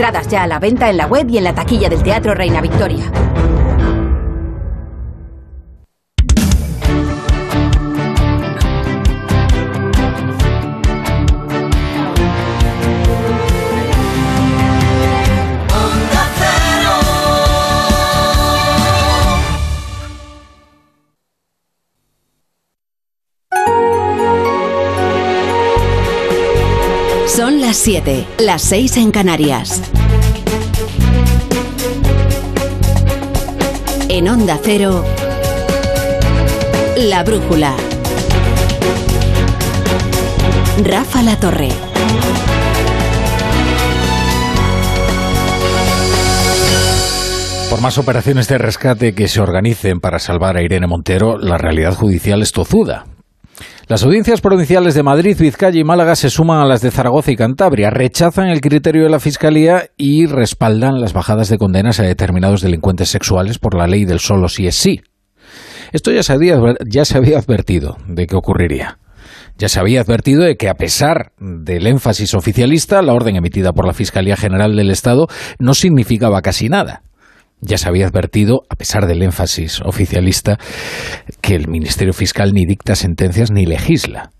Entradas ya a la venta en la web y en la taquilla del Teatro Reina Victoria. 7, las 6 en Canarias. En Onda Cero, La Brújula. Rafa La Torre. Por más operaciones de rescate que se organicen para salvar a Irene Montero, la realidad judicial es tozuda. Las audiencias provinciales de Madrid, Vizcaya y Málaga se suman a las de Zaragoza y Cantabria, rechazan el criterio de la Fiscalía y respaldan las bajadas de condenas a determinados delincuentes sexuales por la ley del solo sí es sí. Esto ya se había, ya se había advertido de que ocurriría. Ya se había advertido de que, a pesar del énfasis oficialista, la orden emitida por la Fiscalía General del Estado no significaba casi nada. Ya se había advertido, a pesar del énfasis oficialista, que el Ministerio Fiscal ni dicta sentencias ni legisla.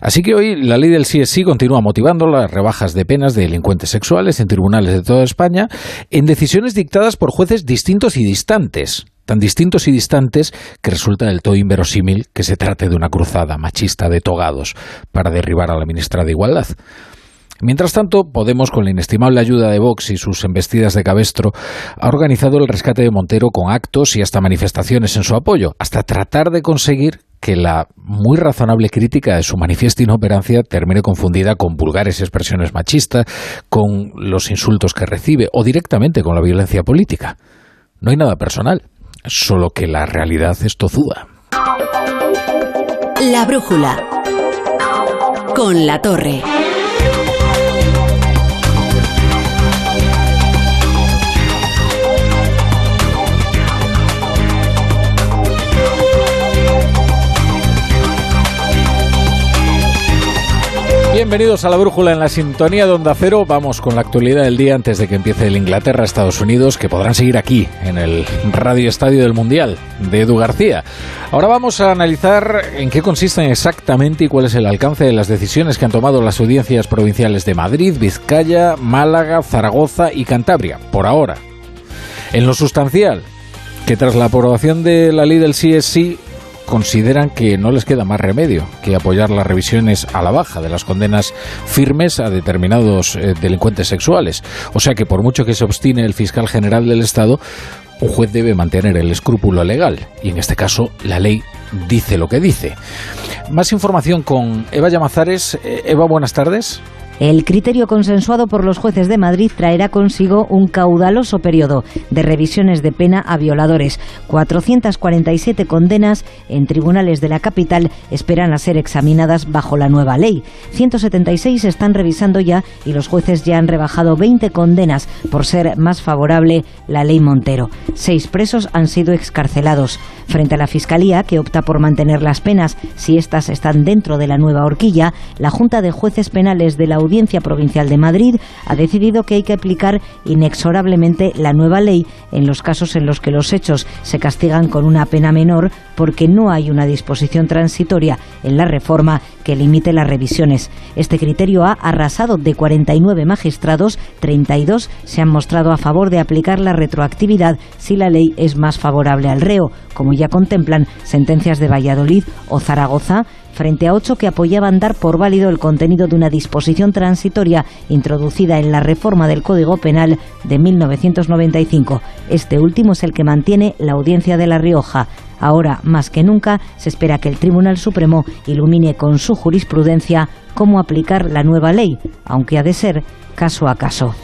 Así que hoy la ley del CSI continúa motivando las rebajas de penas de delincuentes sexuales en tribunales de toda España en decisiones dictadas por jueces distintos y distantes, tan distintos y distantes que resulta del todo inverosímil que se trate de una cruzada machista de togados para derribar a la ministra de Igualdad. Mientras tanto, Podemos, con la inestimable ayuda de Vox y sus embestidas de cabestro, ha organizado el rescate de Montero con actos y hasta manifestaciones en su apoyo, hasta tratar de conseguir que la muy razonable crítica de su manifiesto inoperancia termine confundida con vulgares expresiones machistas, con los insultos que recibe o directamente con la violencia política. No hay nada personal, solo que la realidad es tozuda. La brújula. Con la torre. Bienvenidos a la brújula en la sintonía de Onda Cero. Vamos con la actualidad del día antes de que empiece el Inglaterra-Estados Unidos, que podrán seguir aquí, en el Radio Estadio del Mundial, de Edu García. Ahora vamos a analizar en qué consisten exactamente y cuál es el alcance de las decisiones que han tomado las audiencias provinciales de Madrid, Vizcaya, Málaga, Zaragoza y Cantabria, por ahora. En lo sustancial, que tras la aprobación de la ley del CSI consideran que no les queda más remedio que apoyar las revisiones a la baja de las condenas firmes a determinados eh, delincuentes sexuales. O sea que por mucho que se obstine el fiscal general del Estado, un juez debe mantener el escrúpulo legal y en este caso la ley dice lo que dice. Más información con Eva Llamazares. Eh, Eva, buenas tardes. El criterio consensuado por los jueces de Madrid traerá consigo un caudaloso periodo de revisiones de pena a violadores. 447 condenas en tribunales de la capital esperan a ser examinadas bajo la nueva ley. 176 están revisando ya y los jueces ya han rebajado 20 condenas por ser más favorable la ley Montero. Seis presos han sido excarcelados. Frente a la Fiscalía, que opta por mantener las penas si éstas están dentro de la nueva horquilla, la Junta de Jueces Penales de la Audiencia Provincial de Madrid ha decidido que hay que aplicar inexorablemente la nueva ley en los casos en los que los hechos se castigan con una pena menor porque no hay una disposición transitoria en la reforma que limite las revisiones. Este criterio ha arrasado de 49 magistrados, 32 se han mostrado a favor de aplicar la retroactividad si la ley es más favorable al reo, como ya contemplan sentencias de Valladolid o Zaragoza, frente a ocho que apoyaban dar por válido el contenido de una disposición transitoria introducida en la reforma del Código Penal de 1995. Este último es el que mantiene la audiencia de La Rioja. Ahora, más que nunca, se espera que el Tribunal Supremo ilumine con su jurisprudencia cómo aplicar la nueva ley, aunque ha de ser caso a caso.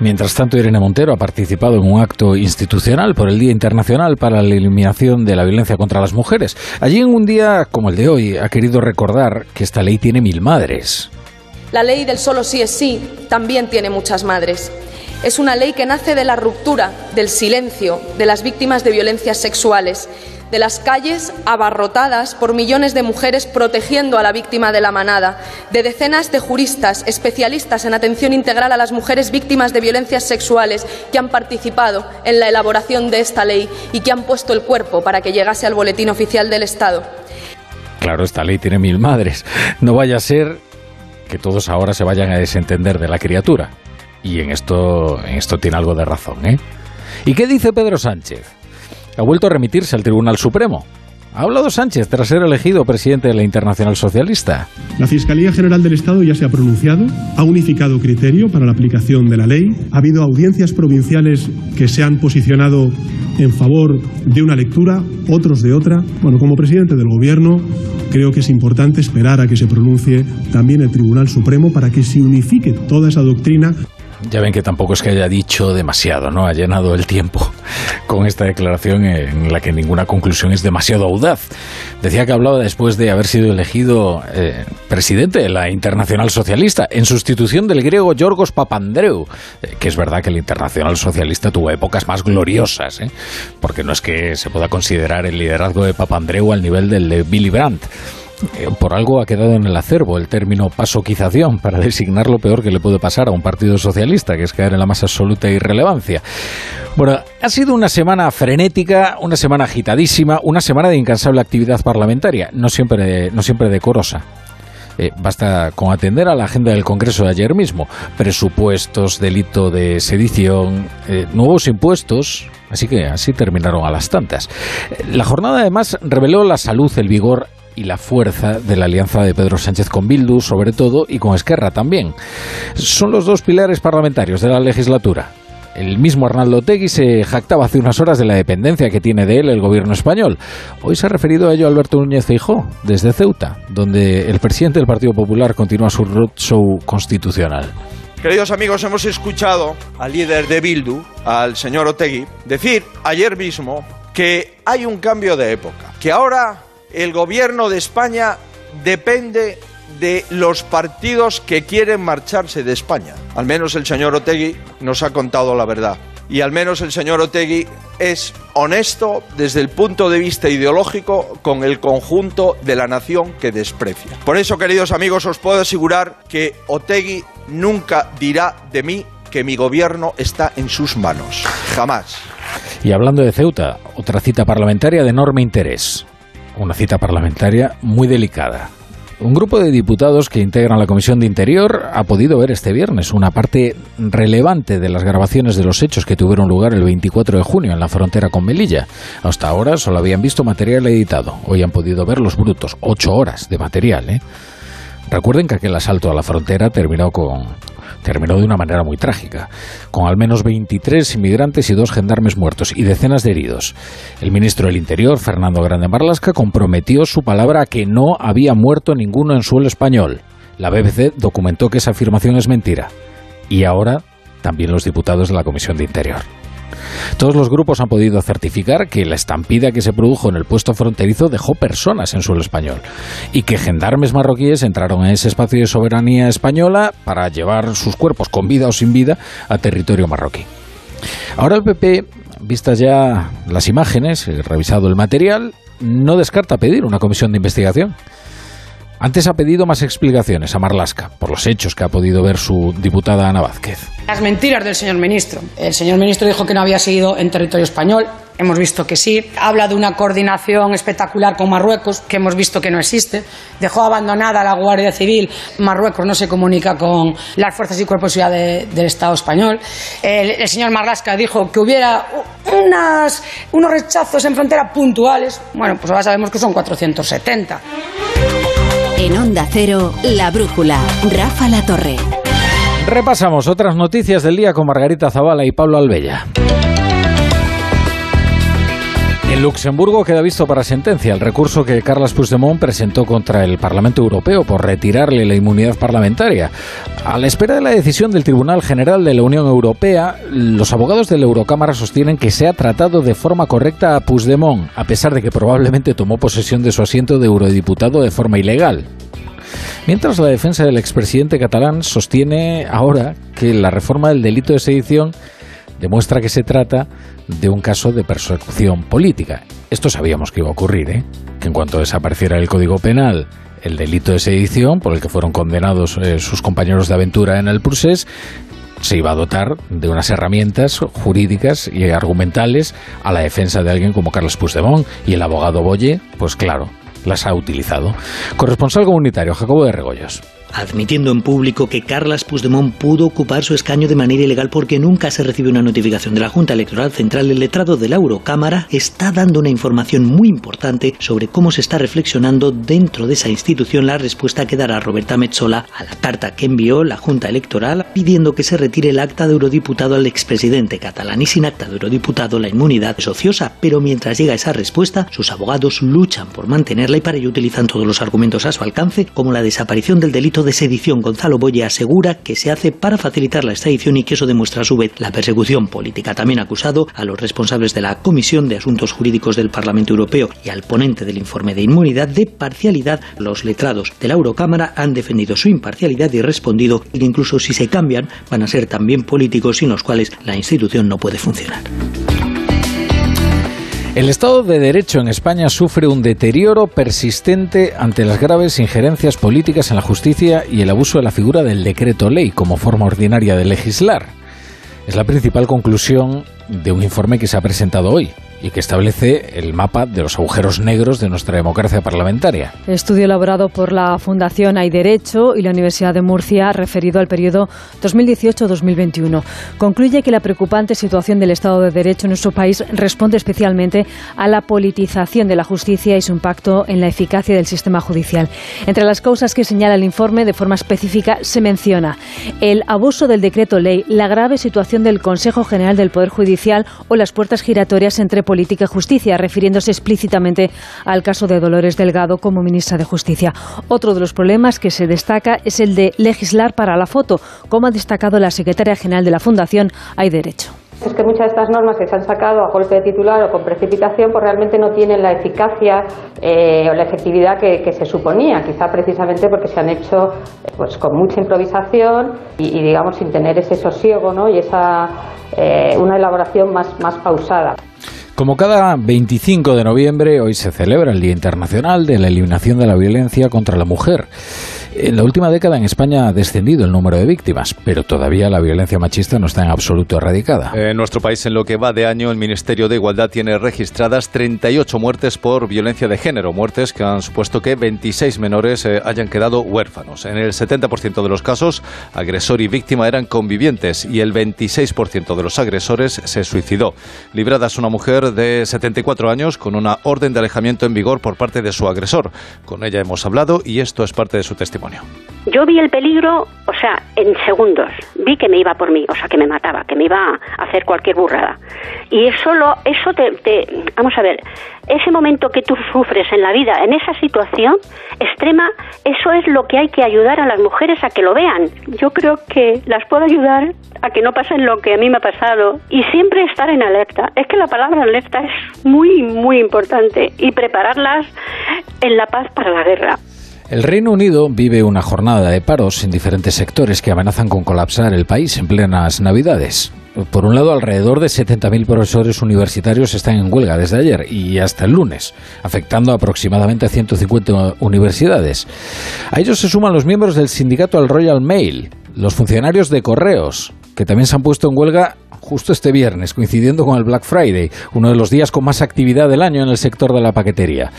Mientras tanto, Irene Montero ha participado en un acto institucional por el Día Internacional para la Eliminación de la Violencia contra las Mujeres. Allí, en un día como el de hoy, ha querido recordar que esta ley tiene mil madres. La ley del solo sí es sí también tiene muchas madres. Es una ley que nace de la ruptura, del silencio de las víctimas de violencias sexuales, de las calles abarrotadas por millones de mujeres protegiendo a la víctima de la manada, de decenas de juristas especialistas en atención integral a las mujeres víctimas de violencias sexuales que han participado en la elaboración de esta ley y que han puesto el cuerpo para que llegase al boletín oficial del Estado. Claro, esta ley tiene mil madres. No vaya a ser que todos ahora se vayan a desentender de la criatura. Y en esto, en esto tiene algo de razón, ¿eh? ¿Y qué dice Pedro Sánchez? Ha vuelto a remitirse al Tribunal Supremo. Ha hablado Sánchez tras ser elegido presidente de la Internacional Socialista. La Fiscalía General del Estado ya se ha pronunciado, ha unificado criterio para la aplicación de la ley, ha habido audiencias provinciales que se han posicionado en favor de una lectura, otros de otra. Bueno, como presidente del Gobierno, creo que es importante esperar a que se pronuncie también el Tribunal Supremo para que se unifique toda esa doctrina. Ya ven que tampoco es que haya dicho demasiado, ¿no? Ha llenado el tiempo con esta declaración en la que ninguna conclusión es demasiado audaz. Decía que hablaba después de haber sido elegido eh, presidente de la Internacional Socialista, en sustitución del griego Yorgos Papandreou, eh, que es verdad que la Internacional Socialista tuvo épocas más gloriosas, ¿eh? porque no es que se pueda considerar el liderazgo de Papandreou al nivel del de Billy Brandt. Eh, por algo ha quedado en el acervo el término pasoquización para designar lo peor que le puede pasar a un partido socialista, que es caer en la más absoluta irrelevancia. Bueno, ha sido una semana frenética, una semana agitadísima, una semana de incansable actividad parlamentaria, no siempre, no siempre decorosa. Eh, basta con atender a la agenda del Congreso de ayer mismo. Presupuestos, delito de sedición, eh, nuevos impuestos. Así que así terminaron a las tantas. La jornada además reveló la salud, el vigor y la fuerza de la alianza de Pedro Sánchez con Bildu, sobre todo, y con Esquerra también. Son los dos pilares parlamentarios de la legislatura. El mismo Arnaldo Tegui se jactaba hace unas horas de la dependencia que tiene de él el gobierno español. Hoy se ha referido a ello Alberto Núñez Feijó, desde Ceuta, donde el presidente del Partido Popular continúa su roadshow constitucional. Queridos amigos, hemos escuchado al líder de Bildu, al señor Otegui, decir ayer mismo que hay un cambio de época, que ahora el gobierno de España depende de los partidos que quieren marcharse de España. Al menos el señor Otegui nos ha contado la verdad. Y al menos el señor Otegui es honesto desde el punto de vista ideológico con el conjunto de la nación que desprecia. Por eso, queridos amigos, os puedo asegurar que Otegui nunca dirá de mí que mi gobierno está en sus manos. Jamás. Y hablando de Ceuta, otra cita parlamentaria de enorme interés una cita parlamentaria muy delicada. Un grupo de diputados que integran la Comisión de Interior ha podido ver este viernes una parte relevante de las grabaciones de los hechos que tuvieron lugar el 24 de junio en la frontera con Melilla. Hasta ahora solo habían visto material editado. Hoy han podido ver los brutos. Ocho horas de material, ¿eh? Recuerden que aquel asalto a la frontera terminó con terminó de una manera muy trágica, con al menos 23 inmigrantes y dos gendarmes muertos y decenas de heridos. El ministro del Interior, Fernando Grande Marlasca, comprometió su palabra a que no había muerto ninguno en suelo español. La BBC documentó que esa afirmación es mentira. Y ahora también los diputados de la Comisión de Interior. Todos los grupos han podido certificar que la estampida que se produjo en el puesto fronterizo dejó personas en suelo español y que gendarmes marroquíes entraron en ese espacio de soberanía española para llevar sus cuerpos con vida o sin vida a territorio marroquí. Ahora el PP, vistas ya las imágenes, revisado el material, no descarta pedir una comisión de investigación. Antes ha pedido más explicaciones a Marlasca por los hechos que ha podido ver su diputada Ana Vázquez. Las mentiras del señor ministro. El señor ministro dijo que no había seguido en territorio español. Hemos visto que sí. Habla de una coordinación espectacular con Marruecos, que hemos visto que no existe. Dejó abandonada la Guardia Civil. Marruecos no se comunica con las fuerzas y cuerpos de seguridad del Estado español. El, señor Marlasca dijo que hubiera unos rechazos en frontera puntuales. Bueno, pues ahora sabemos que son 470. En Onda Cero, La Brújula, Rafa La Torre. Repasamos otras noticias del día con Margarita Zavala y Pablo Albella. En Luxemburgo queda visto para sentencia el recurso que Carles Puigdemont presentó contra el Parlamento Europeo por retirarle la inmunidad parlamentaria. A la espera de la decisión del Tribunal General de la Unión Europea, los abogados de la Eurocámara sostienen que se ha tratado de forma correcta a Puigdemont, a pesar de que probablemente tomó posesión de su asiento de eurodiputado de forma ilegal. Mientras la defensa del expresidente catalán sostiene ahora que la reforma del delito de sedición demuestra que se trata de un caso de persecución política. Esto sabíamos que iba a ocurrir, ¿eh? que en cuanto desapareciera el Código Penal, el delito de sedición por el que fueron condenados eh, sus compañeros de aventura en el Prusés, se iba a dotar de unas herramientas jurídicas y argumentales a la defensa de alguien como Carlos Puigdemont y el abogado Boye, pues claro, las ha utilizado. Corresponsal comunitario, Jacobo de Regoyos admitiendo en público que Carlas Puigdemont pudo ocupar su escaño de manera ilegal porque nunca se recibió una notificación de la Junta Electoral Central, el letrado de la Eurocámara está dando una información muy importante sobre cómo se está reflexionando dentro de esa institución. La respuesta que dará Roberta Metzola a la carta que envió la Junta Electoral pidiendo que se retire el acta de eurodiputado al expresidente catalán y sin acta de eurodiputado la inmunidad es ociosa, pero mientras llega esa respuesta, sus abogados luchan por mantenerla y para ello utilizan todos los argumentos a su alcance, como la desaparición del delito de sedición, Gonzalo Boye asegura que se hace para facilitar la extradición y que eso demuestra a su vez la persecución política. También acusado a los responsables de la Comisión de Asuntos Jurídicos del Parlamento Europeo y al ponente del informe de inmunidad de parcialidad. Los letrados de la Eurocámara han defendido su imparcialidad y respondido que incluso si se cambian van a ser también políticos sin los cuales la institución no puede funcionar. El Estado de Derecho en España sufre un deterioro persistente ante las graves injerencias políticas en la justicia y el abuso de la figura del decreto ley como forma ordinaria de legislar. Es la principal conclusión de un informe que se ha presentado hoy y que establece el mapa de los agujeros negros de nuestra democracia parlamentaria. Estudio elaborado por la Fundación Hay Derecho y la Universidad de Murcia referido al periodo 2018-2021. Concluye que la preocupante situación del Estado de Derecho en nuestro país responde especialmente a la politización de la justicia y su impacto en la eficacia del sistema judicial. Entre las causas que señala el informe de forma específica se menciona el abuso del decreto ley, la grave situación del Consejo General del Poder Judicial o las puertas giratorias entre Política y Justicia, refiriéndose explícitamente al caso de Dolores Delgado como ministra de Justicia. Otro de los problemas que se destaca es el de legislar para la foto, como ha destacado la secretaria general de la Fundación Hay Derecho. Es que muchas de estas normas que se han sacado a golpe de titular o con precipitación, pues realmente no tienen la eficacia eh, o la efectividad que, se suponía, quizá precisamente porque se han hecho pues con mucha improvisación y, digamos sin tener ese sosiego ¿no? y esa eh, una elaboración más, más pausada. Como cada 25 de noviembre, hoy se celebra el Día Internacional de la Eliminación de la Violencia contra la Mujer. En la última década en España ha descendido el número de víctimas, pero todavía la violencia machista no está en absoluto erradicada. En nuestro país, en lo que va de año, el Ministerio de Igualdad tiene registradas 38 muertes por violencia de género, muertes que han supuesto que 26 menores eh, hayan quedado huérfanos. En el 70% de los casos, agresor y víctima eran convivientes y el 26% de los agresores se suicidó. Librada es una mujer de 74 años con una orden de alejamiento en vigor por parte de su agresor. Con ella hemos hablado y esto es parte de su testimonio. Yo vi el peligro, o sea, en segundos. Vi que me iba por mí, o sea, que me mataba, que me iba a hacer cualquier burrada. Y eso, lo, eso te, te, Vamos a ver, ese momento que tú sufres en la vida, en esa situación extrema, eso es lo que hay que ayudar a las mujeres a que lo vean. Yo creo que las puedo ayudar a que no pasen lo que a mí me ha pasado y siempre estar en alerta. Es que la palabra alerta es muy, muy importante y prepararlas en la paz para la guerra. El Reino Unido vive una jornada de paros en diferentes sectores que amenazan con colapsar el país en plenas Navidades. Por un lado, alrededor de 70.000 profesores universitarios están en huelga desde ayer y hasta el lunes, afectando aproximadamente a 150 universidades. A ellos se suman los miembros del sindicato al Royal Mail, los funcionarios de correos, que también se han puesto en huelga justo este viernes, coincidiendo con el Black Friday, uno de los días con más actividad del año en el sector de la paquetería.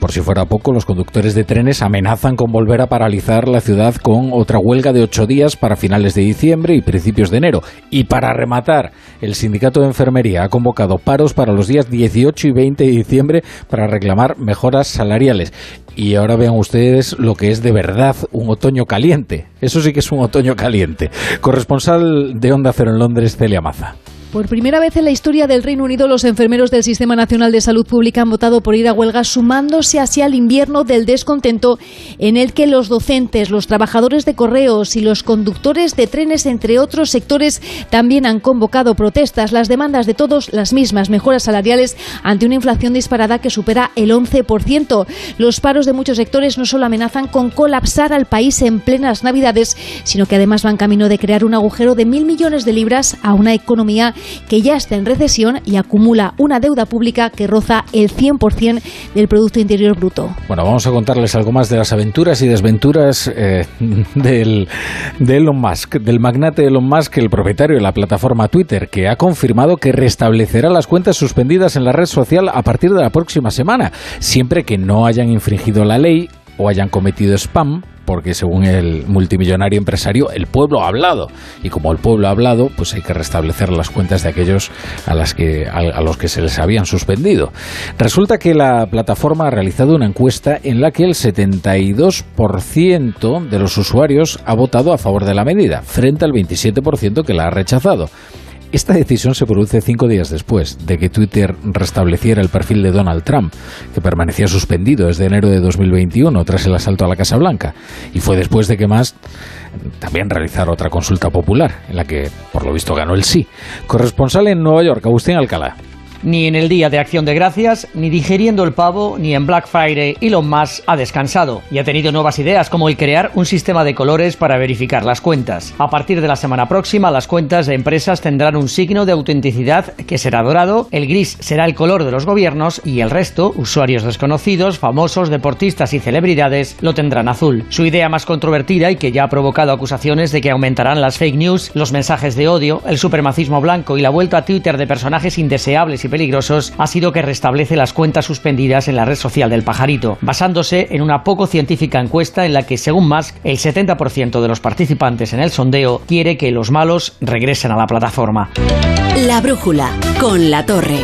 Por si fuera poco, los conductores de trenes amenazan con volver a paralizar la ciudad con otra huelga de ocho días para finales de diciembre y principios de enero. Y para rematar, el sindicato de enfermería ha convocado paros para los días 18 y 20 de diciembre para reclamar mejoras salariales. Y ahora vean ustedes lo que es de verdad un otoño caliente. Eso sí que es un otoño caliente. Corresponsal de Onda Cero en Londres, Celia Maza. love. Por primera vez en la historia del Reino Unido, los enfermeros del Sistema Nacional de Salud Pública han votado por ir a huelga, sumándose así al invierno del descontento en el que los docentes, los trabajadores de correos y los conductores de trenes, entre otros sectores, también han convocado protestas. Las demandas de todos las mismas, mejoras salariales ante una inflación disparada que supera el 11%. Los paros de muchos sectores no solo amenazan con colapsar al país en plenas Navidades, sino que además van camino de crear un agujero de mil millones de libras a una economía que ya está en recesión y acumula una deuda pública que roza el 100% del Producto Interior Bruto. Bueno, vamos a contarles algo más de las aventuras y desventuras eh, del, de Elon Musk, del magnate Elon Musk, el propietario de la plataforma Twitter, que ha confirmado que restablecerá las cuentas suspendidas en la red social a partir de la próxima semana, siempre que no hayan infringido la ley o hayan cometido spam porque según el multimillonario empresario, el pueblo ha hablado. Y como el pueblo ha hablado, pues hay que restablecer las cuentas de aquellos a, las que, a, los que se les habían suspendido. Resulta que la plataforma ha realizado una encuesta en la que el 72% de los usuarios ha votado a favor de la medida, frente al 27% que la ha rechazado. Esta decisión se produce cinco días después de que Twitter restableciera el perfil de Donald Trump, que permanecía suspendido desde enero de 2021 tras el asalto a la Casa Blanca. Y fue después de que más también realizara otra consulta popular, en la que, por lo visto, ganó el sí. Corresponsal en Nueva York, Agustín Alcalá. Ni en el Día de Acción de Gracias, ni digeriendo el pavo, ni en Black Friday, Elon Musk ha descansado y ha tenido nuevas ideas como el crear un sistema de colores para verificar las cuentas. A partir de la semana próxima, las cuentas de empresas tendrán un signo de autenticidad que será dorado, el gris será el color de los gobiernos y el resto, usuarios desconocidos, famosos, deportistas y celebridades, lo tendrán azul. Su idea más controvertida y que ya ha provocado acusaciones de que aumentarán las fake news, los mensajes de odio, el supremacismo blanco y la vuelta a Twitter de personajes indeseables y peligrosos ha sido que restablece las cuentas suspendidas en la red social del pajarito, basándose en una poco científica encuesta en la que, según Musk, el 70% de los participantes en el sondeo quiere que los malos regresen a la plataforma. La brújula con la torre.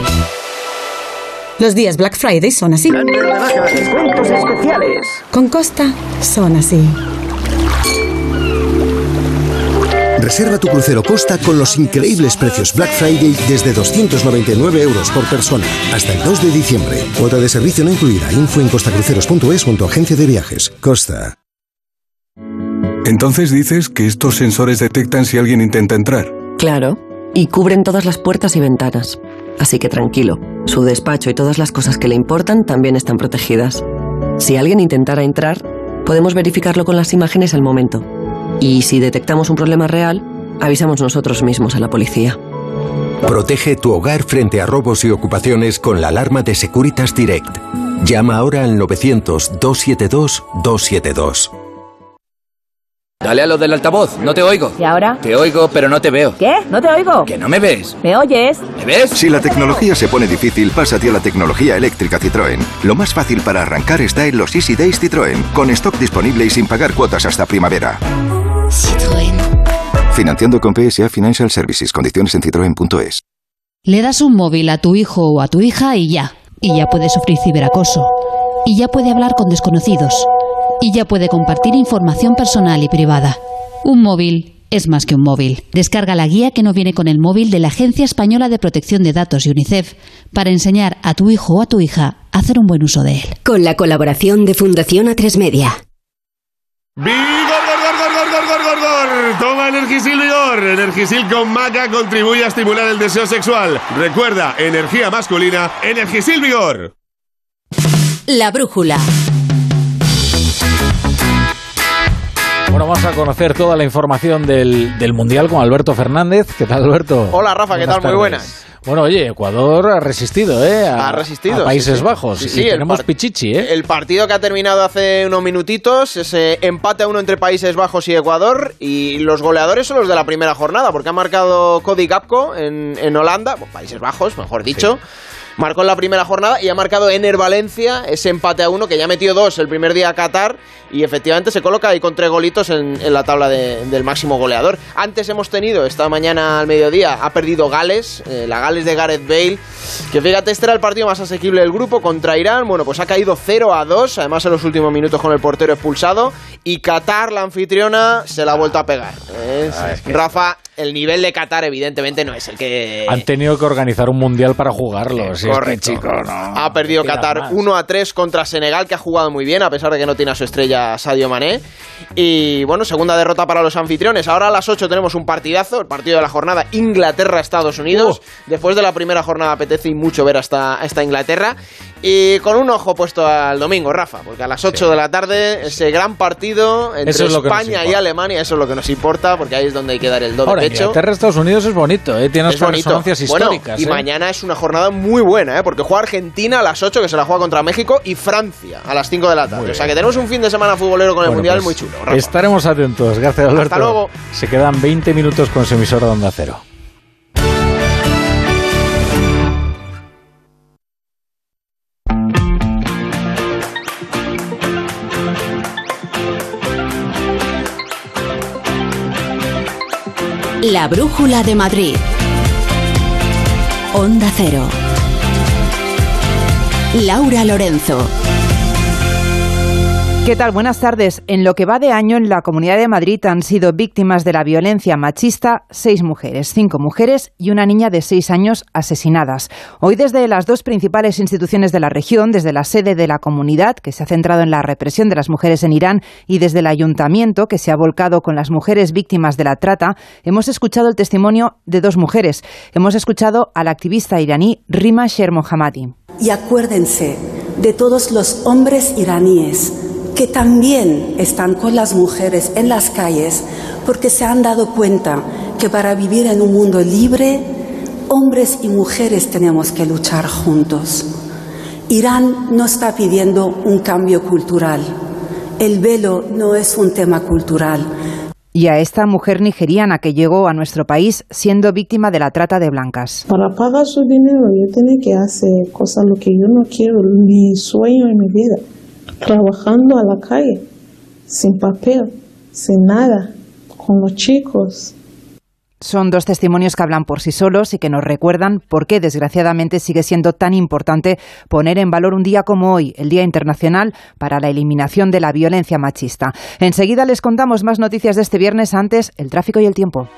Los días Black Friday son así. especiales. Con Costa son así. Reserva tu crucero Costa con los increíbles precios Black Friday desde 299 euros por persona hasta el 2 de diciembre. Cuota de servicio no incluida. Info en costacruceros.es junto a agencia de viajes. Costa. Entonces dices que estos sensores detectan si alguien intenta entrar. Claro. Y cubren todas las puertas y ventanas. Así que tranquilo. Su despacho y todas las cosas que le importan también están protegidas. Si alguien intentara entrar, podemos verificarlo con las imágenes al momento y si detectamos un problema real, avisamos nosotros mismos a la policía. Protege tu hogar frente a robos y ocupaciones con la alarma de Securitas Direct. Llama ahora al 900-272-272. Dale a lo del altavoz, no te oigo. ¿Y ahora? Te oigo, pero no te veo. ¿Qué? ¿No te oigo? ¿Que no me ves? ¿Me oyes? ¿Me ves? Si la tecnología se pone difícil, pásate a la tecnología eléctrica Citroën. Lo más fácil para arrancar está en los Easy Days Citroën, con stock disponible y sin pagar cuotas hasta primavera. Citroën. Financiando con PSA Financial Services. Condiciones en citroen.es. Le das un móvil a tu hijo o a tu hija y ya. Y ya puede sufrir ciberacoso. Y ya puede hablar con desconocidos. Y ya puede compartir información personal y privada. Un móvil es más que un móvil. Descarga la guía que no viene con el móvil de la Agencia Española de Protección de Datos y UNICEF para enseñar a tu hijo o a tu hija a hacer un buen uso de él. Con la colaboración de Fundación A3 Media. Toma Energisil Vigor. Energisil con maca contribuye a estimular el deseo sexual. Recuerda, energía masculina, Energisil Vigor. La brújula. Bueno, vamos a conocer toda la información del, del Mundial con Alberto Fernández. ¿Qué tal, Alberto? Hola, Rafa, ¿qué tal? Muy buenas. Bueno, oye, Ecuador ha resistido, ¿eh? ha resistido. A Países Bajos. Sí, sí, y tenemos pichichi, ¿eh? El partido que ha terminado hace unos minutitos, ese empate a uno entre Países Bajos y Ecuador. Y los goleadores son los de la primera jornada, porque ha marcado Cody Gapco en, en Holanda, Países Bajos, mejor dicho. Marcó en la primera jornada y ha marcado Ener Valencia ese empate a uno que ya metió dos el primer día a Qatar y efectivamente se coloca ahí con tres golitos en, en la tabla de, del máximo goleador. Antes hemos tenido, esta mañana al mediodía, ha perdido Gales, eh, la Gales de Gareth Bale, que fíjate, este era el partido más asequible del grupo contra Irán. Bueno, pues ha caído 0 a 2, además en los últimos minutos con el portero expulsado. Y Qatar, la anfitriona, se la ha vuelto a pegar. Ah, es que- Rafa, el nivel de Qatar evidentemente no es el que... Han tenido que organizar un mundial para jugarlo. Si Correcto. chico, no. Ha perdido Tira Qatar más. 1 a 3 contra Senegal, que ha jugado muy bien, a pesar de que no tiene a su estrella Sadio Mané. Y bueno, segunda derrota para los anfitriones. Ahora a las 8 tenemos un partidazo, el partido de la jornada Inglaterra-Estados Unidos. Después de la primera jornada apetece y mucho ver hasta esta Inglaterra. Y con un ojo puesto al domingo, Rafa, porque a las 8 de la tarde ese gran partido entre es España y. Alemania, eso es lo que nos importa, porque ahí es donde hay que dar el doble. Ahora, De hecho, Inglaterra, Estados Unidos es bonito, ¿eh? tiene es Bueno, históricas. y ¿eh? mañana es una jornada muy buena, ¿eh? porque juega Argentina a las 8, que se la juega contra México, y Francia a las 5 de la tarde. O sea que tenemos un fin de semana futbolero con el Bueno, Mundial pues, muy chulo. Rafa. Estaremos atentos. Gracias, Alberto. Hasta luego. Se quedan 20 minutos con su emisora Onda Cero. La Brújula de Madrid. Onda Cero. Laura Lorenzo. ¿Qué tal? Buenas tardes. En lo que va de año en la Comunidad de Madrid han sido víctimas de la violencia machista seis mujeres, cinco mujeres y una niña de seis años asesinadas. Hoy desde las dos principales instituciones de la región, desde la sede de la comunidad, que se ha centrado en la represión de las mujeres en Irán, y desde el ayuntamiento, que se ha volcado con las mujeres víctimas de la trata, hemos escuchado el testimonio de dos mujeres. Hemos escuchado a la activista iraní Rima Shermohammadi. Y acuérdense de todos los hombres iraníes que también están con las mujeres en las calles porque se han dado cuenta que para vivir en un mundo libre, hombres y mujeres tenemos que luchar juntos. Irán no está pidiendo un cambio cultural. El velo no es un tema cultural. Y a esta mujer nigeriana que llegó a nuestro país siendo víctima de la trata de blancas. Para pagar su dinero yo tengo que hacer cosas lo que yo no quiero, mi sueño en mi vida trabajando a la calle, sin papel, sin nada, con los chicos. Son dos testimonios que hablan por sí solos y que nos recuerdan por qué desgraciadamente sigue siendo tan importante poner en valor un día como hoy, el Día Internacional para la Eliminación de la Violencia Machista. Enseguida les contamos más noticias de este viernes antes, el tráfico y el tiempo.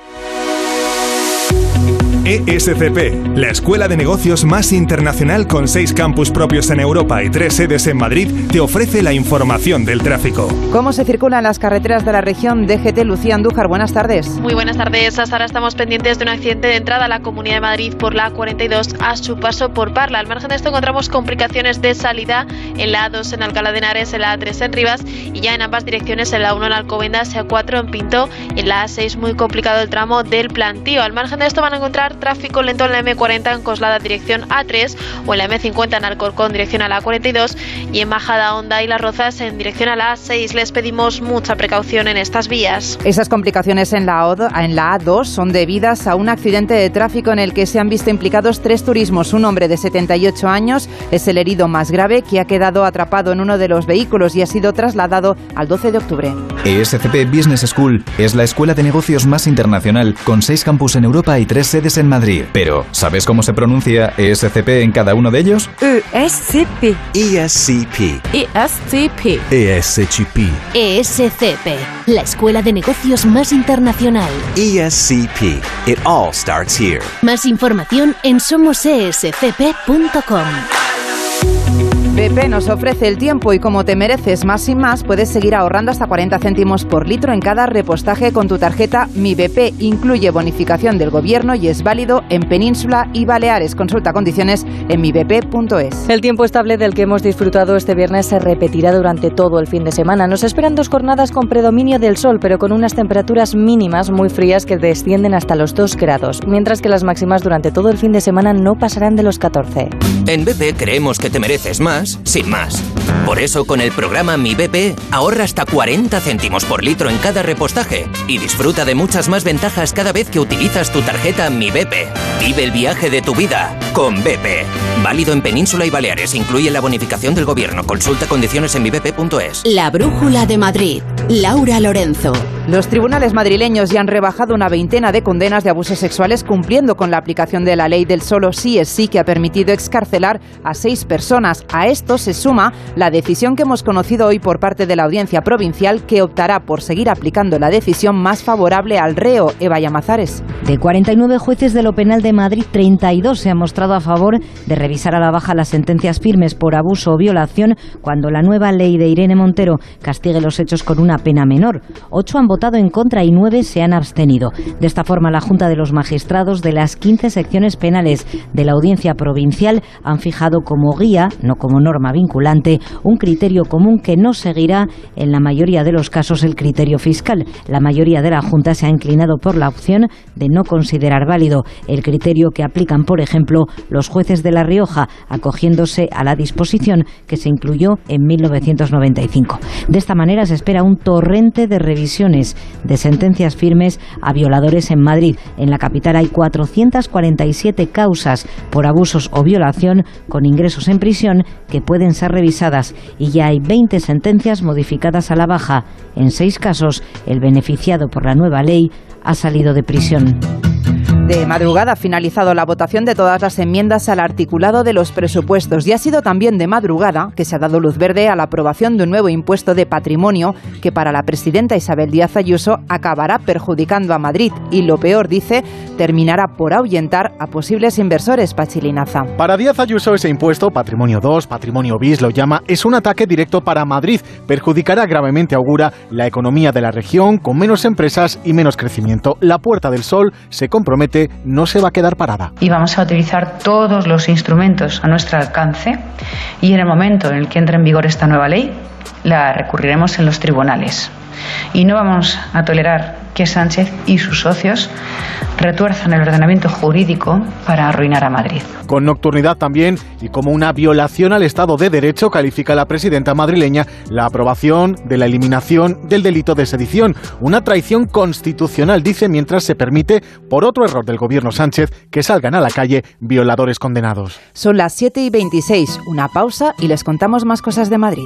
ESCP, la escuela de negocios más internacional con seis campus propios en Europa y tres sedes en Madrid, te ofrece la información del tráfico. ¿Cómo se circula en las carreteras de la región? DGT Lucía Andújar, buenas tardes. Muy buenas tardes. Hasta ahora estamos pendientes de un accidente de entrada a la Comunidad de Madrid por la 42 a su paso por Parla. Al margen de esto encontramos complicaciones de salida en la A2 en Alcalá de Henares, en la A3 en Rivas y ya en ambas direcciones en la 1 en Alcobendas, en A4 en Pinto, en la A6 muy complicado el tramo del plantío. Al margen de esto van a encontrar tráfico lento en la M40 en Coslada dirección A3 o en la M50 en Alcorcón dirección a la 42 y en Bajada Honda y Las Rozas en dirección a la A6. Les pedimos mucha precaución en estas vías. Esas complicaciones en la, en la A2 son debidas a un accidente de tráfico en el que se han visto implicados tres turismos. Un hombre de 78 años es el herido más grave que ha quedado atrapado en uno de los vehículos y ha sido trasladado al 12 de octubre. ESCP Business School es la escuela de negocios más internacional con seis campus en Europa y tres sedes en Madrid. Pero, ¿sabes cómo se pronuncia ESCP en cada uno de ellos? ESCP. ESCP. ESCP. ESCP. ESCP. La escuela de negocios más internacional. ESCP. It all starts here. Más información en somosescp.com. BP nos ofrece el tiempo y como te mereces más sin más, puedes seguir ahorrando hasta 40 céntimos por litro en cada repostaje con tu tarjeta Mi BP. Incluye bonificación del gobierno y es válido en Península y Baleares. Consulta condiciones en mibp.es. El tiempo estable del que hemos disfrutado este viernes se repetirá durante todo el fin de semana. Nos esperan dos jornadas con predominio del sol, pero con unas temperaturas mínimas muy frías que descienden hasta los 2 grados, mientras que las máximas durante todo el fin de semana no pasarán de los 14. En BP creemos que te mereces más sin más. Por eso, con el programa Mi BP, ahorra hasta 40 céntimos por litro en cada repostaje y disfruta de muchas más ventajas cada vez que utilizas tu tarjeta Mi BP. Vive el viaje de tu vida con BP. Válido en Península y Baleares. Incluye la bonificación del gobierno. Consulta condiciones en mibp.es. La Brújula de Madrid. Laura Lorenzo. Los tribunales madrileños ya han rebajado una veintena de condenas de abusos sexuales cumpliendo con la aplicación de la ley del solo sí es sí que ha permitido excarcelar a seis personas. A esto se suma la decisión que hemos conocido hoy por parte de la Audiencia Provincial que optará por seguir aplicando la decisión más favorable al reo, Eva Llamazares. De 49 jueces de lo penal de Madrid, 32 se han mostrado a favor de revisar a la baja las sentencias firmes por abuso o violación cuando la nueva ley de Irene Montero castigue los hechos con una pena menor. Ocho han votado en contra y nueve se han abstenido. De esta forma, la Junta de los Magistrados de las 15 secciones penales de la Audiencia Provincial han fijado como guía, no como norma vinculante, un criterio común que no seguirá en la mayoría de los casos el criterio fiscal. La mayoría de la Junta se ha inclinado por la opción de no considerar válido el criterio que aplican, por ejemplo, los jueces de La Rioja, acogiéndose a la disposición que se incluyó en 1995. De esta manera se espera un torrente de revisiones de sentencias firmes a violadores en Madrid. En la capital hay 447 causas por abusos o violación con ingresos en prisión que pueden ser revisadas y ya hay 20 sentencias modificadas a la baja. En seis casos, el beneficiado por la nueva ley ha salido de prisión. De madrugada ha finalizado la votación de todas las enmiendas al articulado de los presupuestos y ha sido también de madrugada que se ha dado luz verde a la aprobación de un nuevo impuesto de patrimonio que para la presidenta Isabel Díaz Ayuso acabará perjudicando a Madrid y lo peor, dice, terminará por ahuyentar a posibles inversores, Pachilinaza. Para Díaz Ayuso ese impuesto, patrimonio 2, patrimonio bis lo llama, es un ataque directo para Madrid, perjudicará gravemente, augura, la economía de la región con menos empresas y menos crecimiento. La Puerta del Sol se compromete no se va a quedar parada. Y vamos a utilizar todos los instrumentos a nuestro alcance y en el momento en el que entre en vigor esta nueva ley, la recurriremos en los tribunales. Y no vamos a tolerar que Sánchez y sus socios retuerzan el ordenamiento jurídico para arruinar a Madrid. Con nocturnidad también y como una violación al Estado de Derecho califica la presidenta madrileña la aprobación de la eliminación del delito de sedición, una traición constitucional, dice, mientras se permite, por otro error del gobierno Sánchez, que salgan a la calle violadores condenados. Son las 7 y 26, una pausa y les contamos más cosas de Madrid.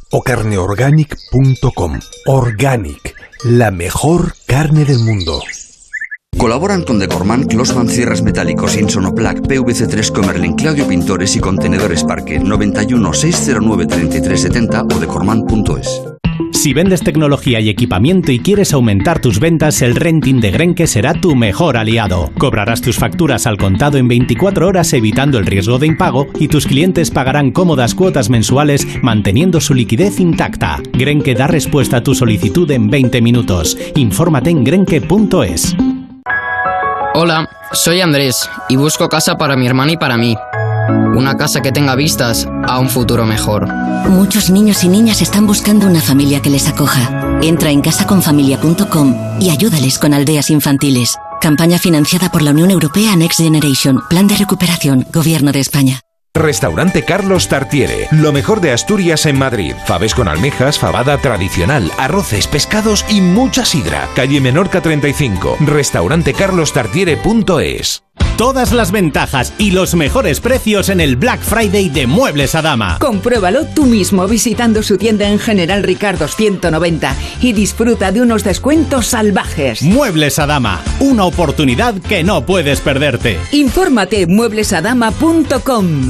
o carneorganic.com. Organic, la mejor carne del mundo. Colaboran con Decorman, Closman Cierres Metálicos, Insonoplac, PVC3 Comerlin, Claudio Pintores y Contenedores Parque 91 609 3370 o decorman.es. Si vendes tecnología y equipamiento y quieres aumentar tus ventas, el renting de Grenke será tu mejor aliado. Cobrarás tus facturas al contado en 24 horas evitando el riesgo de impago y tus clientes pagarán cómodas cuotas mensuales manteniendo su liquidez intacta. Grenke da respuesta a tu solicitud en 20 minutos. Infórmate en grenke.es. Hola, soy Andrés y busco casa para mi hermana y para mí. Una casa que tenga vistas a un futuro mejor. Muchos niños y niñas están buscando una familia que les acoja. Entra en casaconfamilia.com y ayúdales con aldeas infantiles. Campaña financiada por la Unión Europea Next Generation. Plan de recuperación. Gobierno de España. Restaurante Carlos Tartiere, lo mejor de Asturias en Madrid. Faves con almejas, fabada tradicional, arroces, pescados y mucha sidra. Calle Menorca 35, restaurantecarlostartiere.es. Todas las ventajas y los mejores precios en el Black Friday de Muebles a Dama. Compruébalo tú mismo visitando su tienda en General Ricardo 190 y disfruta de unos descuentos salvajes. Muebles a Dama, una oportunidad que no puedes perderte. Infórmate en mueblesadama.com.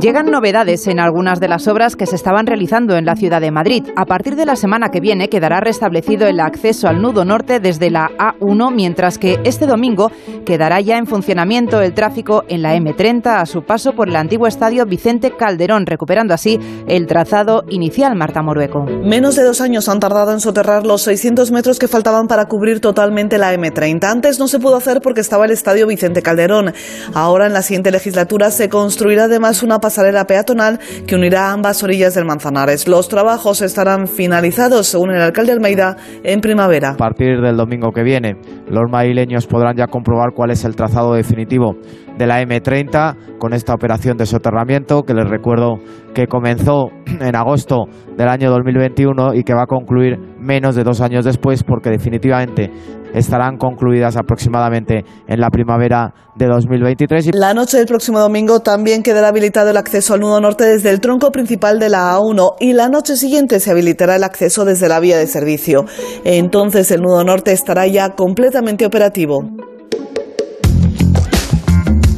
Llegan novedades en algunas de las obras que se estaban realizando en la ciudad de Madrid. A partir de la semana que viene quedará restablecido el acceso al nudo norte desde la A1, mientras que este domingo quedará ya en funcionamiento el tráfico en la M30 a su paso por el antiguo estadio Vicente Calderón, recuperando así el trazado inicial, Marta Morueco. Menos de dos años han tardado en soterrar los 600 metros que faltaban para cubrir totalmente la M30. Antes no se pudo hacer porque estaba el estadio Vicente Calderón. Ahora, en la siguiente legislatura, se construirá además una pasarela peatonal que unirá ambas orillas del Manzanares. Los trabajos estarán finalizados, según el alcalde Almeida, en primavera. A partir del domingo que viene, los madrileños podrán ya comprobar cuál es el trazado definitivo de la M30 con esta operación de soterramiento que les recuerdo que comenzó en agosto del año 2021 y que va a concluir menos de dos años después porque definitivamente estarán concluidas aproximadamente en la primavera de 2023. La noche del próximo domingo también quedará habilitado el acceso al nudo norte desde el tronco principal de la A1 y la noche siguiente se habilitará el acceso desde la vía de servicio. Entonces el nudo norte estará ya completamente operativo.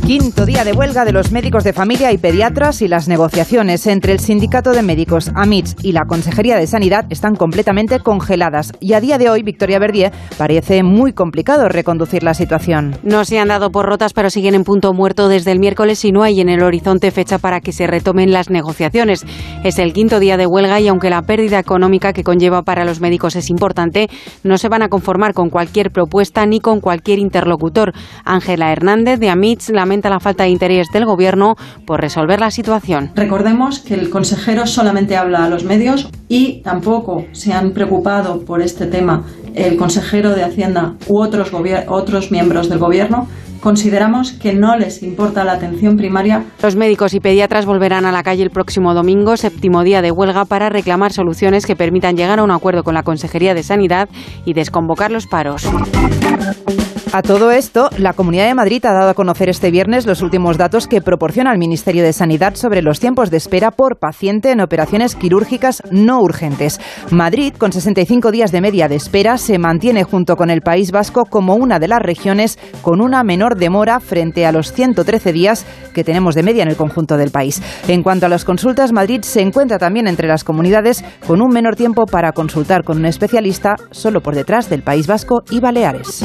Quinto día de huelga de los médicos de familia y pediatras y las negociaciones entre el Sindicato de Médicos AMITS y la Consejería de Sanidad están completamente congeladas y a día de hoy Victoria Verdier parece muy complicado reconducir la situación. No se han dado por rotas pero siguen en punto muerto desde el miércoles y no hay en el horizonte fecha para que se retomen las negociaciones. Es el quinto día de huelga y aunque la pérdida económica que conlleva para los médicos es importante, no se van a conformar con cualquier propuesta ni con cualquier interlocutor. Ángela Hernández de AMITS lamenta la falta de interés del Gobierno por resolver la situación. Recordemos que el consejero solamente habla a los medios y tampoco se han preocupado por este tema el consejero de Hacienda u otros, otros miembros del Gobierno consideramos que no les importa la atención primaria. Los médicos y pediatras volverán a la calle el próximo domingo, séptimo día de huelga, para reclamar soluciones que permitan llegar a un acuerdo con la Consejería de Sanidad y desconvocar los paros. A todo esto, la Comunidad de Madrid ha dado a conocer este viernes los últimos datos que proporciona el Ministerio de Sanidad sobre los tiempos de espera por paciente en operaciones quirúrgicas no urgentes. Madrid, con 65 días de media de espera, se mantiene junto con el País Vasco como una de las regiones con una menor demora frente a los 113 días que tenemos de media en el conjunto del país. En cuanto a las consultas, Madrid se encuentra también entre las comunidades con un menor tiempo para consultar con un especialista, solo por detrás del País Vasco y Baleares.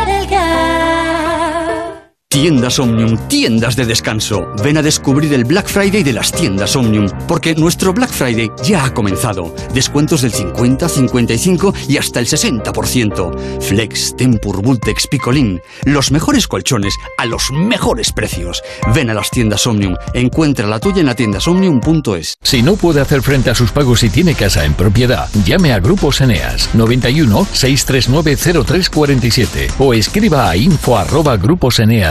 Tiendas Omnium, tiendas de descanso. Ven a descubrir el Black Friday de las tiendas Omnium, porque nuestro Black Friday ya ha comenzado. Descuentos del 50, 55 y hasta el 60%. Flex, Tempur, Vultex, Picolín. Los mejores colchones a los mejores precios. Ven a las tiendas Omnium. Encuentra la tuya en la tiendasomnium.es. Si no puede hacer frente a sus pagos y tiene casa en propiedad, llame a Grupos Eneas 91 639 0347 o escriba a info arroba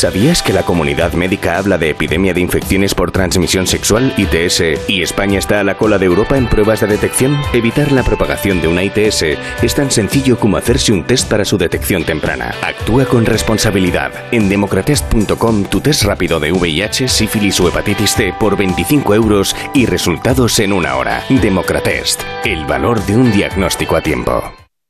¿Sabías que la comunidad médica habla de epidemia de infecciones por transmisión sexual, ITS, y España está a la cola de Europa en pruebas de detección? Evitar la propagación de una ITS es tan sencillo como hacerse un test para su detección temprana. Actúa con responsabilidad. En democratest.com tu test rápido de VIH, sífilis o hepatitis C por 25 euros y resultados en una hora. Democratest. El valor de un diagnóstico a tiempo.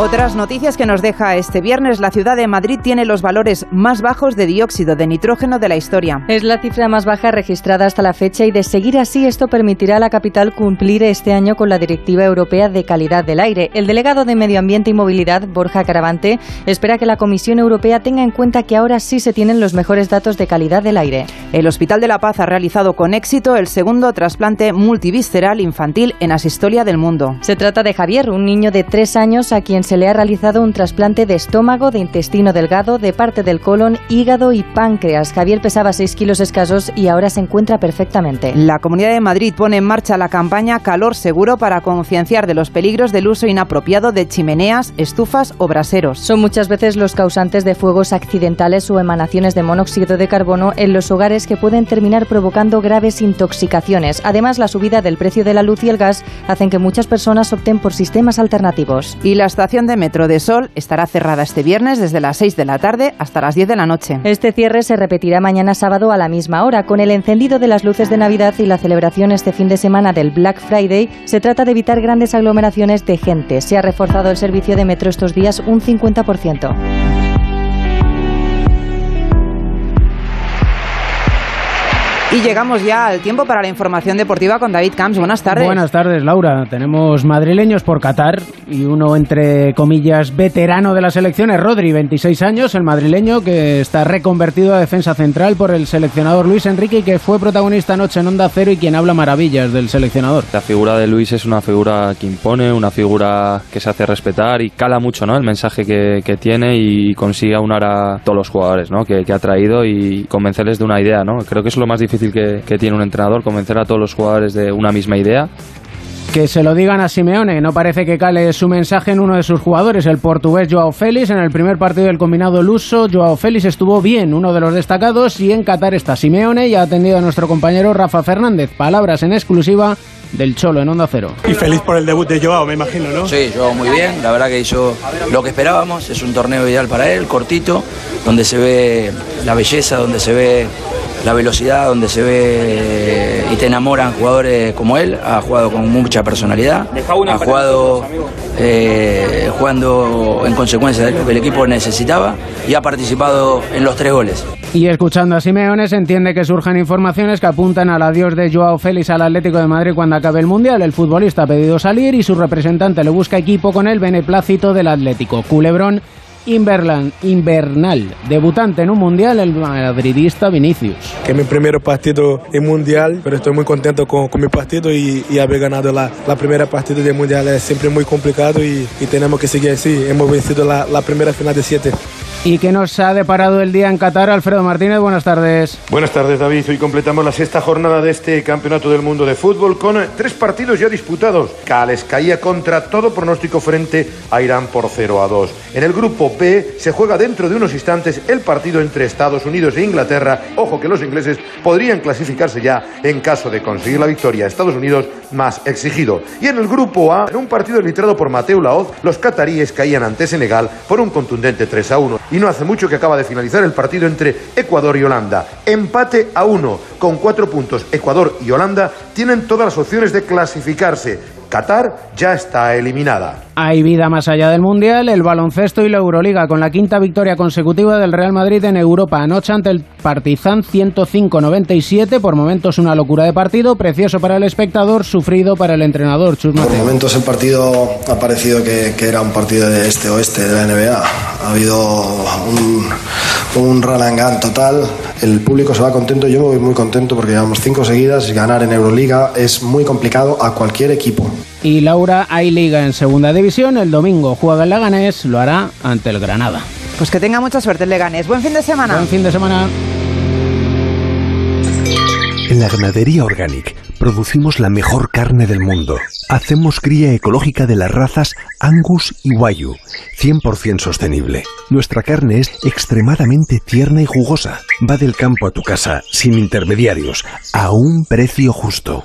Otras noticias que nos deja este viernes, la ciudad de Madrid tiene los valores más bajos de dióxido de nitrógeno de la historia. Es la cifra más baja registrada hasta la fecha y de seguir así esto permitirá a la capital cumplir este año con la Directiva Europea de Calidad del Aire. El delegado de Medio Ambiente y Movilidad, Borja Caravante, espera que la Comisión Europea tenga en cuenta que ahora sí se tienen los mejores datos de calidad del aire. El Hospital de la Paz ha realizado con éxito el segundo trasplante multivisceral infantil en asistolia del mundo. Se trata de Javier, un niño de tres años a quien se le ha realizado un trasplante de estómago, de intestino delgado, de parte del colon, hígado y páncreas. Javier pesaba 6 kilos escasos y ahora se encuentra perfectamente. La Comunidad de Madrid pone en marcha la campaña Calor Seguro para concienciar de los peligros del uso inapropiado de chimeneas, estufas o braseros. Son muchas veces los causantes de fuegos accidentales o emanaciones de monóxido de carbono en los hogares que pueden terminar provocando graves intoxicaciones. Además, la subida del precio de la luz y el gas hacen que muchas personas opten por sistemas alternativos. Y la estación de metro de Sol estará cerrada este viernes desde las 6 de la tarde hasta las 10 de la noche. Este cierre se repetirá mañana sábado a la misma hora. Con el encendido de las luces de Navidad y la celebración este fin de semana del Black Friday, se trata de evitar grandes aglomeraciones de gente. Se ha reforzado el servicio de metro estos días un 50%. Y llegamos ya al tiempo para la información deportiva con David Camps. Buenas tardes. Buenas tardes, Laura. Tenemos madrileños por Qatar y uno, entre comillas, veterano de la selección es Rodri, 26 años, el madrileño que está reconvertido a defensa central por el seleccionador Luis Enrique y que fue protagonista anoche en Onda Cero y quien habla maravillas del seleccionador. La figura de Luis es una figura que impone, una figura que se hace respetar y cala mucho ¿no? el mensaje que, que tiene y consigue aunar a todos los jugadores ¿no? que, que ha traído y convencerles de una idea. ¿no? Creo que es lo más difícil que, que, tiene un entrenador, convencer a todos los jugadores de una misma idea. Que se lo digan a Simeone, no parece que cale su mensaje en uno de sus jugadores, el portugués Joao Félix. En el primer partido del combinado luso, Joao Félix estuvo bien, uno de los destacados, y en Qatar está Simeone y ha atendido a nuestro compañero Rafa Fernández. Palabras en exclusiva del Cholo en Onda Cero. Y feliz por el debut de Joao, me imagino, ¿no? Sí, Joao muy bien, la verdad que hizo lo que esperábamos, es un torneo ideal para él, cortito, donde se ve la belleza, donde se ve la velocidad, donde se ve y te enamoran jugadores como él, ha jugado con mucha personalidad, ha jugado eh, jugando en consecuencia de lo que el equipo necesitaba y ha participado en los tres goles. Y escuchando a Simeone se entiende que surjan informaciones que apuntan al adiós de Joao Félix al Atlético de Madrid cuando acabe el Mundial. El futbolista ha pedido salir y su representante le busca equipo con el beneplácito del Atlético. Culebrón Inverland, invernal, debutante en un mundial, el madridista Vinicius. Que es mi primer partido en mundial, pero estoy muy contento con, con mi partido y, y, haber ganado la, la, primera partida del mundial es siempre muy complicado y, y tenemos que seguir así. Hemos vencido la, la primera final de siete. ¿Y qué nos ha deparado el día en Qatar? Alfredo Martínez, buenas tardes. Buenas tardes, David. Hoy completamos la sexta jornada de este Campeonato del Mundo de Fútbol con tres partidos ya disputados. Cales caía contra todo pronóstico frente a Irán por 0 a 2. En el grupo Se juega dentro de unos instantes el partido entre Estados Unidos e Inglaterra. Ojo que los ingleses podrían clasificarse ya en caso de conseguir la victoria. Estados Unidos más exigido. Y en el grupo A, en un partido arbitrado por Mateo Laoz, los cataríes caían ante Senegal por un contundente 3 a 1 y no hace mucho que acaba de finalizar el partido entre Ecuador y Holanda. Empate a uno, con cuatro puntos. Ecuador y Holanda tienen todas las opciones de clasificarse. Qatar ya está eliminada. Hay vida más allá del Mundial, el baloncesto y la Euroliga, con la quinta victoria consecutiva del Real Madrid en Europa. Anoche ante el Partizan 105-97, por momentos una locura de partido, precioso para el espectador, sufrido para el entrenador. Chus por momentos el partido ha parecido que, era un partido de este-oeste de la NBA. Ha habido un, un run total. El público se va contento, yo me voy muy contento porque llevamos cinco seguidas y ganar en Euroliga es muy complicado a cualquier equipo. Y Laura, hay liga en segunda división. El domingo juega el Leganés, lo hará ante el Granada. Pues que tenga mucha suerte el Leganés. Buen fin de semana. Buen fin de semana. En la ganadería Organic producimos la mejor carne del mundo. Hacemos cría ecológica de las razas Angus y Wayu, 100% sostenible. Nuestra carne es extremadamente tierna y jugosa. Va del campo a tu casa, sin intermediarios, a un precio justo.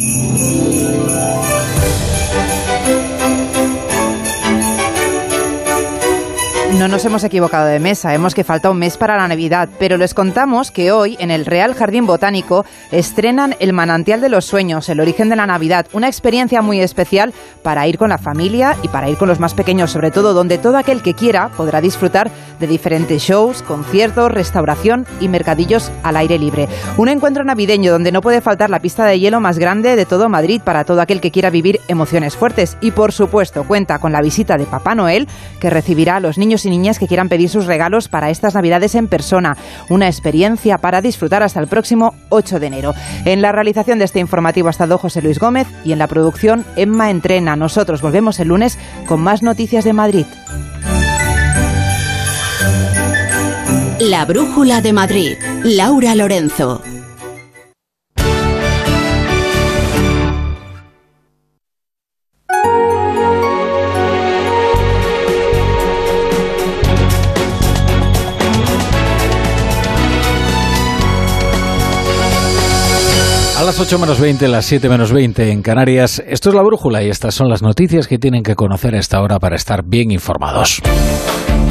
Thank you. No nos hemos equivocado de mes, sabemos que falta un mes para la Navidad, pero les contamos que hoy en el Real Jardín Botánico estrenan El Manantial de los Sueños, el origen de la Navidad, una experiencia muy especial para ir con la familia y para ir con los más pequeños, sobre todo donde todo aquel que quiera podrá disfrutar de diferentes shows, conciertos, restauración y mercadillos al aire libre. Un encuentro navideño donde no puede faltar la pista de hielo más grande de todo Madrid para todo aquel que quiera vivir emociones fuertes y por supuesto cuenta con la visita de Papá Noel que recibirá a los niños niñas que quieran pedir sus regalos para estas Navidades en persona. Una experiencia para disfrutar hasta el próximo 8 de enero. En la realización de este informativo ha estado José Luis Gómez y en la producción Emma Entrena. Nosotros volvemos el lunes con más noticias de Madrid. La Brújula de Madrid. Laura Lorenzo. Las 8 menos 20, las 7 menos 20 en Canarias, esto es la brújula y estas son las noticias que tienen que conocer a esta hora para estar bien informados.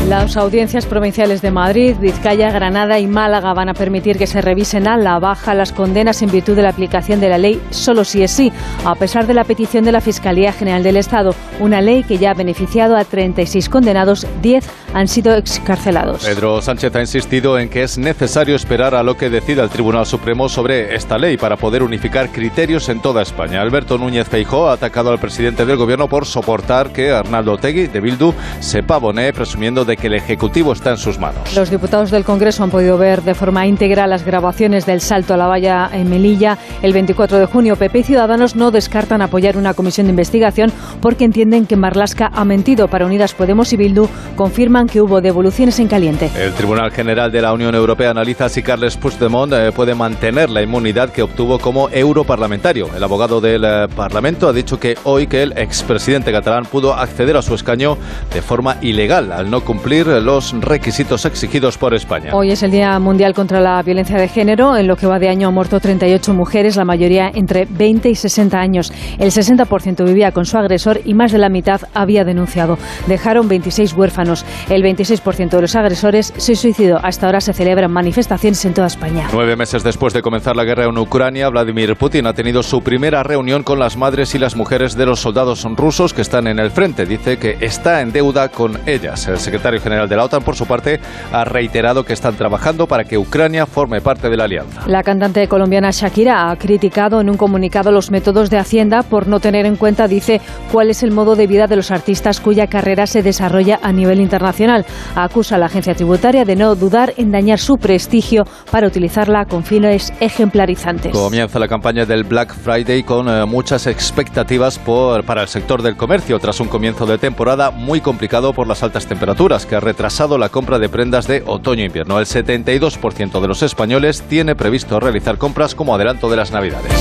Las audiencias provinciales de Madrid, Vizcaya, Granada y Málaga van a permitir que se revisen a la baja las condenas en virtud de la aplicación de la ley solo si es sí, a pesar de la petición de la Fiscalía General del Estado, una ley que ya ha beneficiado a 36 condenados, 10 han sido excarcelados. Pedro Sánchez ha insistido en que es necesario esperar a lo que decida el Tribunal Supremo sobre esta ley para poder unificar criterios en toda España. Alberto Núñez Feijóo ha atacado al presidente del Gobierno por soportar que Arnaldo Tegui, de Bildu, se pavonee presumiendo de que el Ejecutivo está en sus manos. Los diputados del Congreso han podido ver de forma íntegra las grabaciones del salto a la valla en Melilla el 24 de junio. PP y Ciudadanos no descartan apoyar una comisión de investigación porque entienden que Marlasca ha mentido. Para Unidas Podemos y Bildu confirman que hubo devoluciones en caliente. El Tribunal General de la Unión Europea analiza si Carles Puigdemont eh, puede mantener la inmunidad que obtuvo como europarlamentario. El abogado del eh, Parlamento ha dicho que hoy que el expresidente catalán pudo acceder a su escaño de forma ilegal al no cumplir los requisitos exigidos por España. Hoy es el Día Mundial contra la Violencia de Género. En lo que va de año han muerto 38 mujeres, la mayoría entre 20 y 60 años. El 60% vivía con su agresor y más de la mitad había denunciado. Dejaron 26 huérfanos. El 26% de los agresores se suicidó. Hasta ahora se celebran manifestaciones en toda España. Nueve meses después de comenzar la guerra en Ucrania, Vladimir Putin ha tenido su primera reunión con las madres y las mujeres de los soldados rusos que están en el frente. Dice que está en deuda con ellas. El secretario general de la OTAN, por su parte, ha reiterado que están trabajando para que Ucrania forme parte de la alianza. La cantante colombiana Shakira ha criticado en un comunicado los métodos de Hacienda por no tener en cuenta, dice, cuál es el modo de vida de los artistas cuya carrera se desarrolla a nivel internacional. Acusa a la agencia tributaria de no dudar en dañar su prestigio para utilizarla con fines ejemplarizantes. Comienza la campaña del Black Friday con eh, muchas expectativas por, para el sector del comercio tras un comienzo de temporada muy complicado por las altas temperaturas que ha retrasado la compra de prendas de otoño-invierno. El 72% de los españoles tiene previsto realizar compras como adelanto de las Navidades.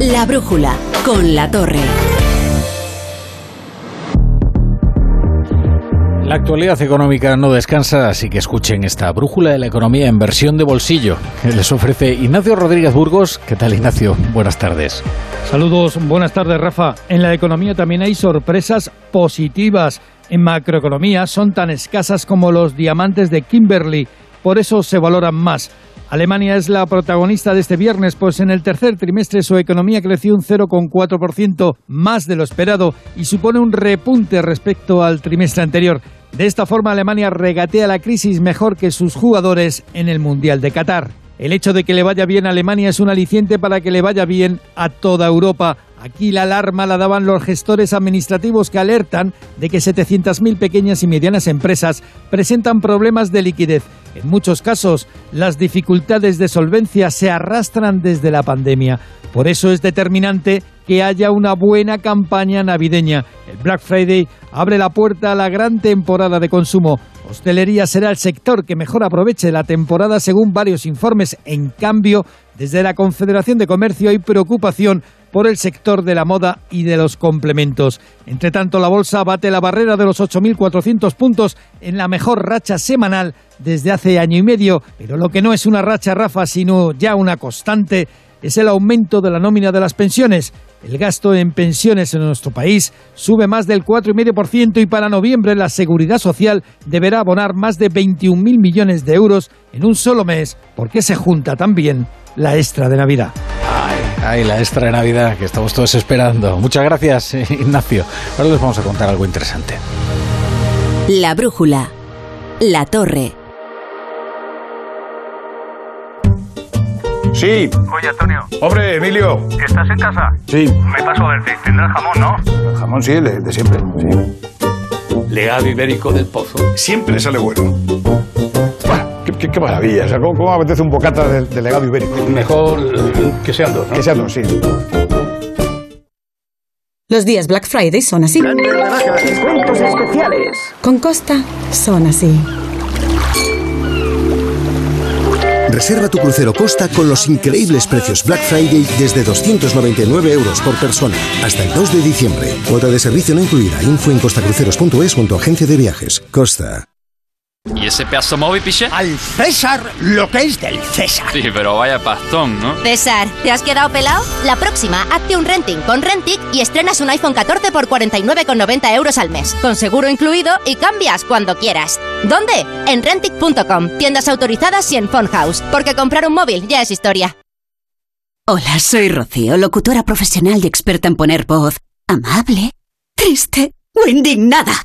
La brújula con la torre. La actualidad económica no descansa, así que escuchen esta brújula de la economía en versión de bolsillo que les ofrece Ignacio Rodríguez Burgos. ¿Qué tal, Ignacio? Buenas tardes. Saludos, buenas tardes, Rafa. En la economía también hay sorpresas positivas. En macroeconomía son tan escasas como los diamantes de Kimberly, por eso se valoran más. Alemania es la protagonista de este viernes, pues en el tercer trimestre su economía creció un 0,4% más de lo esperado y supone un repunte respecto al trimestre anterior. De esta forma, Alemania regatea la crisis mejor que sus jugadores en el Mundial de Qatar. El hecho de que le vaya bien a Alemania es un aliciente para que le vaya bien a toda Europa. Aquí la alarma la daban los gestores administrativos que alertan de que 700.000 pequeñas y medianas empresas presentan problemas de liquidez. En muchos casos, las dificultades de solvencia se arrastran desde la pandemia. Por eso es determinante que haya una buena campaña navideña. El Black Friday abre la puerta a la gran temporada de consumo. Hostelería será el sector que mejor aproveche la temporada según varios informes. En cambio, desde la Confederación de Comercio hay preocupación por el sector de la moda y de los complementos. Entre tanto, la bolsa bate la barrera de los 8.400 puntos en la mejor racha semanal desde hace año y medio, pero lo que no es una racha, Rafa, sino ya una constante, es el aumento de la nómina de las pensiones. El gasto en pensiones en nuestro país sube más del 4,5% y para noviembre la Seguridad Social deberá abonar más de 21.000 millones de euros en un solo mes porque se junta también la extra de Navidad. Ay, ay, la extra de Navidad que estamos todos esperando. Muchas gracias, Ignacio. Ahora les vamos a contar algo interesante. La brújula. La torre. Sí. Oye, Antonio. Hombre, Emilio. ¿Estás en casa? Sí. Me paso a verte. Tendrás jamón, ¿no? El jamón sí, de, de siempre. Sí. Legado ibérico del pozo. Siempre sale bueno. Qué, qué- qué maravilla. O sea, ¿cómo, apetece un bocata de, de legado ibérico? Mejor eh, que sean dos, ¿no? Que sean dos, sí. Los días Black Friday son así. Descuentos especiales. Con Costa son así. Reserva tu crucero Costa con los increíbles precios Black Friday desde 299 euros por persona hasta el 2 de diciembre. Cuota de servicio no incluida. Info en costacruceros.es junto a agencia de viajes. Costa. ¿Y ese pedazo móvil, piche? Al César lo que es del César. Sí, pero vaya pastón, ¿no? César, ¿te has quedado pelado? La próxima, hazte un renting con Rentic y estrenas un iPhone 14 por 49,90 euros al mes, con seguro incluido y cambias cuando quieras. ¿Dónde? En Rentic.com, tiendas autorizadas y en House, porque comprar un móvil ya es historia. Hola, soy Rocío, locutora profesional y experta en poner voz amable, triste o indignada.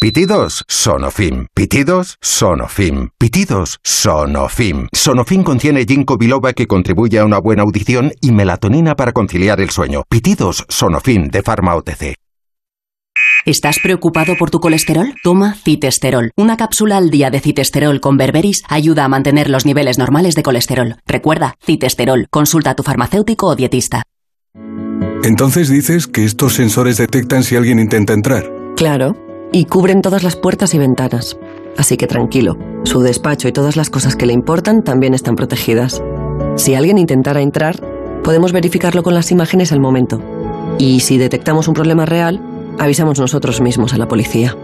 Pitidos Sonofim. Pitidos Sonofim. Pitidos Sonofim. Sonofim contiene ginkgo biloba que contribuye a una buena audición y melatonina para conciliar el sueño. Pitidos Sonofim de Pharma OTC. ¿Estás preocupado por tu colesterol? Toma citesterol. Una cápsula al día de citesterol con berberis ayuda a mantener los niveles normales de colesterol. Recuerda, citesterol. Consulta a tu farmacéutico o dietista. Entonces dices que estos sensores detectan si alguien intenta entrar. Claro, y cubren todas las puertas y ventanas. Así que tranquilo, su despacho y todas las cosas que le importan también están protegidas. Si alguien intentara entrar, podemos verificarlo con las imágenes al momento. Y si detectamos un problema real, avisamos nosotros mismos a la policía.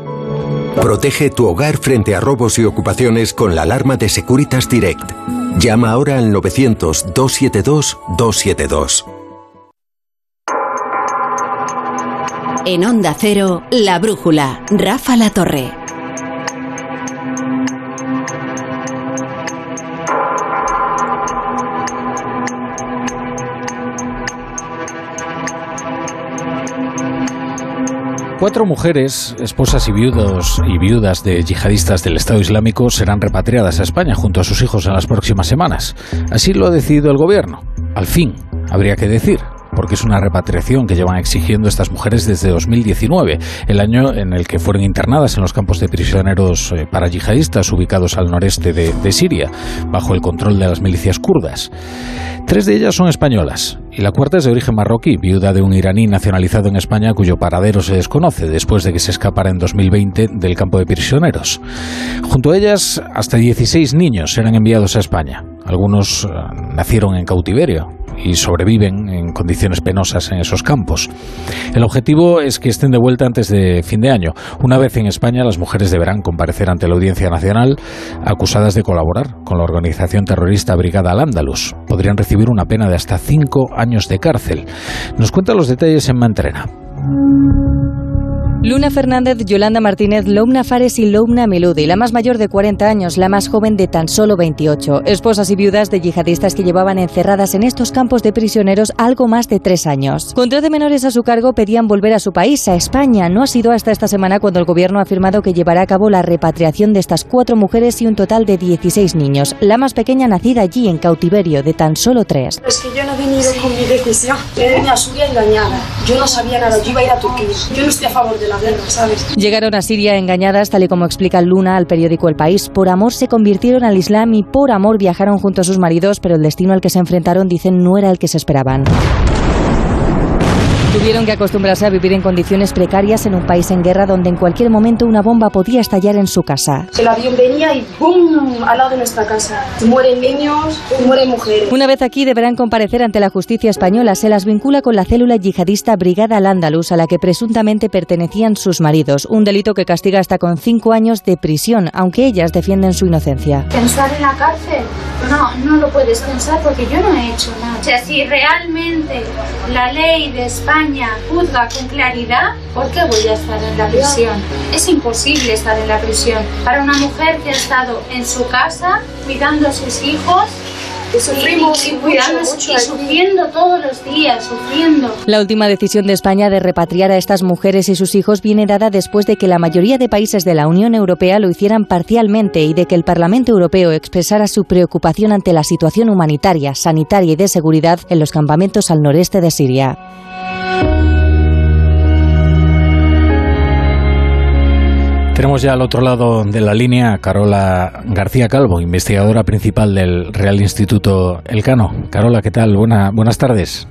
Protege tu hogar frente a robos y ocupaciones con la alarma de Securitas Direct. Llama ahora al 900-272-272. En Onda Cero, La Brújula, Rafa La Torre. Cuatro mujeres, esposas y viudos y viudas de yihadistas del Estado Islámico serán repatriadas a España junto a sus hijos en las próximas semanas. Así lo ha decidido el gobierno. Al fin, habría que decir porque es una repatriación que llevan exigiendo estas mujeres desde 2019, el año en el que fueron internadas en los campos de prisioneros eh, para yihadistas ubicados al noreste de, Siria, bajo el control de las milicias kurdas. Tres de ellas son españolas y la cuarta es de origen marroquí, viuda de un iraní nacionalizado en España cuyo paradero se desconoce después de que se escapara en 2020 del campo de prisioneros. Junto a ellas, hasta 16 niños serán enviados a España. Algunos eh, nacieron en cautiverio y sobreviven en condiciones penosas en esos campos. El objetivo es que estén de vuelta antes de fin de año. Una vez en España, las mujeres deberán comparecer ante la Audiencia Nacional acusadas de colaborar con la organización terrorista Brigada Al-Ándalus. Podrían recibir una pena de hasta cinco años de cárcel. Nos cuenta los detalles en Mantrena. Luna Fernández, Yolanda Martínez, Loumna Fares y Loumna Meludi, la más mayor de 40 años, la más joven de tan solo 28, esposas y viudas de yihadistas que llevaban encerradas en estos campos de prisioneros algo más de tres años. Con 13 menores a su cargo pedían volver a su país, a España. No ha sido hasta esta semana cuando el gobierno ha afirmado que llevará a cabo la repatriación de estas cuatro mujeres y un total de 16 niños, la más pequeña nacida allí en cautiverio de tan solo tres. Es que yo no he venido con mi decisión. Engañada. Yo no sabía nada, yo iba a ir a Turquía. Yo no estoy a favor de la Llegaron a Siria engañadas, tal y como explica Luna al periódico El País. Por amor se convirtieron al Islam y por amor viajaron junto a sus maridos, pero el destino al que se enfrentaron, dicen, no era el que se esperaban. Tuvieron que acostumbrarse a vivir en condiciones precarias en un país en guerra donde en cualquier momento una bomba podía estallar en su casa. El avión venía y ¡bum! al lado de nuestra casa. Mueren niños, mueren mujeres. Una vez aquí deberán comparecer ante la justicia española. Se las vincula con la célula yihadista Brigada Al-Ándalus a la que presuntamente pertenecían sus maridos. Un delito que castiga hasta con cinco años de prisión, aunque ellas defienden su inocencia. ¿Pensar en la cárcel? No, no lo puedes pensar porque yo no he hecho nada. O sea, si realmente la ley de España juzga con claridad, ¿por qué voy a estar en la prisión? Es imposible estar en la prisión. Para una mujer que ha estado en su casa cuidando a sus hijos y sufrimos y, y, cuidando, mucho, mucho y sufriendo todos los días, sufriendo. La última decisión de España de repatriar a estas mujeres y sus hijos viene dada después de que la mayoría de países de la Unión Europea lo hicieran parcialmente y de que el Parlamento Europeo expresara su preocupación ante la situación humanitaria, sanitaria y de seguridad en los campamentos al noreste de Siria. Tenemos ya al otro lado de la línea a Carola García Calvo, investigadora principal del Real Instituto Elcano. Carola, ¿qué tal? Buena, buenas tardes.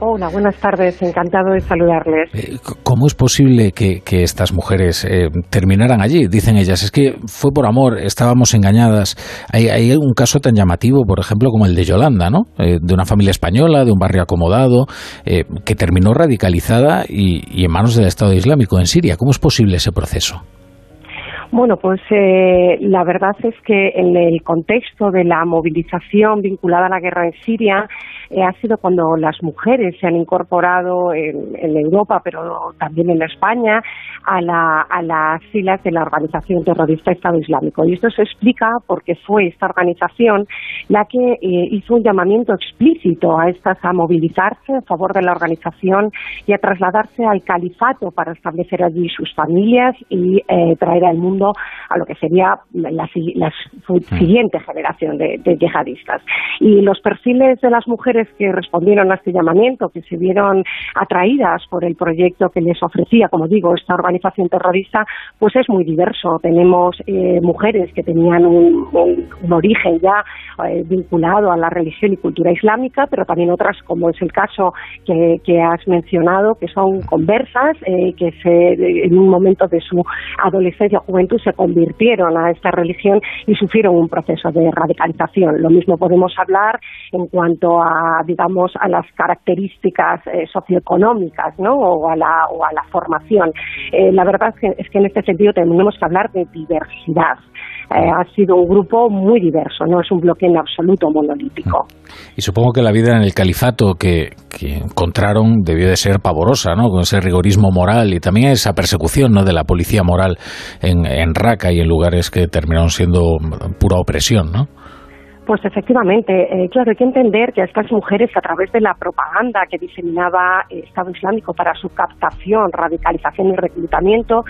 Hola, buenas tardes. Encantado de saludarles. Eh, ¿Cómo es posible que, que estas mujeres eh, terminaran allí? Dicen ellas, es que fue por amor, estábamos engañadas. Hay, hay un caso tan llamativo, por ejemplo, como el de Yolanda, ¿no? Eh, de una familia española, de un barrio acomodado, que terminó radicalizada y, y en manos del Estado Islámico en Siria. ¿Cómo es posible ese proceso? Bueno, pues eh, la verdad es que en el contexto de la movilización vinculada a la guerra en Siria eh, ha sido cuando las mujeres se han incorporado en, en Europa, pero también en España, a, la, a, las filas de la organización terrorista Estado Islámico. Y esto se explica porque fue esta organización la que eh, hizo un llamamiento explícito a estas a movilizarse a favor de la organización y a trasladarse al califato para establecer allí sus familias y eh, traer al mundo a lo que sería la, la siguiente generación de, de, yihadistas. Y los perfiles de las mujeres que respondieron a este llamamiento, que se vieron atraídas por el proyecto que les ofrecía, como digo, esta organización terrorista, pues es muy diverso. Tenemos eh, mujeres que tenían un, origen ya eh, vinculado a la religión y cultura islámica, pero también otras, como es el caso que, que has mencionado, que son conversas, eh, que se, en un momento de su adolescencia o juventud se convirtieron a esta religión y sufrieron un proceso de radicalización. Lo mismo podemos hablar en cuanto a, digamos, a las características eh, socioeconómicas, ¿no? O a la, o a la formación. Eh, la verdad es que, es que en este sentido tenemos que hablar de diversidad. Eh, ha sido un grupo muy diverso, no es un bloque en absoluto monolítico. Y supongo que la vida en el califato que, que, encontraron debió de ser pavorosa, ¿no? Con ese rigorismo moral y también esa persecución, ¿no? De la policía moral en, en Raqqa y en lugares que terminaron siendo pura opresión, ¿no? Pues efectivamente, eh, claro, hay que entender que a estas mujeres, a través de la propaganda que diseminaba el Estado Islámico para su captación, radicalización y reclutamiento,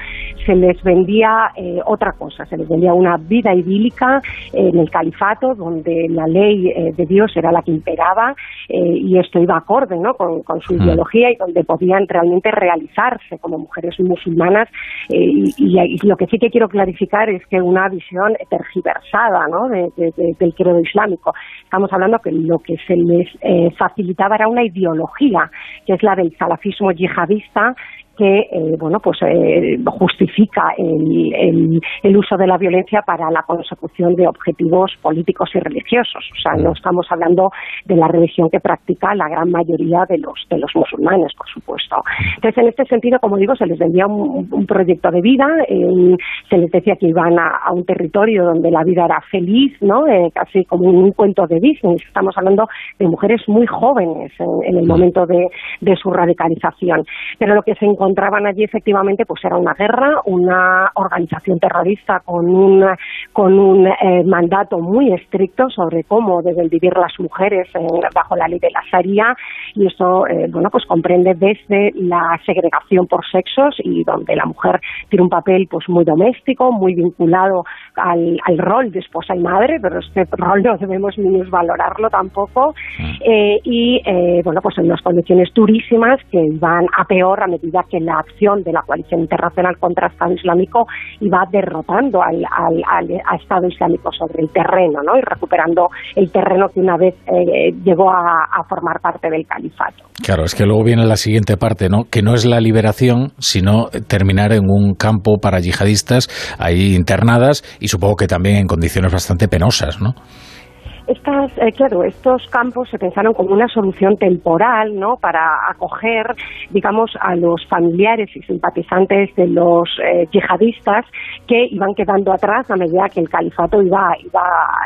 se les vendía eh, otra cosa, se les vendía una vida idílica en el califato, donde la ley eh, de Dios era la que imperaba y esto iba acorde ¿no? con, con su ideología y donde podían realmente realizarse como mujeres musulmanas. Y, y, y, lo que sí que quiero clarificar es que una visión tergiversada ¿no? de, de, de, del credo islámico. Estamos hablando que lo que se les eh, facilitaba era una ideología, que es la del salafismo yihadista, que eh, bueno pues eh, justifica el, el, el, uso de la violencia para la consecución de objetivos políticos y religiosos. O sea, no estamos hablando de la religión que practica la gran mayoría de los de los musulmanes, por supuesto. Entonces, en este sentido, como digo, se les vendía un, un proyecto de vida, eh, se les decía que iban a, a, un territorio donde la vida era feliz, ¿no? Eh, casi como un, cuento de Disney. Estamos hablando de mujeres muy jóvenes en, en el momento de, de su radicalización. Pero lo que se encontró encontraban allí efectivamente pues era una guerra, una organización terrorista con un, con un eh, mandato muy estricto sobre cómo deben vivir las mujeres en, bajo la ley de la Sharia y eso eh, bueno pues comprende desde la segregación por sexos y donde la mujer tiene un papel pues muy doméstico, muy vinculado al, al, rol de esposa y madre, pero este rol no debemos minusvalorarlo tampoco. Eh, y eh, bueno, pues en unas condiciones durísimas que van a peor a medida que la acción de la coalición internacional contra el Estado Islámico iba derrotando al, al, al, Estado Islámico sobre el terreno ¿no? y recuperando el terreno que una vez eh, llegó a, a formar parte del califato. Claro, es que luego viene la siguiente parte, ¿no? Que no es la liberación, sino terminar en un campo para yihadistas ahí internadas y supongo que también en condiciones bastante penosas, ¿no? Estas, eh, claro, estos campos se pensaron como una solución temporal, ¿no? Para acoger, digamos, a los familiares y simpatizantes de los eh, yihadistas que iban quedando atrás a medida que el califato iba, iba,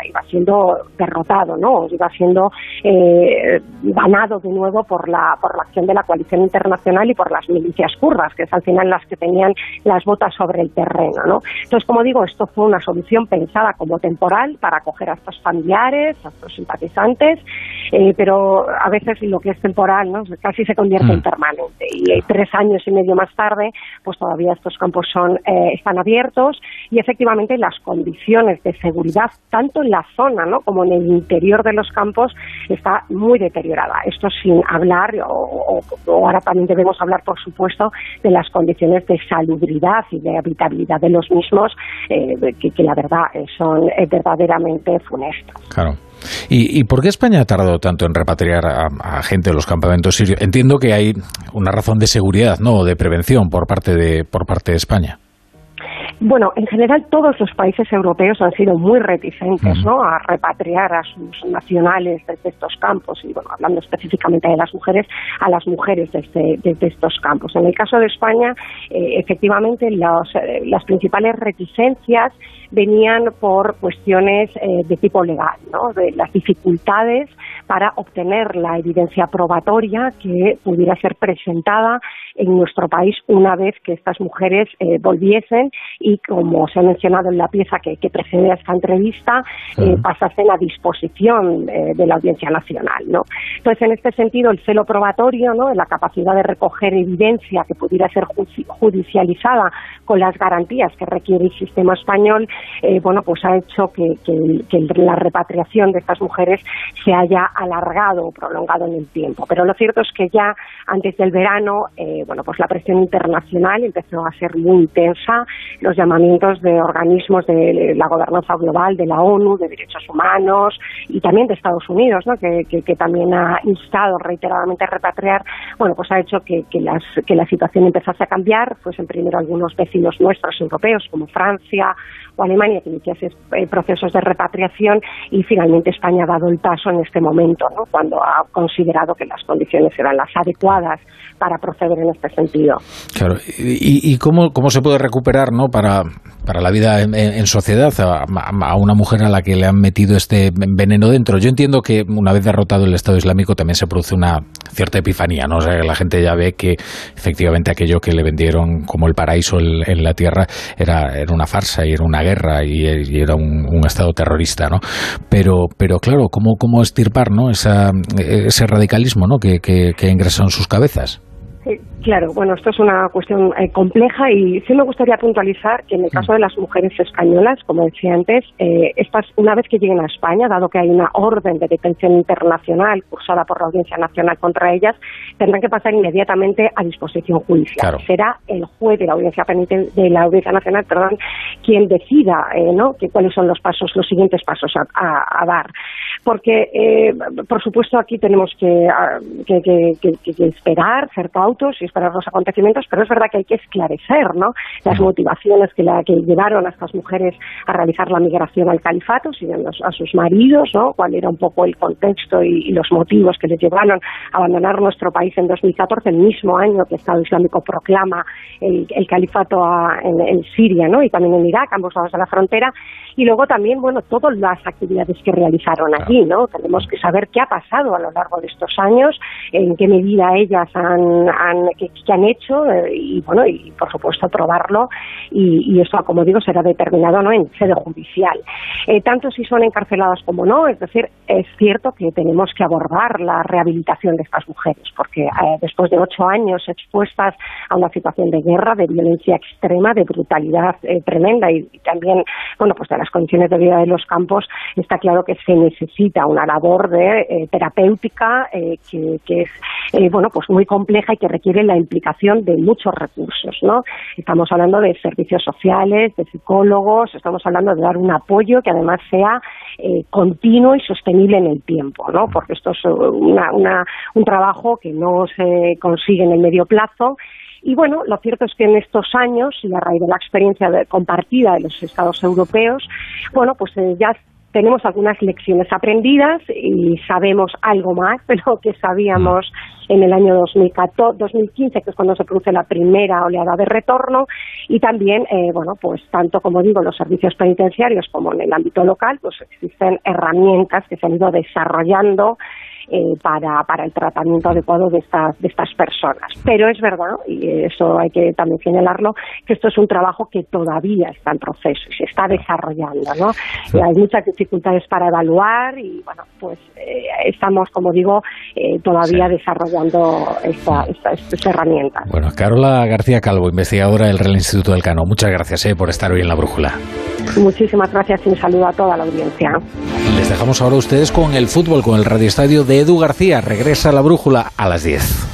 iba siendo derrotado, ¿no? Iba siendo eh, ganado de nuevo por la, por la acción de la coalición internacional y por las milicias kurdas, que es al final las que tenían las botas sobre el terreno, ¿no? Entonces, como digo, esto fue una solución pensada como temporal para acoger a estos familiares a sus simpatizantes, eh, pero a veces lo que es temporal ¿no? casi se convierte en mm. permanente. Y tres años y medio más tarde, pues todavía estos campos son eh, están abiertos y efectivamente las condiciones de seguridad, tanto en la zona ¿no? como en el interior de los campos, está muy deteriorada. Esto sin hablar, o, ahora también debemos hablar, por supuesto, de las condiciones de salubridad y de habitabilidad de los mismos, eh, que, que, la verdad son verdaderamente funestas. Claro. ¿Y, por qué España ha tardado tanto en repatriar a, gente de los campamentos sirios? Entiendo que hay una razón de seguridad, no, de prevención por parte de por parte de España. Bueno, en general todos los países europeos han sido muy reticentes ¿no? a repatriar a sus nacionales desde estos campos y, bueno, hablando específicamente de las mujeres, a las mujeres desde, desde estos campos. En el caso de España, eh, efectivamente, los, eh, las principales reticencias venían por cuestiones eh, de tipo legal, ¿no? de las dificultades para obtener la evidencia probatoria que pudiera ser presentada en nuestro país una vez que estas mujeres eh, volviesen y, como se ha mencionado en la pieza que, precede a esta entrevista, eh, pasasen a disposición de la Audiencia Nacional. ¿no? Entonces, en este sentido, el celo probatorio, ¿no? la capacidad de recoger evidencia que pudiera ser judicializada con las garantías que requiere el sistema español, eh, bueno, pues ha hecho que, la repatriación de estas mujeres se haya alargado o prolongado en el tiempo. Pero lo cierto es que ya antes del verano, eh, bueno, pues la presión internacional empezó a ser muy intensa, los llamamientos de organismos de la gobernanza global, de la ONU, de derechos humanos y también de Estados Unidos, ¿no? que, también ha instado reiteradamente a repatriar, bueno, pues ha hecho que, la situación empezase a cambiar, pues en primero algunos vecinos nuestros europeos como Francia o Alemania que iniciase eh, procesos de repatriación y finalmente España ha dado el paso en este momento, cuando ha considerado que las condiciones eran las adecuadas para proceder en este sentido. Claro, ¿y, cómo, cómo se puede recuperar ¿no? para, para la vida en, sociedad a, una mujer a la que le han metido este veneno dentro? Yo entiendo que una vez derrotado el Estado Islámico también se produce una cierta epifanía, ¿no? O sea, la gente ya ve que efectivamente aquello que le vendieron como el paraíso en, la tierra era, era una farsa y era una guerra y, era un, Estado terrorista, ¿no? Pero, pero claro, ¿cómo, cómo estirpar ¿no? Esa, ese radicalismo ¿no? que, que, que en sus cabezas? Sí, claro. Bueno, esto es una cuestión eh, compleja y sí me gustaría puntualizar que en el caso de las mujeres españolas, como decía antes, eh, estas, una vez que lleguen a España, dado que hay una orden de detención internacional cursada por la Audiencia Nacional contra ellas, tendrán que pasar inmediatamente a disposición judicial. Será el juez de la Audiencia de la Audiencia Nacional, perdón, quien decida, eh, ¿no? Que, cuáles son los pasos, los siguientes pasos a, dar. Porque, eh, por supuesto, aquí tenemos que, que, que esperar, ser cautos y esperar los acontecimientos, pero es verdad que hay que esclarecer ¿no? las motivaciones que, la, que llevaron a estas mujeres a realizar la migración al califato, siguiendo a sus maridos, ¿no? cuál era un poco el contexto y, los motivos que les llevaron a abandonar nuestro país en 2014, el mismo año que el Estado Islámico proclama el, califato en, Siria ¿no? y también en Irak, ambos lados de la frontera, y luego también, bueno, todas las actividades que realizaron allí Tenemos que saber qué ha pasado a lo largo de estos años, en qué medida ellas han, han han hecho eh, y, bueno, y por supuesto probarlo y, y, eso, como digo, será determinado ¿no? en sede judicial. Eh, tanto si son encarceladas como no, es decir, es cierto que tenemos que abordar la rehabilitación de estas mujeres, porque eh, después de ocho años expuestas a una situación de guerra, de violencia extrema, de brutalidad tremenda y, y también, bueno, pues de las condiciones de vida de los campos, está claro que se necesita una labor de eh, terapéutica eh, que, es eh, bueno pues muy compleja y que requiere la implicación de muchos recursos no estamos hablando de servicios sociales de psicólogos estamos hablando de dar un apoyo que además sea continuo y sostenible en el tiempo no porque esto es una, una, un trabajo que no se consigue en el medio plazo. Y bueno, lo cierto es que en estos años, y a raíz de la experiencia compartida de los Estados europeos, bueno, pues ya tenemos algunas lecciones aprendidas y sabemos algo más de lo que sabíamos en el año 2014, 2015, que es cuando se produce la primera oleada de retorno, y también, eh, bueno, pues tanto como digo, los servicios penitenciarios como en el ámbito local, pues existen herramientas que se han ido desarrollando eh, para, para el tratamiento adecuado de estas, de estas personas. Pero es verdad, y eso hay que también señalarlo, que esto es un trabajo que todavía está en proceso y se está desarrollando, ¿no? Y hay muchas dificultades para evaluar y, bueno, pues eh, estamos, como digo, eh, todavía desarrollando esta, esta, esta, herramienta. Bueno, Carola García Calvo, investigadora del Real Instituto del Cano, muchas gracias por estar hoy en La Brújula. Muchísimas gracias y un saludo a toda la audiencia. Les dejamos ahora a ustedes con el fútbol, con el Radio Estadio de Edu García. Regresa a la brújula a las 10.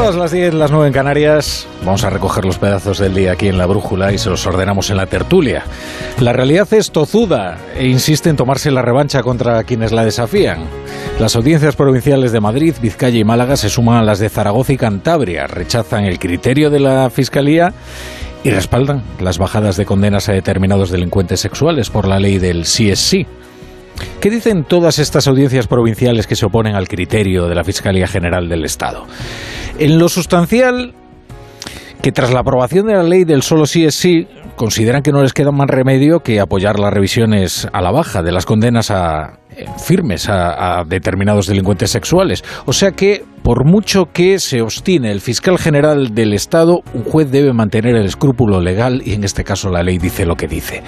Pasadas las 10, las 9 en Canarias, vamos a recoger los pedazos del día aquí en la brújula y se los ordenamos en la tertulia. La realidad es tozuda e insiste en tomarse la revancha contra quienes la desafían. Las audiencias provinciales de Madrid, Vizcaya y Málaga se suman a las de Zaragoza y Cantabria, rechazan el criterio de la Fiscalía y respaldan las bajadas de condenas a determinados delincuentes sexuales por la ley del sí es sí. ¿Qué dicen todas estas audiencias provinciales que se oponen al criterio de la Fiscalía General del Estado? En lo sustancial, que tras la aprobación de la ley del solo sí es sí, consideran que no les queda más remedio que apoyar las revisiones a la baja de las condenas a, firmes a, determinados delincuentes sexuales. O sea que, por mucho que se obstine el fiscal general del Estado, un juez debe mantener el escrúpulo legal y en este caso la ley dice lo que dice.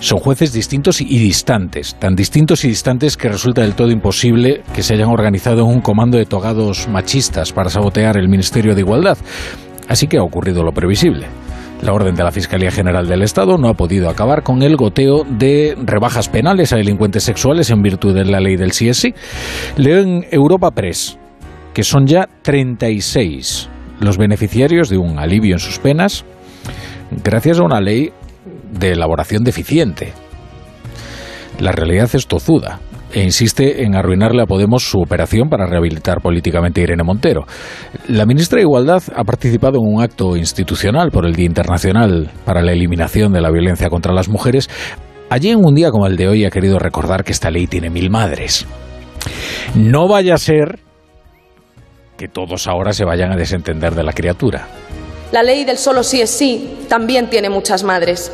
Son jueces distintos y distantes, tan distintos y distantes que resulta del todo imposible que se hayan organizado un comando de togados machistas para sabotear el Ministerio de Igualdad. Así que ha ocurrido lo previsible. La orden de la Fiscalía General del Estado no ha podido acabar con el goteo de rebajas penales a delincuentes sexuales en virtud de la ley del CSI. Leo en Europa Press que son ya 36 los beneficiarios de un alivio en sus penas gracias a una ley de elaboración deficiente. La realidad es tozuda e insiste en arruinarle a Podemos su operación para rehabilitar políticamente a Irene Montero. La ministra de Igualdad ha participado en un acto institucional por el Día Internacional para la Eliminación de la Violencia contra las Mujeres. Allí en un día como el de hoy ha querido recordar que esta ley tiene mil madres. No vaya a ser que todos ahora se vayan a desentender de la criatura. La ley del solo sí es sí también tiene muchas madres.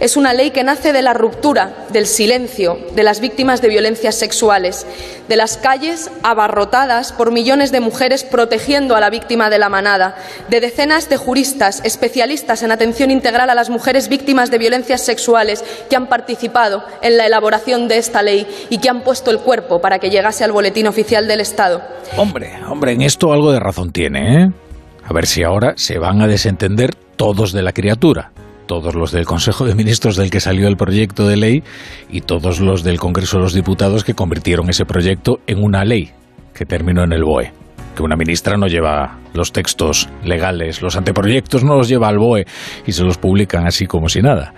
Es una ley que nace de la ruptura, del silencio, de las víctimas de violencias sexuales, de las calles abarrotadas por millones de mujeres protegiendo a la víctima de la manada, de decenas de juristas especialistas en atención integral a las mujeres víctimas de violencias sexuales que han participado en la elaboración de esta ley y que han puesto el cuerpo para que llegase al boletín oficial del Estado. Hombre, hombre, en esto algo de razón tiene, ¿eh? A ver si ahora se van a desentender todos de la criatura, todos los del Consejo de Ministros del que salió el proyecto de ley y todos los del Congreso de los Diputados que convirtieron ese proyecto en una ley que terminó en el BOE. Que una ministra no lleva los textos legales, los anteproyectos no los lleva al BOE y se los publican así como si nada.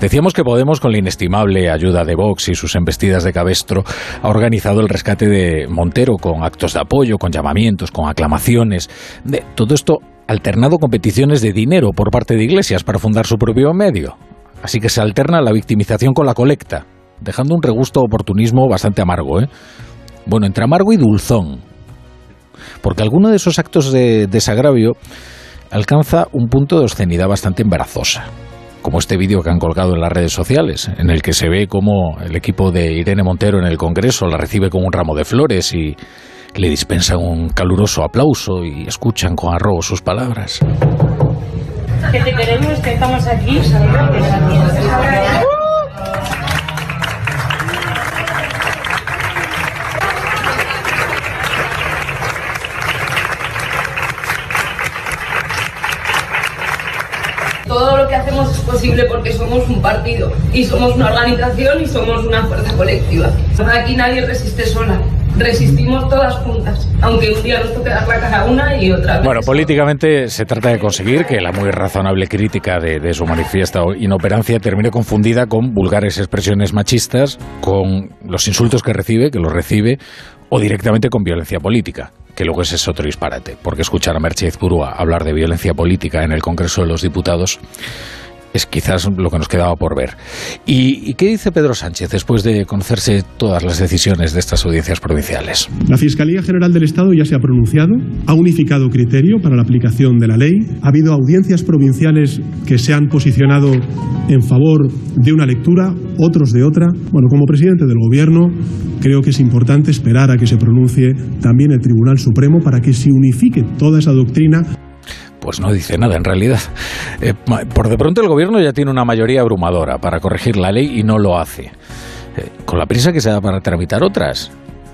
Decíamos que Podemos, con la inestimable ayuda de Vox y sus embestidas de cabestro, ha organizado el rescate de Montero con actos de apoyo, con llamamientos, con aclamaciones. De todo esto alternado con peticiones de dinero por parte de iglesias para fundar su propio medio. Así que se alterna la victimización con la colecta, dejando un regusto oportunismo bastante amargo. ¿eh? Bueno, entre amargo y dulzón. Porque alguno de esos actos de desagravio alcanza un punto de obscenidad bastante embarazosa como este vídeo que han colgado en las redes sociales, en el que se ve cómo el equipo de Irene Montero en el Congreso la recibe con un ramo de flores y le dispensan un caluroso aplauso y escuchan con arrobo sus palabras. Que te queremos, que estamos aquí. Es posible porque somos un partido y somos una organización y somos una fuerza colectiva. Aquí nadie resiste sola. Resistimos todas juntas, aunque un día nos toque dar la cara una y otra vez. Bueno, políticamente se trata de conseguir que la muy razonable crítica de, de su manifiesta inoperancia termine confundida con vulgares expresiones machistas, con los insultos que recibe, que los recibe, o directamente con violencia política que luego ese es otro disparate, porque escuchar a Mercedes Purúa hablar de violencia política en el Congreso de los Diputados es quizás lo que nos quedaba por ver. ¿Y, qué dice Pedro Sánchez después de conocerse todas las decisiones de estas audiencias provinciales? La Fiscalía General del Estado ya se ha pronunciado, ha unificado criterio para la aplicación de la ley, ha habido audiencias provinciales que se han posicionado en favor de una lectura, otros de otra. Bueno, como presidente del Gobierno, creo que es importante esperar a que se pronuncie también el Tribunal Supremo para que se unifique toda esa doctrina pues no dice nada en realidad. Eh, por de pronto el gobierno ya tiene una mayoría abrumadora para corregir la ley y no lo hace. Eh, con la prisa que se da para tramitar otras,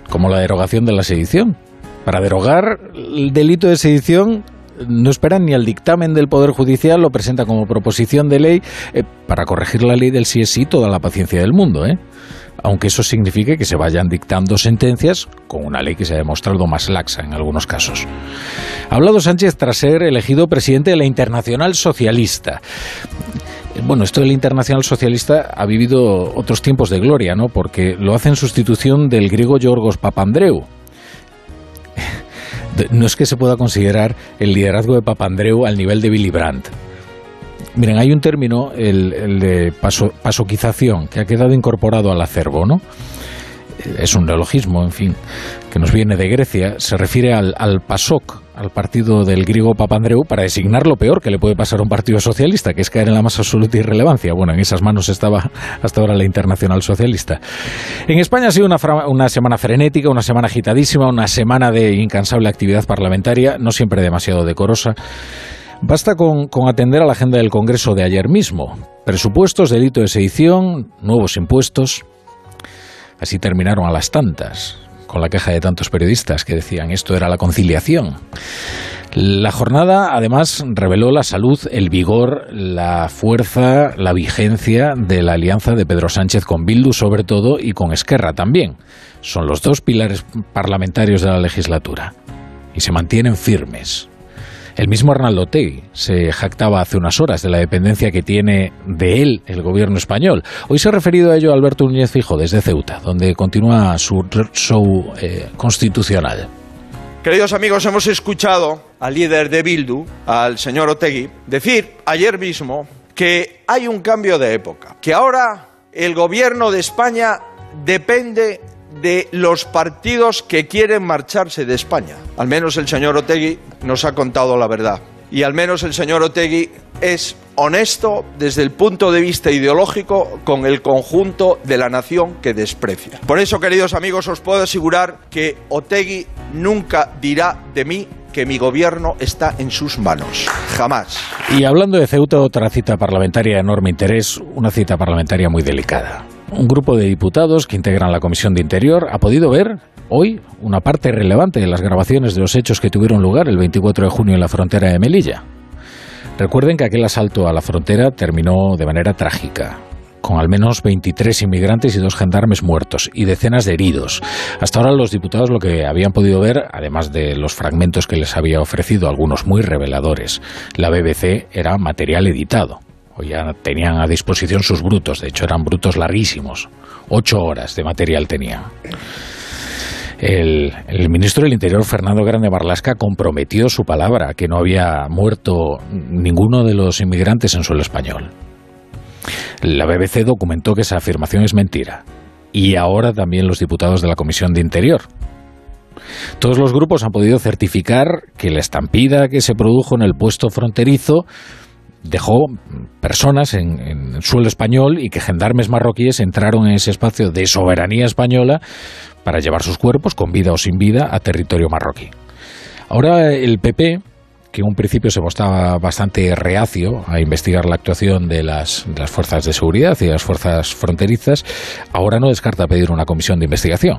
como la derogación de la sedición. Para derogar el delito de sedición no esperan ni al dictamen del Poder Judicial, lo presenta como proposición de ley. Eh, para corregir la ley del sí es sí, toda la paciencia del mundo, ¿eh? Aunque eso signifique que se vayan dictando sentencias con una ley que se ha demostrado más laxa en algunos casos. Ha hablado Sánchez tras ser elegido presidente de la Internacional Socialista. Bueno, esto del Internacional Socialista ha vivido otros tiempos de gloria, ¿no? Porque lo hace en sustitución del griego Yorgos Papandreou. No es que se pueda considerar el liderazgo de Papandreou al nivel de Willy Brandt Miren, hay un término, el, de paso, pasoquización, que ha quedado incorporado al acervo, ¿no? Es un neologismo, en fin, que nos viene de Grecia. Se refiere al, al PASOK, al partido del griego Papandreou, para designar lo peor que le puede pasar a un partido socialista, que es caer en la más absoluta irrelevancia. Bueno, en esas manos estaba hasta ahora la Internacional Socialista. En España ha sido una, una semana frenética, una semana agitadísima, una semana de incansable actividad parlamentaria, no siempre demasiado decorosa. Basta con, atender a la agenda del Congreso de ayer mismo. Presupuestos, delito de sedición, nuevos impuestos. Así terminaron a las tantas, con la queja de tantos periodistas que decían esto era la conciliación. La jornada además reveló la salud, el vigor, la fuerza, la vigencia de la alianza de Pedro Sánchez con Bildu sobre todo y con Esquerra también. Son los dos pilares parlamentarios de la legislatura y se mantienen firmes. El mismo Arnaldo Tegui se jactaba hace unas horas de la dependencia que tiene de él el gobierno español. Hoy se ha referido a ello Alberto Núñez Fijo desde Ceuta, donde continúa su show eh, constitucional. Queridos amigos, hemos escuchado al líder de Bildu, al señor Otegui, decir ayer mismo que hay un cambio de época, que ahora el gobierno de España depende de los partidos que quieren marcharse de España. Al menos el señor Otegui nos ha contado la verdad. Y al menos el señor Otegui es honesto desde el punto de vista ideológico con el conjunto de la nación que desprecia. Por eso, queridos amigos, os puedo asegurar que Otegui nunca dirá de mí que mi gobierno está en sus manos. Jamás. Y hablando de Ceuta, otra cita parlamentaria de enorme interés, una cita parlamentaria muy delicada un grupo de diputados que integran la Comisión de Interior ha podido ver hoy una parte relevante de las grabaciones de los hechos que tuvieron lugar el 24 de junio en la frontera de Melilla. Recuerden que aquel asalto a la frontera terminó de manera trágica con al menos 23 inmigrantes y dos gendarmes muertos y decenas de heridos. Hasta ahora los diputados lo que habían podido ver, además de los fragmentos que les había ofrecido, algunos muy reveladores, la BBC era material editado. O ya tenían a disposición sus brutos, de hecho eran brutos larguísimos. Ocho horas de material tenían. El, el, ministro del Interior, Fernando Grande Barlasca, comprometió su palabra, que no había muerto ninguno de los inmigrantes en suelo español. La BBC documentó que esa afirmación es mentira. Y ahora también los diputados de la Comisión de Interior. Todos los grupos han podido certificar que la estampida que se produjo en el puesto fronterizo dejó personas en, suelo español y que gendarmes marroquíes entraron en ese espacio de soberanía española para llevar sus cuerpos, con vida o sin vida, a territorio marroquí. Ahora el PP que en un principio se mostraba bastante reacio a investigar la actuación de las, de las fuerzas de seguridad y de las fuerzas fronterizas, ahora no descarta pedir una comisión de investigación.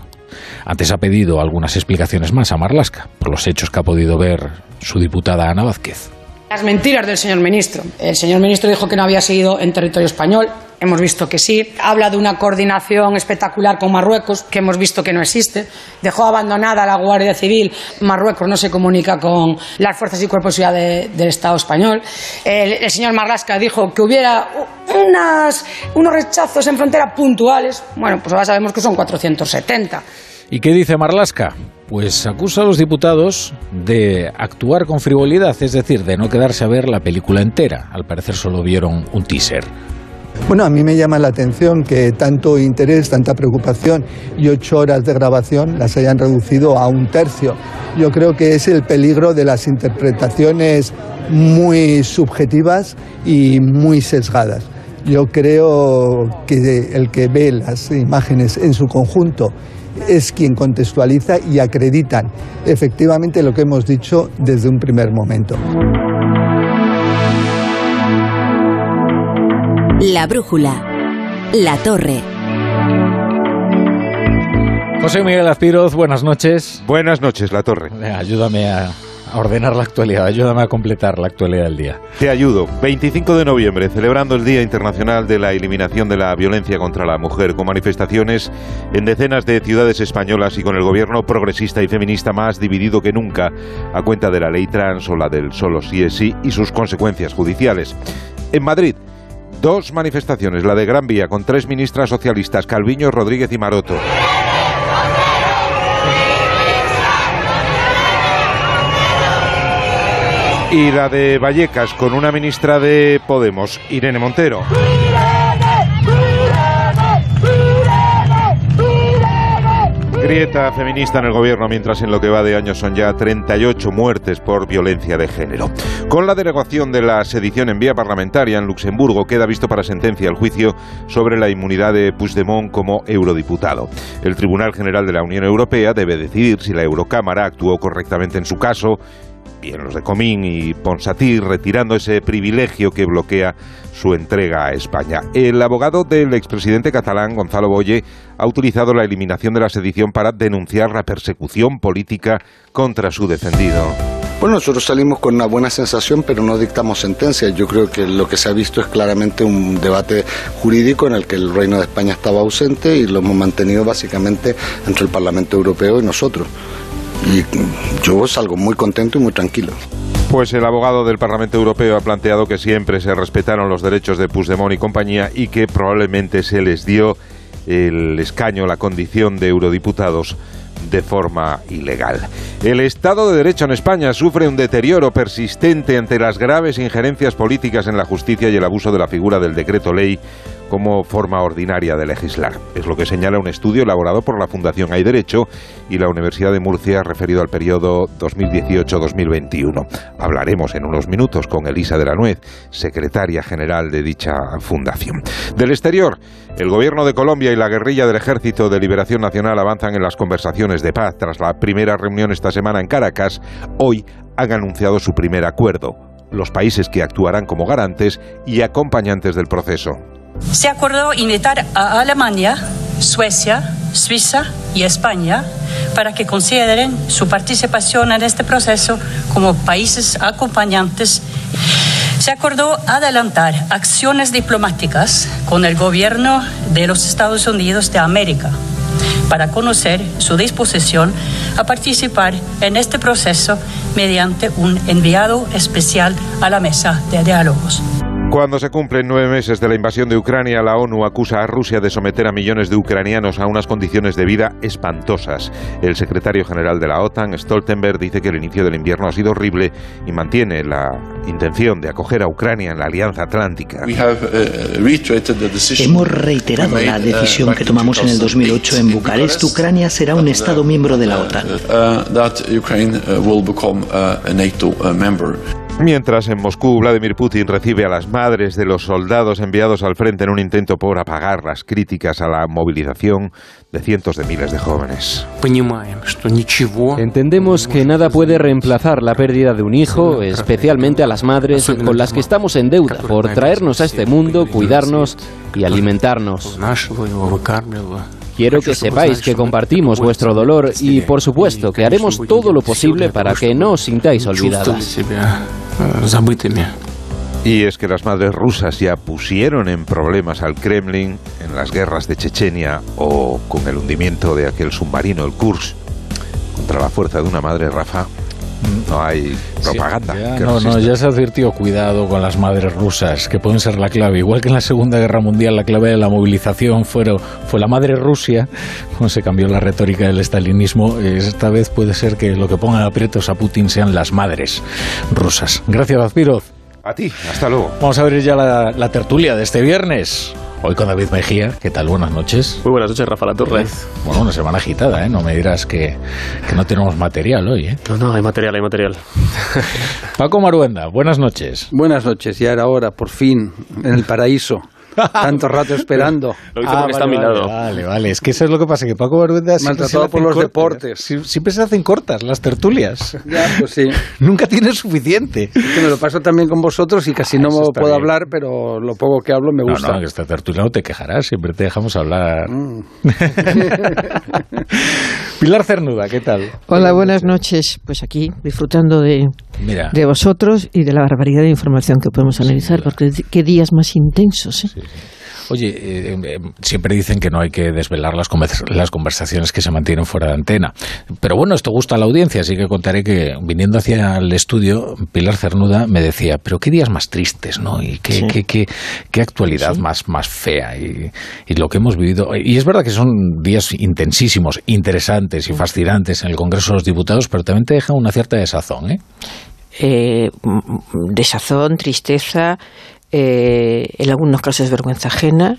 Antes ha pedido algunas explicaciones más a Marlasca por los hechos que ha podido ver su diputada Ana Vázquez. Las mentiras del señor ministro. El señor ministro dijo que no había seguido en territorio español. Hemos visto que sí. Habla de una coordinación espectacular con Marruecos, que hemos visto que no existe. Dejó abandonada la Guardia Civil. Marruecos no se comunica con las fuerzas y cuerpos de del Estado español. El, señor Marlasca dijo que hubiera unos rechazos en frontera puntuales. Bueno, pues ahora sabemos que son 470. ¿Y qué dice Marlasca? Pues acusa a los diputados de actuar con frivolidad, es decir, de no quedarse a ver la película entera. Al parecer solo vieron un teaser. Bueno, a mí me llama la atención que tanto interés, tanta preocupación y ocho horas de grabación las hayan reducido a un tercio. Yo creo que es el peligro de las interpretaciones muy subjetivas y muy sesgadas. Yo creo que el que ve las imágenes en su conjunto es quien contextualiza y acreditan efectivamente lo que hemos dicho desde un primer momento. La brújula. La torre. José Miguel Aspiroz, buenas noches. Buenas noches, La Torre. Ayúdame a ordenar la actualidad, ayúdame a completar la actualidad del día. Te ayudo. 25 de noviembre, celebrando el Día Internacional de la Eliminación de la Violencia contra la Mujer, con manifestaciones en decenas de ciudades españolas y con el gobierno progresista y feminista más dividido que nunca, a cuenta de la ley trans o la del solo sí es sí y sus consecuencias judiciales. En Madrid, dos manifestaciones, la de Gran Vía con tres ministras socialistas, Calviño, Rodríguez y Maroto. Y la de Vallecas con una ministra de Podemos, Irene Montero. Grieta feminista en el gobierno, mientras en lo que va de año son ya 38 muertes por violencia de género. Con la derogación de la sedición en vía parlamentaria en Luxemburgo, queda visto para sentencia el juicio sobre la inmunidad de Puigdemont como eurodiputado. El Tribunal General de la Unión Europea debe decidir si la Eurocámara actuó correctamente en su caso en los de Comín y Ponsatí, retirando ese privilegio que bloquea su entrega a España. El abogado del expresidente catalán, Gonzalo Boye, ha utilizado la eliminación de la sedición para denunciar la persecución política contra su defendido. Bueno, nosotros salimos con una buena sensación, pero no dictamos sentencia. Yo creo que lo que se ha visto es claramente un debate jurídico en el que el Reino de España estaba ausente y lo hemos mantenido básicamente entre el Parlamento Europeo y nosotros y yo salgo muy contento y muy tranquilo. Pues el abogado del Parlamento Europeo ha planteado que siempre se respetaron los derechos de Puigdemont y compañía y que probablemente se les dio el escaño, la condición de eurodiputados de forma ilegal. El Estado de Derecho en España sufre un deterioro persistente ante las graves injerencias políticas en la justicia y el abuso de la figura del decreto ley como forma ordinaria de legislar. Es lo que señala un estudio elaborado por la Fundación Hay Derecho y la Universidad de Murcia referido al periodo 2018-2021. Hablaremos en unos minutos con Elisa de la Nuez, secretaria general de dicha fundación. Del exterior, el gobierno de Colombia y la guerrilla del Ejército de Liberación Nacional avanzan en las conversaciones de paz. Tras la primera reunión esta semana en Caracas, hoy han anunciado su primer acuerdo los países que actuarán como garantes y acompañantes del proceso. Se acordó invitar a Alemania, Suecia, Suiza y España para que consideren su participación en este proceso como países acompañantes. Se acordó adelantar acciones diplomáticas con el gobierno de los Estados Unidos de América para conocer su disposición a participar en este proceso mediante un enviado especial a la mesa de diálogos. Cuando se cumplen nueve meses de la invasión de Ucrania, la ONU acusa a Rusia de someter a millones de ucranianos a unas condiciones de vida espantosas. El secretario general de la OTAN, Stoltenberg, dice que el inicio del invierno ha sido horrible y mantiene la intención de acoger a Ucrania en la Alianza Atlántica. Hemos reiterado la decisión que tomamos en el 2008 en Bucarest. Ucrania será un Estado miembro de la OTAN. Mientras en Moscú Vladimir Putin recibe a las madres de los soldados enviados al frente en un intento por apagar las críticas a la movilización de cientos de miles de jóvenes. Entendemos que nada puede reemplazar la pérdida de un hijo, especialmente a las madres con las que estamos en deuda por traernos a este mundo, cuidarnos y alimentarnos. Quiero que sepáis que compartimos vuestro dolor y, por supuesto, que haremos todo lo posible para que no os sintáis olvidadas. Y es que las madres rusas ya pusieron en problemas al Kremlin en las guerras de Chechenia o con el hundimiento de aquel submarino, el Kursk, contra la fuerza de una madre, Rafa. No hay propaganda. Sí, ya, no, no, ya se advirtió cuidado con las madres rusas, que pueden ser la clave. Igual que en la Segunda Guerra Mundial la clave de la movilización fue, fue la madre Rusia, cuando se cambió la retórica del estalinismo, esta vez puede ser que lo que pongan aprietos a Putin sean las madres rusas. Gracias, Azpirov. A ti, hasta luego. Vamos a abrir ya la, la tertulia de este viernes. Hoy con David Mejía, ¿qué tal? Buenas noches. Muy buenas noches, Rafa La Torre. Bueno, una semana agitada, ¿eh? No me dirás que, que no tenemos material hoy, ¿eh? No, no, hay material, hay material. Paco Maruenda, buenas noches. Buenas noches, ya era hora, por fin, en el paraíso. Tanto rato esperando. Lo hice porque está a mi lado. Vale, vale. Es que eso es lo que pasa, que Paco Maruenda Maltratado por los cortas. deportes. Siempre se hacen cortas las tertulias. Ya, pues sí. Nunca tienes suficiente. Que me lo paso también con vosotros y casi no me está puedo bien. hablar, pero lo poco que hablo me gusta. No, no, que esta tertulia no te quejarás, siempre te dejamos hablar. Mm. Pilar Cernuda, ¿qué tal? Hola, buenas noches. Pues aquí, disfrutando de, Mira. de vosotros y de la barbaridad de información que podemos analizar, porque qué días más intensos. ¿eh? Oye, eh, eh, siempre dicen que no hay que desvelar las, conver- las conversaciones que se mantienen fuera de antena. Pero bueno, esto gusta a la audiencia, así que contaré que viniendo hacia el estudio, Pilar Cernuda me decía, pero qué días más tristes, ¿no? Y qué, Sí. qué, qué- qué actualidad más, más fea. Y, y lo que hemos vivido. Y es verdad que son días intensísimos, interesantes y fascinantes en el Congreso de los Diputados, pero también te deja una cierta desazón, ¿eh? Eh, desazón, tristeza, eh, en algunos casos vergüenza ajena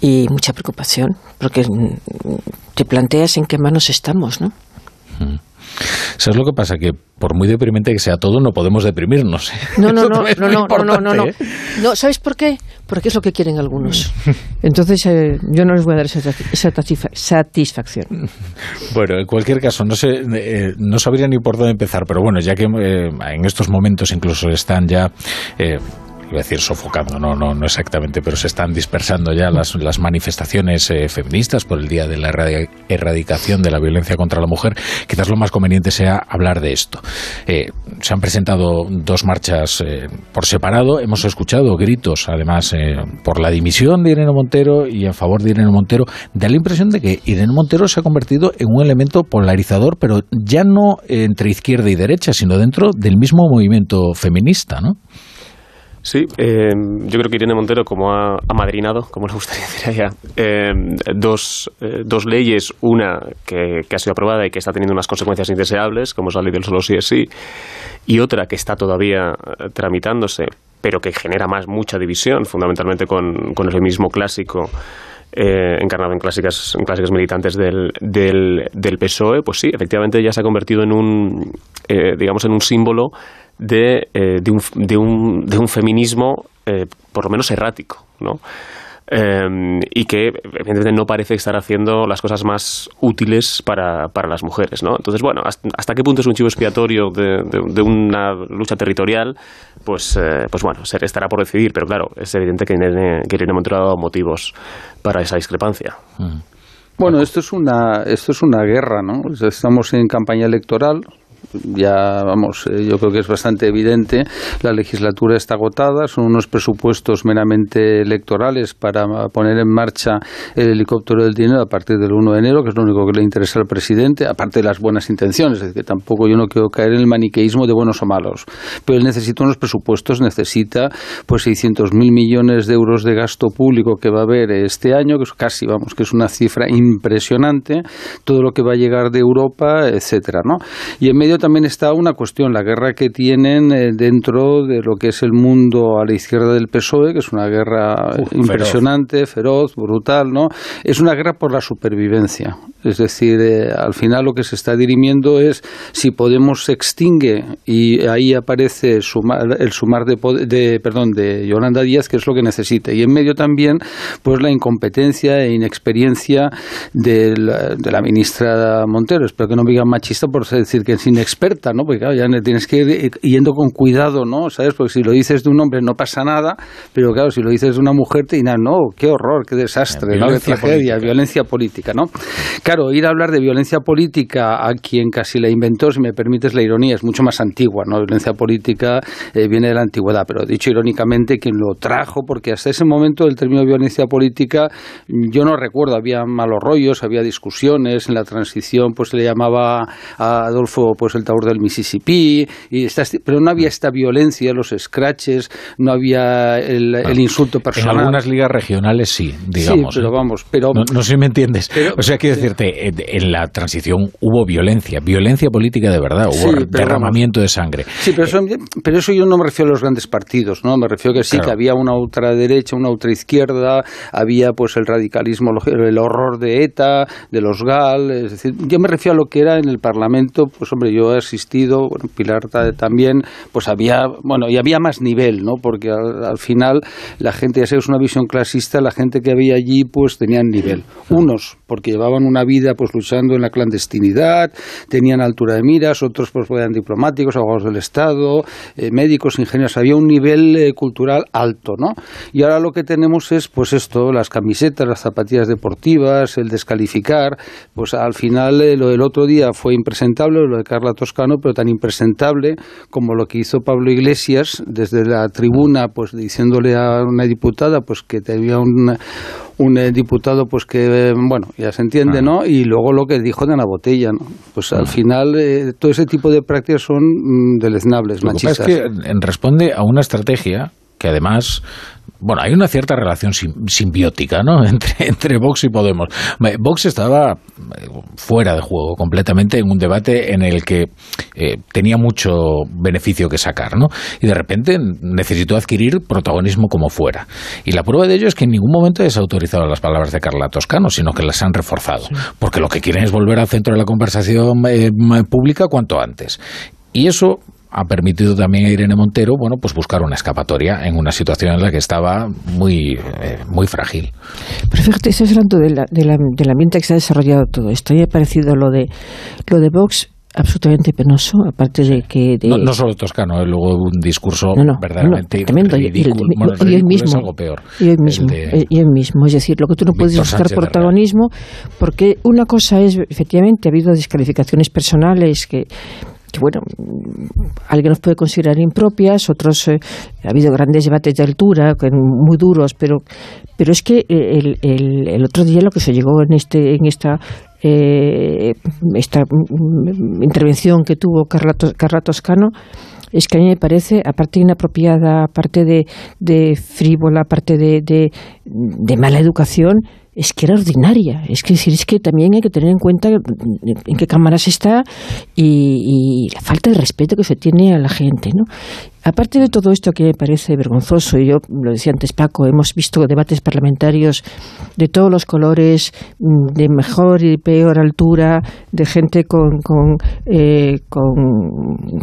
y mucha preocupación, porque mm, te planteas en qué manos estamos, ¿no? ¿Sabes lo que pasa? Que por muy deprimente que sea todo, no podemos deprimirnos. ¿eh? No, no, no, no, no, no, no, no, ¿eh? No, ¿sabes por qué? Porque es lo que quieren algunos. Entonces, eh, yo no les voy a dar esa, esa satisfa- satisfacción. Bueno, en cualquier caso, no sé, eh, no sabría ni por dónde empezar, pero bueno, ya que eh, en estos momentos incluso están ya. Iba decir sofocando, no, no, no exactamente, pero se están dispersando ya las, las manifestaciones eh, feministas por el Día de la Erradi- Erradicación de la Violencia contra la Mujer. Quizás lo más conveniente sea hablar de esto. Eh, se han presentado dos marchas eh, por separado, hemos escuchado gritos, además, eh, por la dimisión de Irene Montero y en favor de Irene Montero. Da la impresión de que Irene Montero se ha convertido en un elemento polarizador, pero ya no entre izquierda y derecha, sino dentro del mismo movimiento feminista, ¿no? Sí, eh, yo creo que Irene Montero, como ha amadrinado, como le gustaría decir a ella, eh, dos, eh, dos leyes, una que, que ha sido aprobada y que está teniendo unas consecuencias indeseables, como es la ley del solo sí es sí, y otra que está todavía eh, tramitándose, pero que genera más mucha división, fundamentalmente con, con el feminismo clásico. eh, encarnado en clásicas, en clásicas militantes del, del, del PSOE, pues sí, efectivamente ya se ha convertido en un, eh, digamos, en un símbolo de, eh, de, un, de, un, de un feminismo, eh, por lo menos errático, ¿no? eh, y que evidentemente no parece estar haciendo las cosas más útiles para, para las mujeres. ¿no? Entonces, bueno, hasta, qué punto es un chivo expiatorio de, de, una lucha territorial? Pues, eh, pues bueno, estará por decidir, pero claro, es evidente que Irene, que Irene Montero ha dado motivos para esa discrepancia. Mm. Bueno, esto es una esto es una guerra, ¿no? Estamos en campaña electoral, ya vamos, eh, yo creo que es bastante evidente, la legislatura está agotada, son unos presupuestos meramente electorales para poner en marcha el helicóptero del dinero a partir del 1 de enero, que es lo único que le interesa al presidente, aparte de las buenas intenciones, es decir, que tampoco yo no quiero caer en el maniqueísmo de buenos o malos, pero él necesita unos presupuestos, necesita pues 600.000 millones de euros de gasto público que va a haber este año, que es casi, vamos, que es una cifra impresionante, todo lo que va a llegar de Europa, etcétera, ¿no? Y en medio también está una cuestión, la guerra que tienen eh, dentro de lo que es el mundo a la izquierda del PSOE, que es una guerra impresionante, feroz. brutal, ¿no? Es una guerra por la supervivencia. Es decir, eh, al final lo que se está dirimiendo es si Podemos se extingue y ahí aparece el sumar de, de, perdón, de Yolanda Díaz, que es lo que necesita. Y en medio también, pues la incompetencia e inexperiencia de la, de la ministra Montero. Espero que no me digan machista por decir que es experta, ¿no? Porque claro, ya tienes que ir yendo con cuidado, ¿no? ¿Sabes? Porque si lo dices de un hombre no pasa nada, pero claro, si lo dices de una mujer te dirán, no, qué horror, qué desastre, ¿no? qué tragedia, violencia política, ¿no? Claro, ir a hablar de violencia política a quien casi la inventó, si me permites la ironía, es mucho más antigua, ¿no? Violencia política eh, viene de la antigüedad, pero dicho irónicamente, quien lo trajo, porque hasta ese momento el término violencia política, yo no recuerdo, había malos rollos, había discusiones, en la transición pues se le llamaba a Adolfo pues el Taur del Mississippi, y pero no había esta violencia, los scratches, no había el, insulto personal. En algunas ligas regionales sí, digamos. Sí, pero ¿eh? vamos, pero... No, sé si me entiendes. o sea, quiero decirte, en la transición hubo violencia, violencia política de verdad, hubo derramamiento de sangre. Sí, pero eso, pero eso yo no me refiero a los grandes partidos, ¿no? Me refiero que sí, que había una ultraderecha, una ultraizquierda, había pues el radicalismo, el horror de ETA, de los GAL, es decir, yo me refiero a lo que era en el Parlamento, pues hombre, yo he asistido, bueno, Pilar también, pues había, bueno, y había más nivel, ¿no? Porque al, final la gente, ya sé, es una visión clasista, la gente que había allí, pues tenían nivel. Unos, porque llevaban una vida, pues luchando en la clandestinidad, tenían altura de miras, otros, pues eran diplomáticos, abogados del Estado, eh, médicos, ingenieros, había un nivel eh, cultural alto, ¿no? Y ahora lo que tenemos es, pues esto, las camisetas, las zapatillas deportivas, el descalificar, pues al final eh, lo del otro día fue impresentable, lo de Carla Toscano, pero tan impresentable como lo que hizo Pablo Iglesias desde la tribuna, pues diciéndole a una diputada pues que tenía un, un eh, diputado pues que eh, bueno ya se entiende no y luego lo que dijo de la botella no pues al final eh, todo ese tipo de prácticas son mm, deleznables machistas es que responde a una estrategia que además bueno, hay una cierta relación simbiótica ¿no? entre, entre Vox y Podemos. Vox estaba eh, fuera de juego completamente en un debate en el que eh, tenía mucho beneficio que sacar, ¿no? Y de repente necesitó adquirir protagonismo como fuera. Y la prueba de ello es que en ningún momento es autorizado las palabras de Carla Toscano, sino que las han reforzado. Porque lo que quieren es volver al centro de la conversación eh, pública cuanto antes. Y eso ha permitido también a Irene Montero, bueno, pues buscar una escapatoria en una situación en la que estaba muy, eh, muy frágil. Pero fíjate, estás hablando de la, del ambiente que se ha desarrollado todo esto. Y ha parecido lo de, lo de Vox absolutamente penoso, aparte de que... No, solo Toscano, ¿eh? luego un discurso verdaderamente tremendo. ridículo. Y, el, mismo, es algo peor. Y el mismo, eh, y el mismo. Es decir, lo que tú no puedes buscar protagonismo, porque una cosa es, efectivamente, ha habido descalificaciones personales que que bueno, alguien nos puede considerar impropias, otros eh, ha habido grandes debates de altura, muy duros, pero, pero es que el, el, el otro día lo que se llegó en este, en esta eh, esta intervención que tuvo Carla, Carla Toscano es que a mí me parece, aparte inapropiada, aparte de, de frívola, aparte de, de mala educación, es que era ordinaria. Es que, es que también hay que tener en cuenta en qué cámaras está y, la falta de respeto que se tiene a la gente. ¿no? Aparte de todo esto que me parece vergonzoso, y yo lo decía antes Paco, hemos visto debates parlamentarios de todos los colores, mm, de mejor y peor altura, de gente con, con, eh, con,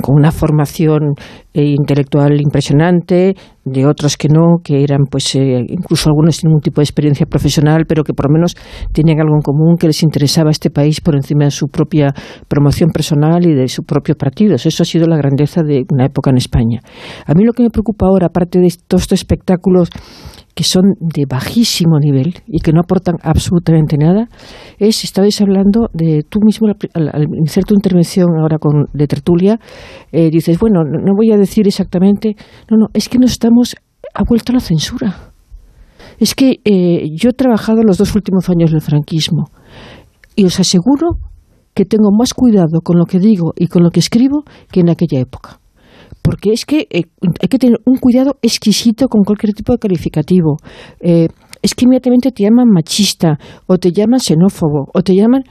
una formación eh, intelectual impresionante, de otros que no, que eran pues eh, incluso algunos sin ningún tipo de experiencia profesional, pero que por lo menos tenían algo en común que les interesaba a este país por encima de su propia promoción personal y de su propio partido. Eso ha sido la grandeza de una época en España. A mí lo que me preocupa ahora, aparte de estos espectáculos que son de bajísimo nivel y que no aportan absolutamente nada, es, estabais hablando de tú mismo al, iniciar tu intervención ahora con, de tertulia, eh, dices, bueno, no, voy a decir exactamente, no, no, es que no estamos, ha vuelto la censura. Es que eh, yo he trabajado los dos últimos años del franquismo y os aseguro que tengo más cuidado con lo que digo y con lo que escribo que en aquella época porque es que eh, hay que tener un cuidado exquisito con cualquier tipo de calificativo. Eh, es que inmediatamente te llaman machista, o te llaman xenófobo, o te llaman...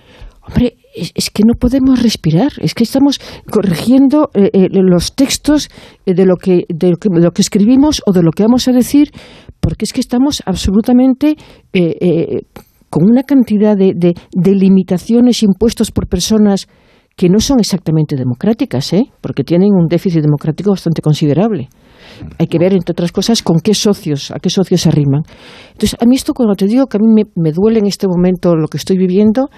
Hombre, es, que no podemos respirar, es que estamos corrigiendo eh, los textos de lo, que, de, lo que, escribimos o de lo que vamos a decir, porque es que estamos absolutamente con una cantidad de, de limitaciones impuestos por personas que no son exactamente democráticas, ¿eh? porque tienen un déficit democrático bastante considerable. Hay que ver, entre otras cosas, con qué socios, a qué socios se arriman. Entonces, a mí esto, cuando te digo que a mí me, duele en este momento lo que estoy viviendo,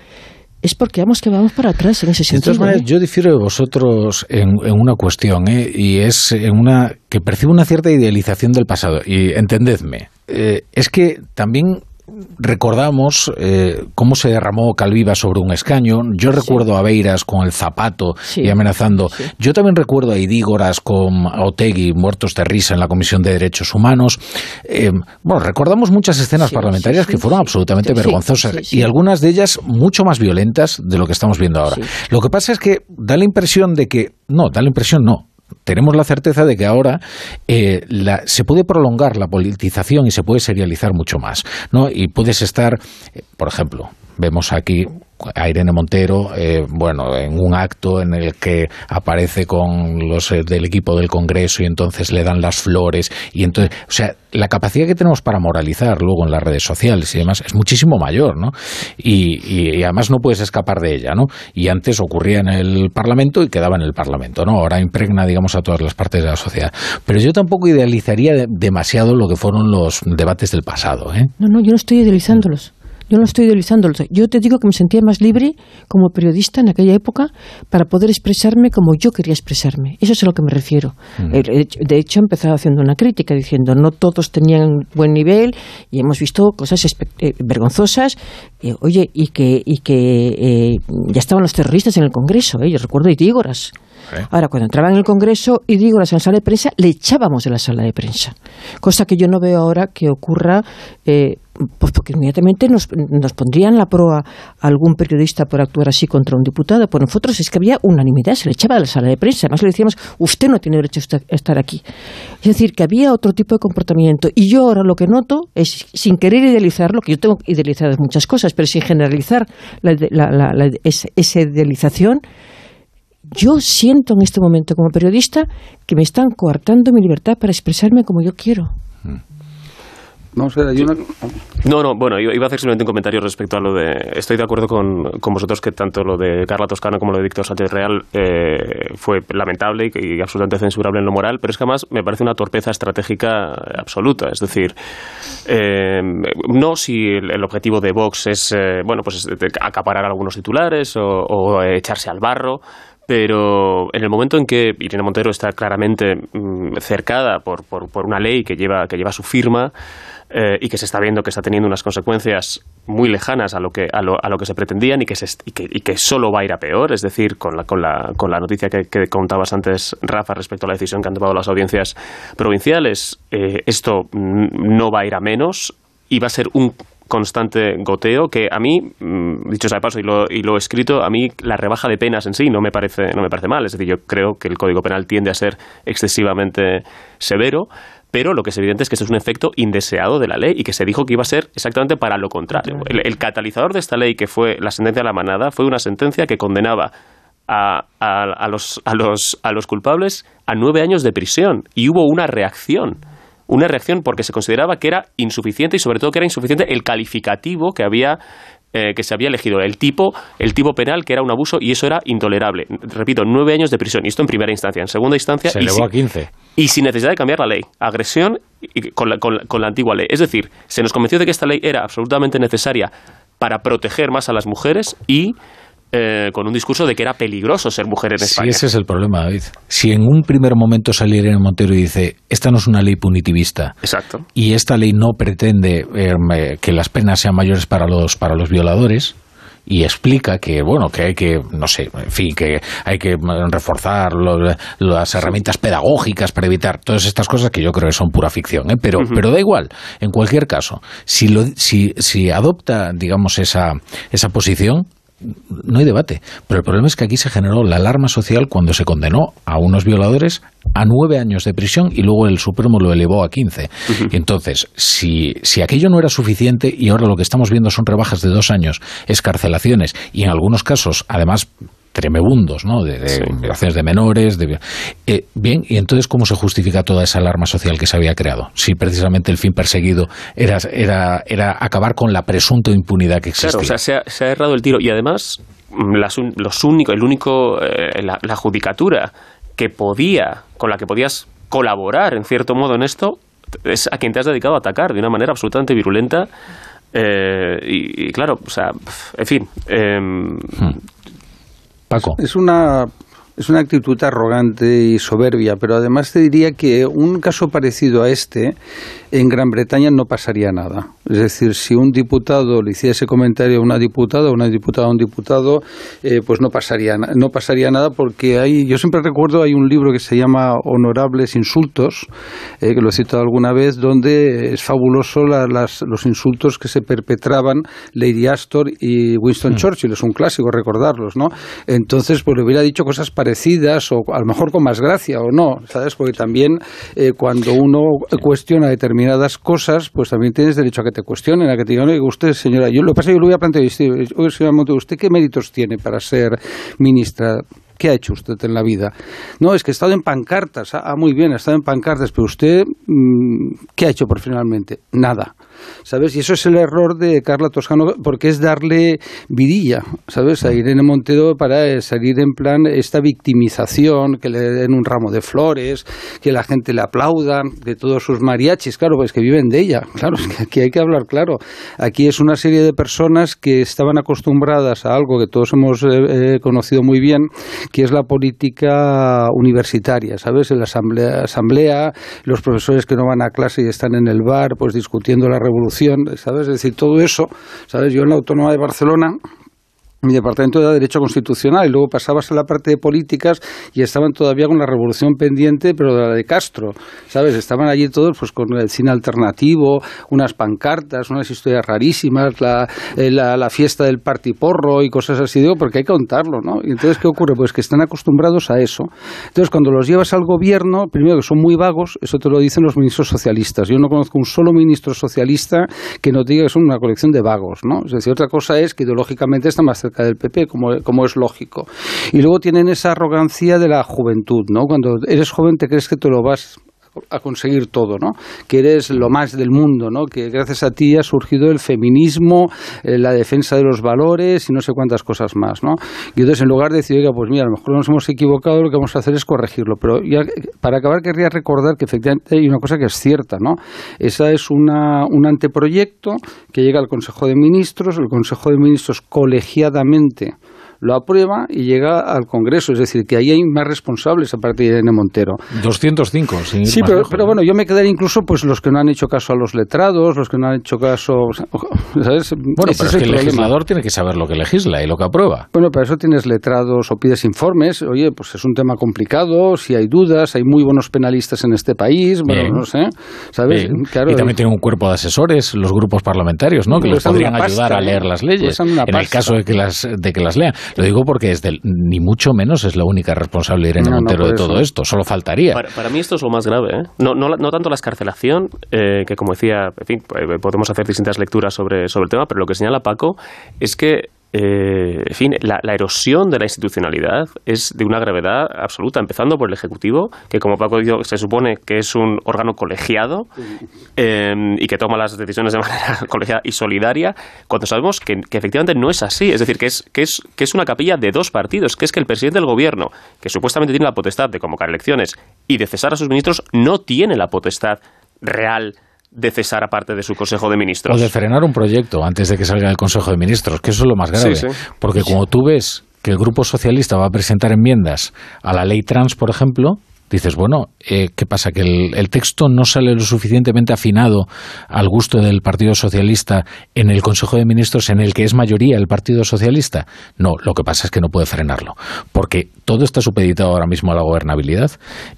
es porque vamos que vamos para atrás en ese sentido. De todas ¿eh? yo difiero de vosotros en, una cuestión, ¿eh? y es en una que percibo una cierta idealización del pasado. Y entendedme, eh, es que también recordamos eh, cómo se derramó Calviva sobre un escaño. Yo recuerdo a Beiras con el zapato y amenazando. Yo también recuerdo a Idígoras con Otegui muertos de risa en la Comisión de Derechos Humanos. Eh, bueno, recordamos muchas escenas parlamentarias que fueron absolutamente vergonzosas y algunas de ellas mucho más violentas de lo que estamos viendo ahora. Lo que pasa es que da la impresión de que, no, da la impresión no, tenemos la certeza de que ahora eh, se puede prolongar la politización y se puede serializar mucho más, ¿no? Y puedes estar, eh, por ejemplo, vemos aquí a Irene Montero, eh, bueno, en un acto en el que aparece con los eh, del equipo del Congreso y entonces le dan las flores y entonces, o sea, la capacidad que tenemos para moralizar luego en las redes sociales y demás es muchísimo mayor, ¿no? Y, y, además no puedes escapar de ella, ¿no? Y antes ocurría en el Parlamento y quedaba en el Parlamento, ¿no? Ahora impregna, digamos, a todas las partes de la sociedad. Pero yo tampoco idealizaría demasiado lo que fueron los debates del pasado, ¿eh? No, no, yo no estoy idealizándolos. Yo no estoy idealizando. Yo te digo que me sentía más libre como periodista en aquella época para poder expresarme como yo quería expresarme. Eso es a lo que me refiero. Mm. De hecho, he empezado haciendo una crítica diciendo no todos tenían buen nivel y hemos visto cosas eh, vergonzosas. Eh, oye, y que, y que eh, ya estaban los terroristas en el Congreso. Yo recuerdo Itígoras. Ahora, cuando entraba en el Congreso y digo la sala de prensa, le echábamos de la sala de prensa. Cosa que yo no veo ahora que ocurra, eh, pues porque inmediatamente nos, nos, pondrían la proa a algún periodista por actuar así contra un diputado. Pues nosotros es que había unanimidad, se le echaba de la sala de prensa. Además le decíamos, usted no tiene derecho a estar aquí. Es decir, que había otro tipo de comportamiento. Y yo ahora lo que noto es, sin querer idealizarlo, que yo tengo idealizadas muchas cosas, pero sin generalizar esa idealización, yo siento en este momento como periodista que me están coartando mi libertad para expresarme como yo quiero. No, no, bueno, iba a hacer simplemente un comentario respecto a lo de... Estoy de acuerdo con, vosotros que tanto lo de Carla Toscano como lo de Víctor Sánchez Real eh, fue lamentable y, absolutamente censurable en lo moral, pero es que además me parece una torpeza estratégica absoluta. Es decir, eh, no si el, objetivo de Vox es, eh, bueno, pues acaparar algunos titulares o echarse al barro, pero en el momento en que Irene Montero está claramente mm, cercada por, por, una ley que lleva, que lleva su firma eh, y que se está viendo que está teniendo unas consecuencias muy lejanas a lo que, a lo, a lo que se pretendían y que, se, y, que, y que solo va a ir a peor, es decir, con la, con la, con la noticia que, contabas antes, Rafa, respecto a la decisión que han tomado las audiencias provinciales, eh, esto no va a ir a menos y va a ser un constante goteo que a mí, mm, dicho sea de paso y lo, y lo he escrito, a mí la rebaja de penas en sí no me parece, no me parece mal. Es decir, yo creo que el Código Penal tiende a ser excesivamente severo pero lo que es evidente es que esto es un efecto indeseado de la ley y que se dijo que iba a ser exactamente para lo contrario. El, el, catalizador de esta ley, que fue la sentencia de la manada, fue una sentencia que condenaba a, a, los, a, los, a los culpables a nueve años de prisión y hubo una reacción una reacción porque se consideraba que era insuficiente y sobre todo que era insuficiente el calificativo que había eh, que se había elegido el tipo, el tipo penal que era un abuso y eso era intolerable. Repito, nueve años de prisión. Y esto en primera instancia. En segunda instancia. Se elevó a 15. Y sin necesidad de cambiar la ley. Agresión con, la, con, con la antigua ley. Es decir, se nos convenció de que esta ley era absolutamente necesaria para proteger más a las mujeres y eh, con un discurso de que era peligroso ser mujer en España. Sí, ese es el problema, David. Si en un primer momento saliera en Montero y dice, esta no es una ley punitivista. Exacto. Y esta ley no pretende eh, que las penas sean mayores para los, para los violadores, y explica que bueno que hay que no sé en fin que hay que reforzar las herramientas pedagógicas para evitar todas estas cosas que yo creo que son pura ficción ¿eh? pero pero da igual en cualquier caso si lo, si si adopta digamos esa esa posición no hay debate. Pero el problema es que aquí se generó la alarma social cuando se condenó a unos violadores a nueve años de prisión y luego el Supremo lo elevó a quince. entonces, si, si aquello no era suficiente y ahora lo que estamos viendo son rebajas de dos años, escarcelaciones y en algunos casos, además, tremebundos, ¿no? De, violaciones de menores. De, eh, bien, ¿y entonces cómo se justifica toda esa alarma social que se había creado? Si precisamente el fin perseguido era, era, era acabar con la presunta impunidad que existía. Claro, o sea, se ha, errado el tiro. Y además, mm, los únicos, el único, eh, la, judicatura que podía, con la que podías colaborar en cierto modo en esto, es a quien te has dedicado a atacar de una manera absolutamente virulenta. Eh, y, claro, o sea, en fin. Em, hmm. Paco. Es una es una actitud arrogante y soberbia, pero además te diría que un caso parecido a este en Gran Bretaña no pasaría nada. Es decir, si un diputado le hiciera ese comentario a una diputada, una diputada a un diputado, eh, pues no pasaría, no pasaría nada porque hay, yo siempre recuerdo, hay un libro que se llama Honorables Insultos, eh, que lo he citado alguna vez, donde es fabuloso los insultos que se perpetraban Lady Astor y Winston mm. Churchill, es un clásico recordarlos, ¿no? Entonces, pues le hubiera dicho cosas parecidas parecidas o a lo mejor con más gracia o no, ¿sabes? Porque también eh, cuando uno cuestiona determinadas cosas, pues también tienes derecho a que te cuestionen, a que te digan, oye, usted, señora, yo lo que pasa es que yo lo voy a plantear, oye, señora Monte, ¿usted qué méritos tiene para ser ministra? ¿Qué ha hecho usted en la vida? No, es que he estado en pancartas. Ah, muy bien, ha estado en pancartas, pero usted, mm, ¿qué ha hecho por finalmente? Nada. ¿Sabes? Y eso es el error de Carla Toscano, porque es darle vidilla, ¿sabes? A Irene Montero para salir en plan esta victimización, que le den un ramo de flores, que la gente le aplauda, que todos sus mariachis, claro, pues que viven de ella, claro, es que aquí hay que hablar claro. Aquí es una serie de personas que estaban acostumbradas a algo que todos hemos eh, eh, conocido muy bien, que es la política universitaria, ¿sabes? La asamblea, asamblea, los profesores que no van a clase y están en el bar, pues discutiendo la revolución, ¿sabes? Es decir, todo eso, ¿sabes? Yo en la Autónoma de Barcelona mi departamento de Derecho Constitucional y luego pasabas a la parte de políticas y estaban todavía con la revolución pendiente, pero de la de Castro, ¿sabes? Estaban allí todos pues con el cine alternativo, unas pancartas, unas historias rarísimas, la, eh, la, fiesta del partiporro y cosas así, digo, porque hay que contarlo, ¿no? Y entonces, ¿qué ocurre? Pues que están acostumbrados a eso. Entonces, cuando los llevas al gobierno, primero que son muy vagos, eso te lo dicen los ministros socialistas. Yo no conozco un solo ministro socialista que no diga que son una colección de vagos, ¿no? Es decir, otra cosa es que ideológicamente están del PP, como, como es lógico. Y luego tienen esa arrogancia de la juventud, ¿no? Cuando eres joven te crees que te lo vas a conseguir todo, ¿no? Que eres lo más del mundo, ¿no? Que gracias a ti ha surgido el feminismo, eh, la defensa de los valores y no sé cuántas cosas más, ¿no? Y entonces en lugar de decir, oiga, pues mira, a lo mejor nos hemos equivocado, lo que vamos a hacer es corregirlo. Pero ya, para acabar querría recordar que efectivamente hay una cosa que es cierta, ¿no? Esa es una, un anteproyecto que llega al Consejo de Ministros, el Consejo de Ministros colegiadamente lo aprueba y llega al Congreso. Es decir, que ahí hay más responsables a partir de Irene Montero. 205, sí. Sí, pero, pero, bueno, yo me quedaría incluso pues los que no han hecho caso a los letrados, los que no han hecho caso... ¿sabes? Bueno, pero es, que el, legislador tiene que saber lo que legisla y lo que aprueba. Bueno, para eso tienes letrados o pides informes. Oye, pues es un tema complicado, si hay dudas, hay muy buenos penalistas en este país, bueno, no sé, ¿sabes? Claro, y también tiene un cuerpo de asesores, los grupos parlamentarios, ¿no? Que les podrían ayudar a leer las leyes, en el caso de que las, de que las lean. Lo digo porque es del, ni mucho menos es la única responsable Irene Montero de todo esto. Solo faltaría. Para, mí esto es lo más grave. ¿eh? No, no, no, tanto la escarcelación, eh, que como decía, en fin, eh, podemos hacer distintas lecturas sobre, sobre el tema, pero lo que señala Paco es que eh, en fin, la, erosión de la institucionalidad es de una gravedad absoluta, empezando por el Ejecutivo, que como Paco dijo, se supone que es un órgano colegiado eh, y que toma las decisiones de manera colegiada y solidaria, cuando sabemos que, efectivamente no es así. Es decir, que es, que, es, que es una capilla de dos partidos, que es que el presidente del gobierno, que supuestamente tiene la potestad de convocar elecciones y de cesar a sus ministros, no tiene la potestad real de cesar aparte de su Consejo de Ministros. O de frenar un proyecto antes de que salga del Consejo de Ministros, que eso es lo más grave. Porque como tú ves que el Grupo Socialista va a presentar enmiendas a la ley trans, por ejemplo, dices, bueno, eh, ¿qué pasa? ¿Que el, texto no sale lo suficientemente afinado al gusto del Partido Socialista en el Consejo de Ministros en el que es mayoría el Partido Socialista? No, lo que pasa es que no puede frenarlo, porque todo está supeditado ahora mismo a la gobernabilidad.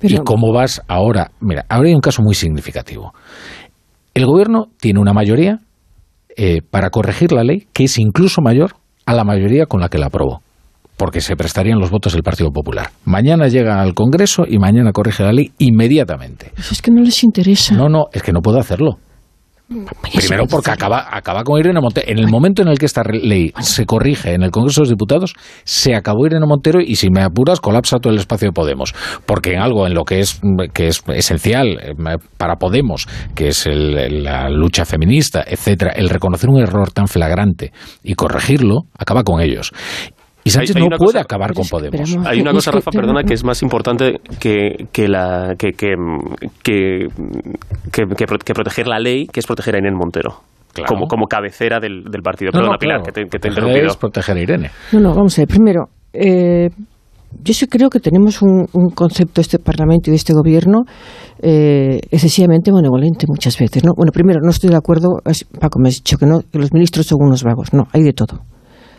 ¿Y cómo vas ahora? Mira, ahora hay un caso muy significativo. El gobierno tiene una mayoría eh, para corregir la ley que es incluso mayor a la mayoría con la que la aprobó, porque se prestarían los votos del Partido Popular. Mañana llega al Congreso y mañana corrige la ley inmediatamente. Eso es que no les interesa. No, no, es que no puede hacerlo. Primero porque acaba, acaba con Irene Montero. En el momento en el que esta ley se corrige en el Congreso de los Diputados, se acabó Irene Montero y si me apuras colapsa todo el espacio de Podemos. Porque en algo en lo que es, que es esencial eh, para Podemos, que es la lucha feminista, etcétera, el reconocer un error tan flagrante y corregirlo, acaba con ellos. Y Sánchez no puede acabar con Podemos. Hay una cosa, Rafa, perdona, que es más importante que, que, la, que, que, que, proteger la ley, que es proteger a Irene Montero. Como, como cabecera del, del partido. Perdona, Pilar, que te, que te he interrumpido. Es proteger a Irene. No, no, vamos a ver. Primero, eh, yo sí creo que tenemos un, un, concepto de este Parlamento y de este Gobierno eh, excesivamente benevolente muchas veces. ¿no? Bueno, primero, no estoy de acuerdo, Paco me has dicho que no, que los ministros son unos vagos. No, hay de todo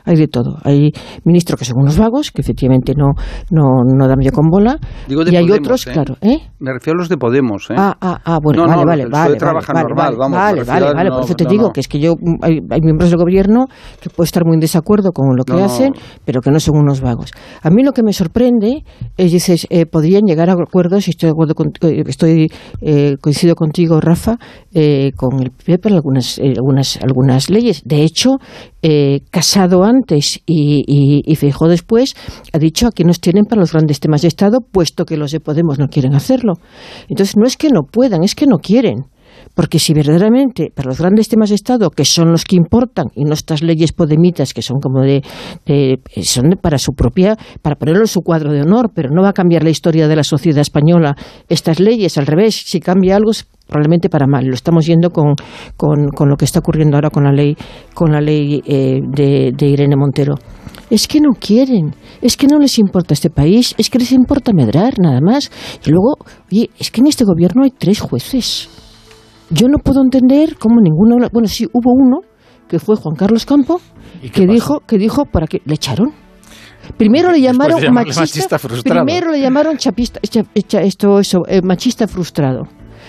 hay de todo. Hay ministros que son unos vagos, que efectivamente no, no, no dan medio con bola. y hay otros, ¿eh? claro, ¿eh? Me refiero a los de Podemos, ¿eh? Ah, ah, ah bueno, vale, vale, vale. Trabaja vale, normal, vale, vale, vale, vale, por eso te digo que es que yo, hay, hay, miembros del gobierno que pueden estar muy en desacuerdo con lo que hacen, pero que no son unos vagos. A mí lo que me sorprende es, dices, eh, podrían llegar a acuerdos, y estoy de acuerdo con, eh, estoy, eh, coincido contigo, Rafa, eh, con el PP algunas, eh, algunas, algunas leyes. De hecho, eh, Casado antes y, y, después ha dicho aquí nos tienen para los grandes temas de Estado, puesto que los de Podemos no quieren hacerlo. Entonces, no es que no puedan, es que no quieren. Porque si verdaderamente para los grandes temas de Estado, que son los que importan, y no estas leyes podemitas que son como de, son para su propia, para ponerlo en su cuadro de honor, pero no va a cambiar la historia de la sociedad española. Estas leyes, al revés, si cambia algo probablemente para mal. Lo estamos viendo con, con, lo que está ocurriendo ahora con la ley, con la ley eh, de, de Irene Montero. Es que no quieren, es que no les importa este país, es que les importa medrar nada más. Y luego, oye, es que en este gobierno hay tres jueces yo no puedo entender cómo ninguno, bueno, sí hubo uno que fue Juan Carlos Campo que dijo que dijo para que le echaron. Primero le llamaron machista, primero le llamaron chapista, esto eso, eh, machista frustrado,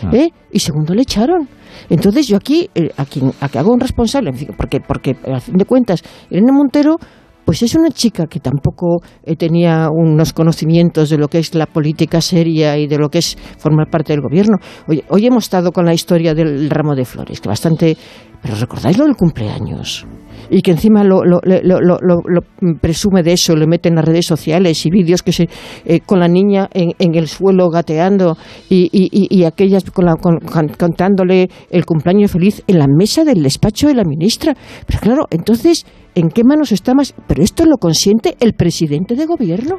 ah. ¿eh? y segundo le echaron. Entonces yo aquí eh, a quien a que hago un responsable, porque porque a fin de cuentas Irene Montero pues es una chica que tampoco eh, tenía unos conocimientos de lo que es la política seria y de lo que es formar parte del gobierno. Hoy, hoy hemos estado con la historia del ramo de flores, que bastante... Pero recordáis lo del cumpleaños y que encima lo, lo, presume de eso, le mete en las redes sociales y vídeos que se eh, con la niña en, en, el suelo gateando y, y, y aquellas con la, con, cantándole el cumpleaños feliz en la mesa del despacho de la ministra. Pero claro, entonces ¿En qué manos está más? Pero esto lo consiente el presidente de gobierno.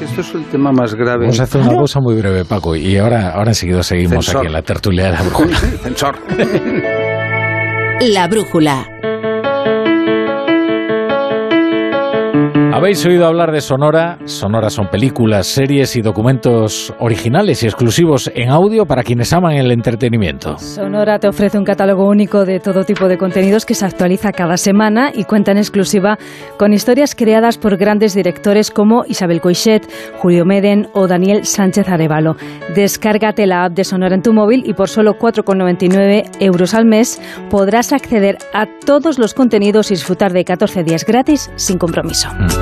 Esto es el tema más grave. Vamos a hacer una cosa muy breve, Paco, y ahora, ahora enseguida seguimos aquí en la tertulia de la brújula. la brújula. Habéis oído hablar de Sonora. Sonora son películas, series y documentos originales y exclusivos en audio para quienes aman el entretenimiento. Sonora te ofrece un catálogo único de todo tipo de contenidos que se actualiza cada semana y cuenta en exclusiva con historias creadas por grandes directores como Isabel Coixet, Julio Meden o Daniel Sánchez Arevalo. Descárgate la app de Sonora en tu móvil y por solo 4,99 euros al mes podrás acceder a todos los contenidos y disfrutar de 14 días gratis sin compromiso. Mm.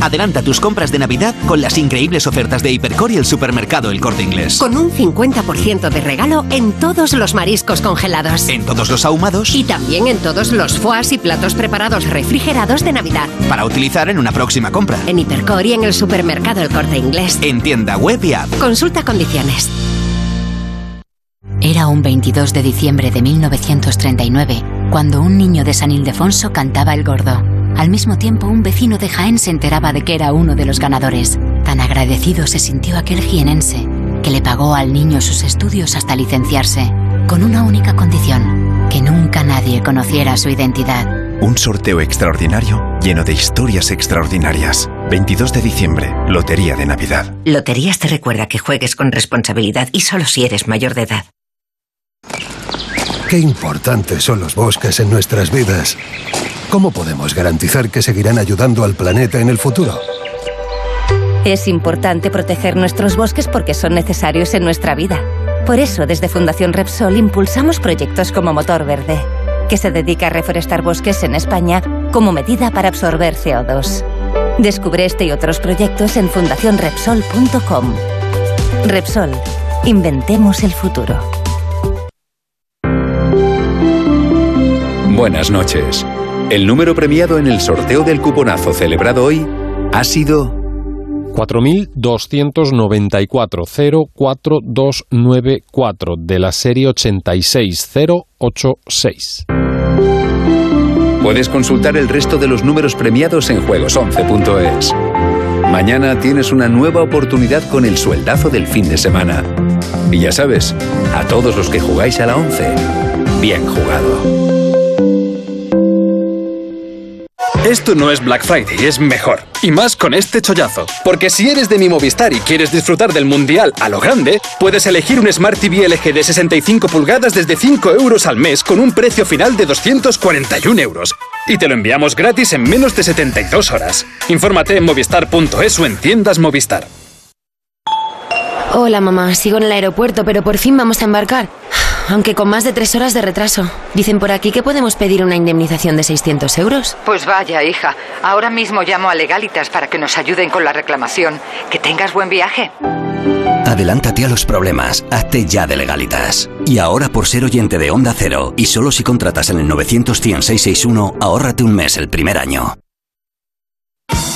Adelanta tus compras de Navidad con las increíbles ofertas de Hipercor y el supermercado El Corte Inglés. Con un 50% de regalo en todos los mariscos congelados. En todos los ahumados. Y también en todos los foies y platos preparados refrigerados de Navidad. Para utilizar en una próxima compra. En Hipercor y en el supermercado El Corte Inglés. En tienda web y app. Consulta condiciones. Era un 22 de diciembre de 1939 cuando un niño de San Ildefonso cantaba el gordo. Al mismo tiempo, un vecino de Jaén se enteraba de que era uno de los ganadores. Tan agradecido se sintió aquel jienense que le pagó al niño sus estudios hasta licenciarse, con una única condición, que nunca nadie conociera su identidad. Un sorteo extraordinario lleno de historias extraordinarias. 22 de diciembre, Lotería de Navidad. Loterías te recuerda que juegues con responsabilidad y solo si eres mayor de edad. Qué importantes son los bosques en nuestras vidas. ¿Cómo podemos garantizar que seguirán ayudando al planeta en el futuro? Es importante proteger nuestros bosques porque son necesarios en nuestra vida. Por eso, desde Fundación Repsol impulsamos proyectos como Motor Verde, que se dedica a reforestar bosques en España como medida para absorber CO2. Descubre este y otros proyectos en fundacionrepsol.com. Repsol, inventemos el futuro. Buenas noches. El número premiado en el sorteo del cuponazo celebrado hoy ha sido 4294-04294 de la serie 86086. Puedes consultar el resto de los números premiados en juegos11.es. Mañana tienes una nueva oportunidad con el sueldazo del fin de semana. Y ya sabes, a todos los que jugáis a la 11, bien jugado. Esto no es Black Friday, es mejor. Y más con este chollazo. Porque si eres de mi Movistar y quieres disfrutar del Mundial a lo grande, puedes elegir un Smart TV LG de 65 pulgadas desde 5 euros al mes con un precio final de 241 euros. Y te lo enviamos gratis en menos de 72 horas. Infórmate en movistar.es o en tiendas Movistar. Hola mamá, sigo en el aeropuerto, pero por fin vamos a embarcar. Aunque con más de tres horas de retraso. Dicen por aquí que podemos pedir una indemnización de 600 euros. Pues vaya, hija. Ahora mismo llamo a Legalitas para que nos ayuden con la reclamación. Que tengas buen viaje. Adelántate a los problemas. Hazte ya de legalitas. Y ahora por ser oyente de Onda Cero, y solo si contratas en el 900 661 ahórrate un mes el primer año.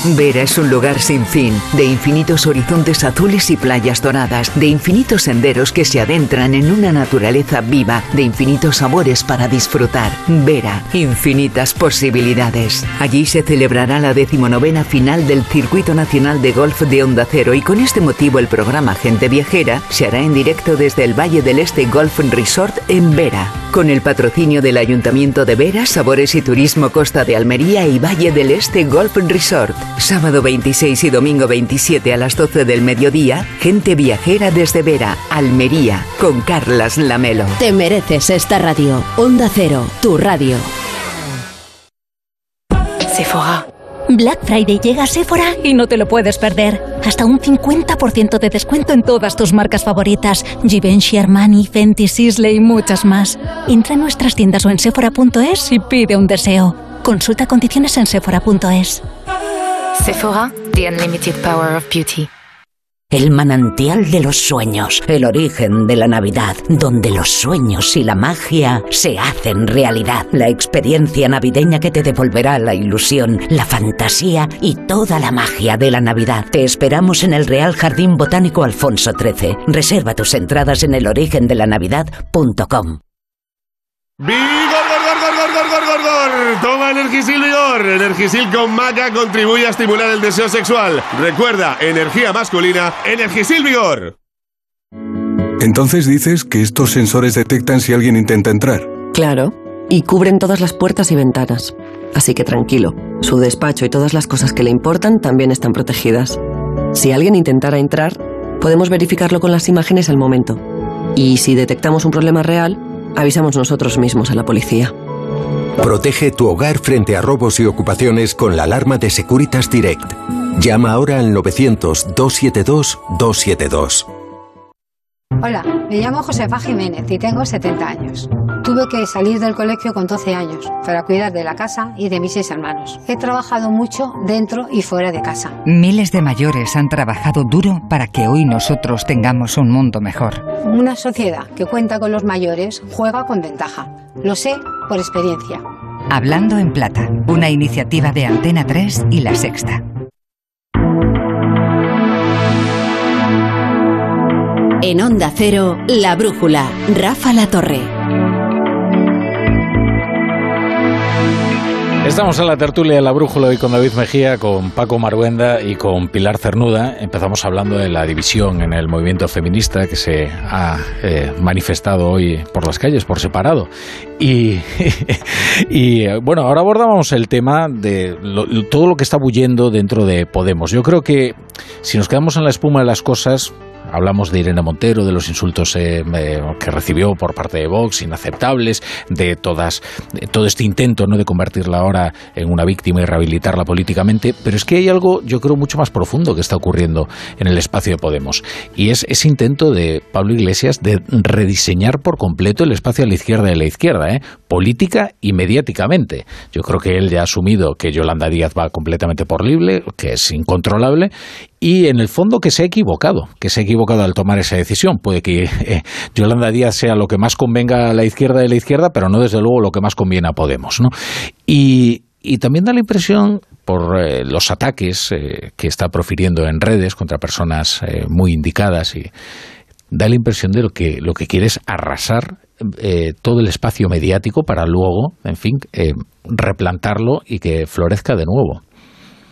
Vera es un lugar sin fin, de infinitos horizontes azules y playas doradas, de infinitos senderos que se adentran en una naturaleza viva, de infinitos sabores para disfrutar. Vera, infinitas posibilidades. Allí se celebrará la decimonovena final del Circuito Nacional de Golf de Onda Cero y con este motivo el programa Gente Viajera se hará en directo desde el Valle del Este Golf Resort en Vera, con el patrocinio del Ayuntamiento de Vera, Sabores y Turismo Costa de Almería y Valle del Este Golf Resort. Sábado 26 y domingo 27 a las 12 del mediodía, gente viajera desde Vera, Almería, con Carlas Lamelo. Te mereces esta radio. Onda Cero, tu radio. Sephora. Black Friday llega a Sephora y no te lo puedes perder. Hasta un 50% de descuento en todas tus marcas favoritas. Givenchy, Armani, Fenty, Sisley y muchas más. Entra en nuestras tiendas o en sephora.es y pide un deseo. Consulta condiciones en sephora.es. Sephora, the unlimited power of beauty. El manantial de los sueños, el origen de la Navidad, donde los sueños y la magia se hacen realidad. La experiencia navideña que te devolverá la ilusión, la fantasía y toda la magia de la Navidad. Te esperamos en el Real Jardín Botánico Alfonso XIII. Reserva tus entradas en elorigendelannavidad.com. ¡Vigor, gor, gor, gor, gor, gor, gor, gor! Toma Energisil Vigor. Energisil con maca contribuye a estimular el deseo sexual. Recuerda, energía masculina, Energisil Vigor. Entonces dices que estos sensores detectan si alguien intenta entrar. Claro, y cubren todas las puertas y ventanas. Así que tranquilo, su despacho y todas las cosas que le importan también están protegidas. Si alguien intentara entrar, podemos verificarlo con las imágenes al momento. Y si detectamos un problema real, avisamos nosotros mismos a la policía. Protege tu hogar frente a robos y ocupaciones con la alarma de Securitas Direct. Llama ahora al 900-272-272. Hola, me llamo Josefa Jiménez y tengo 70 años. Tuve que salir del colegio con 12 años para cuidar de la casa y de mis seis hermanos. He trabajado mucho dentro y fuera de casa. Miles de mayores han trabajado duro para que hoy nosotros tengamos un mundo mejor. Una sociedad que cuenta con los mayores juega con ventaja. Lo sé por experiencia. Hablando en Plata, una iniciativa de Antena 3 y La Sexta. En Onda Cero, La Brújula, Rafa La Torre. Estamos en la tertulia de la brújula hoy con David Mejía, con Paco Maruenda y con Pilar Cernuda. Empezamos hablando de la división en el movimiento feminista que se ha eh, manifestado hoy por las calles por separado. Y, y bueno, ahora abordamos el tema de todo lo que está bullendo dentro de Podemos. Yo creo que si nos quedamos en la espuma de las cosas, Hablamos de Irene Montero, de los insultos eh, que recibió por parte de Vox, inaceptables, de todas, todo este intento ¿no? de convertirla ahora en una víctima y rehabilitarla políticamente. Pero es que hay algo, yo creo, mucho más profundo que está ocurriendo en el espacio de Podemos. Y es ese intento de Pablo Iglesias de rediseñar por completo el espacio a la izquierda de la izquierda, ¿eh? política y mediáticamente. Yo creo que él ya ha asumido que Yolanda Díaz va completamente por libre, que es incontrolable, y en el fondo que se ha equivocado, que se ha equivocado al tomar esa decisión. Puede que eh, Yolanda Díaz sea lo que más convenga a la izquierda de la izquierda, pero no desde luego lo que más conviene a Podemos. Y, también da la impresión, por eh, los ataques eh, que está profiriendo en redes contra personas muy indicadas, y da la impresión de lo que, lo que quiere es arrasar todo el espacio mediático para luego, en fin, replantarlo y que florezca de nuevo.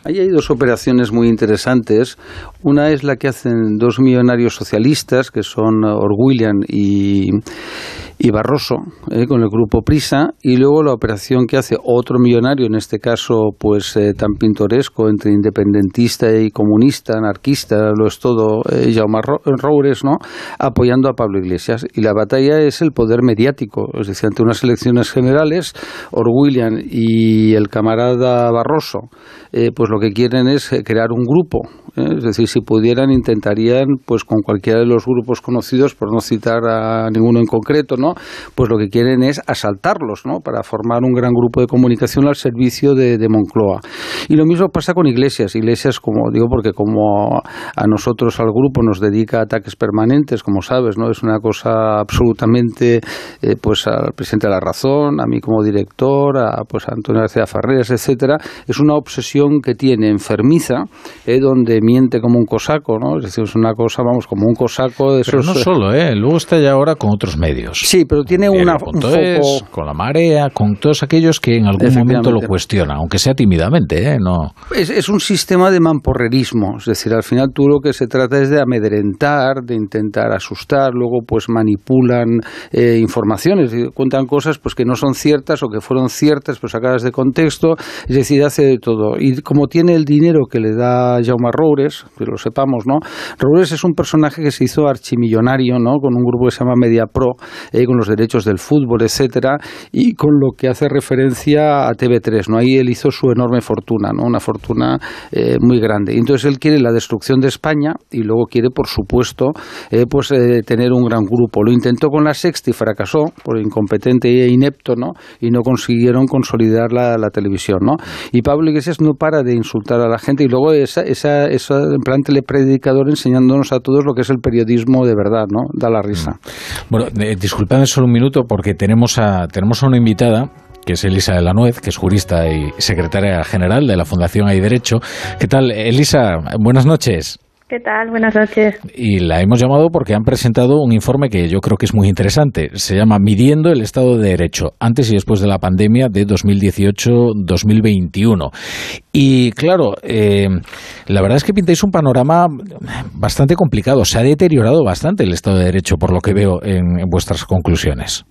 Ahí hay dos operaciones muy interesantes. Una es la que hacen dos millonarios socialistas, que son Orwillian y, y Barroso eh, con el grupo Prisa y luego la operación que hace otro millonario en este caso pues eh, tan pintoresco entre independentista y comunista anarquista lo es todo eh, Jaume Roures no apoyando a Pablo Iglesias. Y la batalla es el poder mediático es decir ante unas elecciones generales Orwillian y el camarada Barroso pues lo que quieren es crear un grupo es decir si pudieran intentarían pues con cualquiera de los grupos conocidos por no citar a ninguno en concreto no pues lo que quieren es asaltarlos, ¿no? Para formar un gran grupo de comunicación al servicio de, Moncloa. Y lo mismo pasa con Iglesias. Iglesias, como digo, porque como a nosotros, al grupo, nos dedica ataques permanentes, como sabes, ¿no? Es una cosa absolutamente, eh, pues al presidente de la razón, a mí como director, a pues Antonio García Farreras, etcétera, es una obsesión que tiene enfermiza, eh, donde miente como un cosaco, ¿no? Es decir, es una cosa, vamos, como un cosaco de Pero no solo, ¿eh? Luego está ya ahora con otros medios. Sí, pero tiene una, un foco... Con la marea, con todos aquellos que en algún momento lo cuestionan, aunque sea tímidamente, ¿eh? No. Es, un sistema de mamporrerismo, es decir, al final tú lo que se trata es de amedrentar, de intentar asustar, luego pues manipulan eh, informaciones, cuentan cosas pues que no son ciertas o que fueron ciertas pues sacadas de contexto, es decir, hace de todo. Y como tiene el dinero que le da Jaume Roures, que lo sepamos, ¿no? Roures es un personaje que se hizo archimillonario, ¿no? Con un grupo que se llama Media Pro, eh, con los derechos del fútbol, etcétera, y con lo que hace referencia a TV3, ¿no? Ahí él hizo su enorme fortuna, ¿no? Una fortuna eh, muy grande. Entonces él quiere la destrucción de España y luego quiere, por supuesto, eh, pues eh, tener un gran grupo. Lo intentó con la Sexta y fracasó por incompetente e inepto, ¿no? Y no consiguieron consolidar la, televisión, ¿no? Y Pablo Iglesias no para de insultar a la gente y luego esa, esa, esa en plan telepredicador enseñándonos a todos lo que es el periodismo de verdad, ¿no? Da la risa. Bueno, disculpad solo un minuto porque tenemos a, tenemos a una invitada que es Elisa de la Nuez, que es jurista y secretaria general de la Fundación Hay Derecho. ¿Qué tal, Elisa? Buenas noches. ¿Qué tal? Buenas noches. Y la hemos llamado porque han presentado un informe que yo creo que es muy interesante. Se llama Midiendo el Estado de Derecho, antes y después de la pandemia de 2018-2021. Y claro, eh, la verdad es que pintáis un panorama bastante complicado. Se ha deteriorado bastante el Estado de Derecho, por lo que veo en, vuestras conclusiones.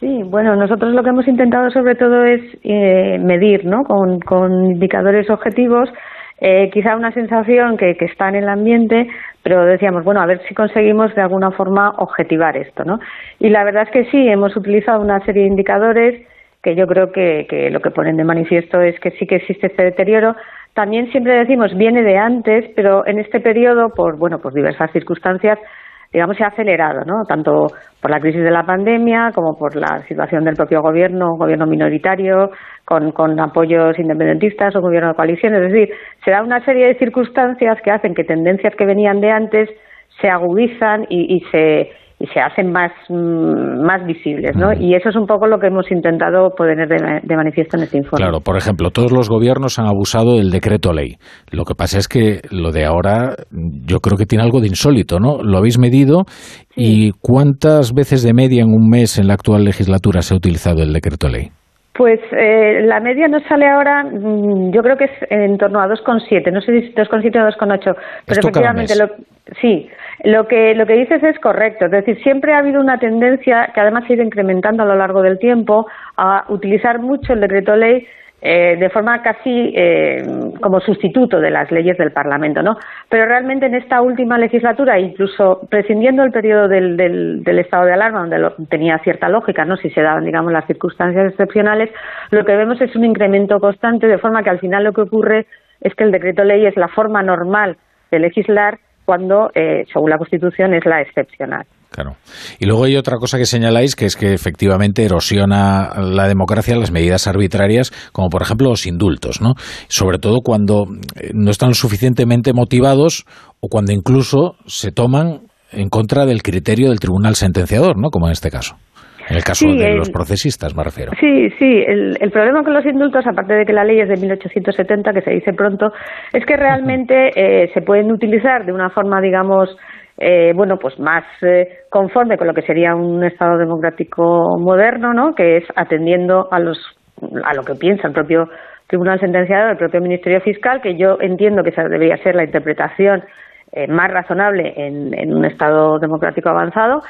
Sí, bueno, nosotros lo que hemos intentado sobre todo es eh, medir, ¿no? Con, con indicadores objetivos eh, quizá una sensación que, que está en el ambiente, pero decíamos, bueno, a ver si conseguimos de alguna forma objetivar esto, ¿no? Y la verdad es que sí, hemos utilizado una serie de indicadores que yo creo que, lo que ponen de manifiesto es que sí que existe este deterioro. También siempre decimos viene de antes, pero en este periodo, por bueno, por diversas circunstancias, digamos, se ha acelerado, ¿no? Tanto por la crisis de la pandemia como por la situación del propio gobierno, gobierno minoritario, con, con apoyos independentistas o gobierno de coalición. Es decir, se da una serie de circunstancias que hacen que tendencias que venían de antes se agudizan y, y se y se hacen más, mm, más visibles, ¿no? Y eso es un poco lo que hemos intentado poner de, manifiesto en este informe. Claro, por ejemplo, todos los gobiernos han abusado del decreto ley. Lo que pasa es que lo de ahora yo creo que tiene algo de insólito, ¿no? Lo habéis medido y ¿cuántas veces de media en un mes en la actual legislatura se ha utilizado el decreto ley? Pues eh, la media nos sale ahora, mm, yo creo que es en torno a 2,7, no sé si 2,7 o 2,8, pero efectivamente lo, sí, lo que, lo que dices es correcto. Es decir, siempre ha habido una tendencia que además se ha ido incrementando a lo largo del tiempo a utilizar mucho el decreto ley eh, de forma casi eh, como sustituto de las leyes del Parlamento, ¿no? Pero realmente en esta última legislatura, incluso prescindiendo el periodo del, del, estado de alarma, donde tenía cierta lógica, ¿no? Si se daban, digamos, las circunstancias excepcionales, lo que vemos es un incremento constante, de forma que al final lo que ocurre es que el decreto ley es la forma normal de legislar cuando, eh, según la Constitución, es la excepcional. Claro. Y luego hay otra cosa que señaláis, que es que efectivamente erosiona la democracia las medidas arbitrarias, como por ejemplo los indultos, ¿no? Sobre todo cuando eh, no están suficientemente motivados o cuando incluso se toman en contra del criterio del tribunal sentenciador, ¿no? Como en este caso. En el caso de los procesistas, me refiero. Sí, sí. El, el, problema con los indultos, aparte de que la ley es de 1870, que se dice pronto, es que realmente eh, se pueden utilizar de una forma, digamos, eh, bueno, pues más eh, conforme con lo que sería un Estado democrático moderno, ¿no? Que es atendiendo a los a lo que piensa el propio Tribunal Sentenciador, el propio Ministerio Fiscal, que yo entiendo que esa debería ser la interpretación eh, más razonable en, en un Estado democrático avanzado.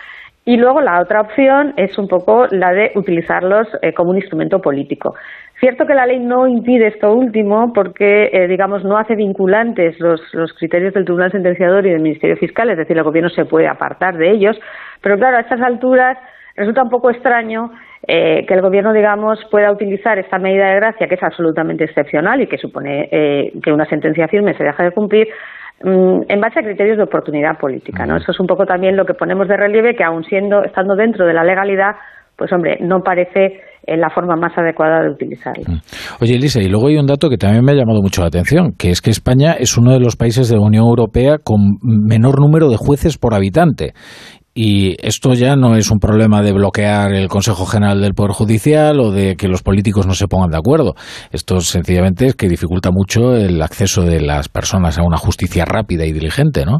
Y luego la otra opción es un poco la de utilizarlos eh, como un instrumento político. Cierto que la ley no impide esto último porque, eh, digamos, no hace vinculantes los, los criterios del Tribunal Sentenciador y del Ministerio Fiscal, es decir, el Gobierno se puede apartar de ellos, pero claro, a estas alturas resulta un poco extraño eh, que el Gobierno, digamos, pueda utilizar esta medida de gracia, que es absolutamente excepcional y que supone que una sentencia firme se deja de cumplir, en base a criterios de oportunidad política. ¿no? Eso es un poco también lo que ponemos de relieve, que aun siendo, estando dentro de la legalidad, pues hombre, no parece eh, la forma más adecuada de utilizarlo. Oye, Elisa, y luego hay un dato que también me ha llamado mucho la atención, que es que España es uno de los países de la Unión Europea con menor número de jueces por habitante. Y esto ya no es un problema de bloquear el Consejo General del Poder Judicial o de que los políticos no se pongan de acuerdo. Esto sencillamente es que dificulta mucho el acceso de las personas a una justicia rápida y diligente, ¿no?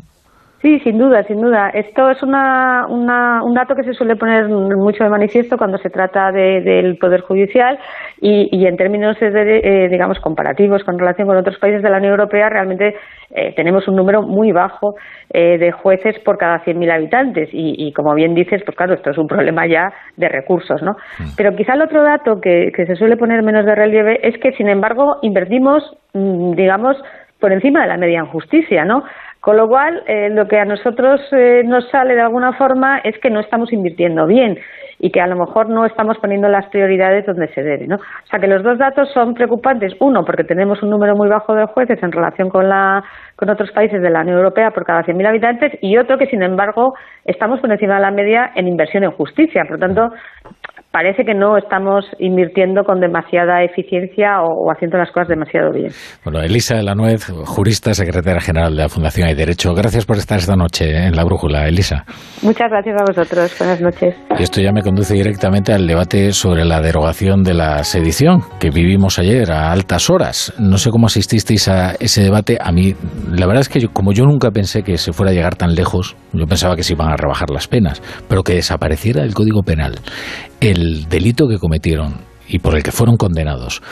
Sí, sin duda, sin duda. Esto es una, un dato que se suele poner mucho de manifiesto cuando se trata del Poder Judicial y, en términos, de, eh, digamos, comparativos con relación con otros países de la Unión Europea, realmente eh, tenemos un número muy bajo eh, de jueces por cada 100.000 habitantes y, como bien dices, pues claro, esto es un problema ya de recursos, ¿no? Pero quizá el otro dato que, que se suele poner menos de relieve es que, sin embargo, invertimos, mm, digamos, por encima de la media en justicia, ¿no? Con lo cual, eh, lo que a nosotros eh, nos sale de alguna forma es que no estamos invirtiendo bien y que a lo mejor no estamos poniendo las prioridades donde se debe. ¿no? O sea que los dos datos son preocupantes. Uno, porque tenemos un número muy bajo de jueces en relación con, la, con otros países de la Unión Europea por cada 100.000 habitantes y otro que, sin embargo, estamos por encima de la media en inversión en justicia. Por lo tanto, parece que no estamos invirtiendo con demasiada eficiencia o, haciendo las cosas demasiado bien. Bueno, Elisa de la Nuez, jurista, secretaria general de la Fundación Hay Derecho. Gracias por estar esta noche en La Brújula, Elisa. Muchas gracias a vosotros. Buenas noches. Y esto ya me conduce directamente al debate sobre la derogación de la sedición que vivimos ayer a altas horas. No sé cómo asististeis a ese debate. A mí, la verdad es que como yo nunca pensé que se fuera a llegar tan lejos, yo pensaba que se iban a rebajar las penas, pero que desapareciera el Código Penal el delito que cometieron y por el que fueron condenados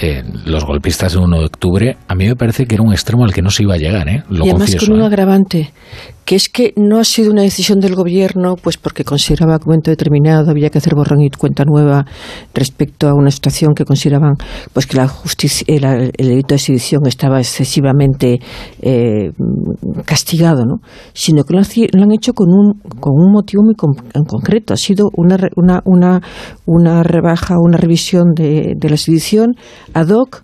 eh, los golpistas de 1 de octubre, a mí me parece que era un extremo al que no se iba a llegar. ¿eh? y además con un ¿eh? agravante, que es que no ha sido una decisión del gobierno, pues porque consideraba que momento determinado había que hacer borrón y cuenta nueva respecto a una situación que consideraban pues que la justicia, el, delito de sedición estaba excesivamente eh, castigado, ¿no? sino que lo, han hecho con un, con un motivo muy en concreto. Ha sido una, una, una, una rebaja, una revisión de la sedición ad hoc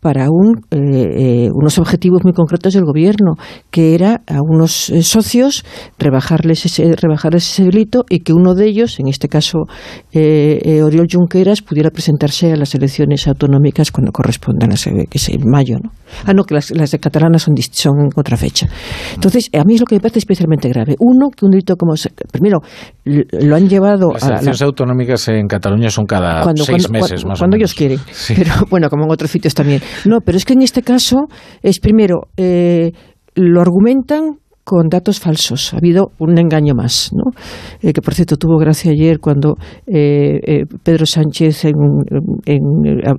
para un, eh, eh, unos objetivos muy concretos del gobierno, que era a unos eh, socios rebajarles ese, rebajarles ese delito y que uno de ellos, en este caso Oriol Junqueras, pudiera presentarse a las elecciones autonómicas cuando correspondan, a que es en mayo. ¿no? Ah, no, que las, las de catalanas son, son en otra fecha. Entonces, a mí es lo que me parece especialmente grave. Uno, que un delito como... Primero, lo han llevado... Las elecciones autonómicas en Cataluña son cada seis meses, más Cuando ellos quieren. Pero bueno, como en otros sitios también. No, pero es que en este caso es primero, eh, lo argumentan con datos falsos. Ha habido un engaño más, ¿no? Eh, que por cierto tuvo gracia ayer cuando eh, eh, Pedro Sánchez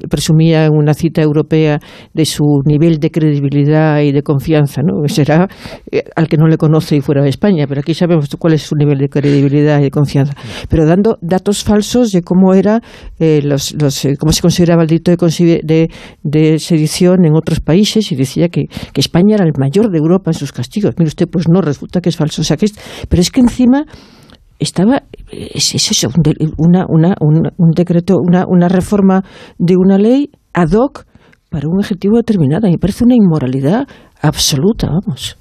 presumía en una cita europea de su nivel de credibilidad y de confianza, ¿no? Será al que no le conoce y fuera de España, pero aquí sabemos cuál es su nivel de credibilidad y de confianza. Pero dando datos falsos de cómo era los, cómo se consideraba el delito de, de, sedición en otros países y decía que, que España era el mayor de Europa en sus castigos. Mire usted, pues pues no, resulta que es falso. O sea, que pero es que encima estaba es, eso, una, un, decreto, una, una reforma de una ley ad hoc para un objetivo determinado. Me parece una inmoralidad absoluta, vamos.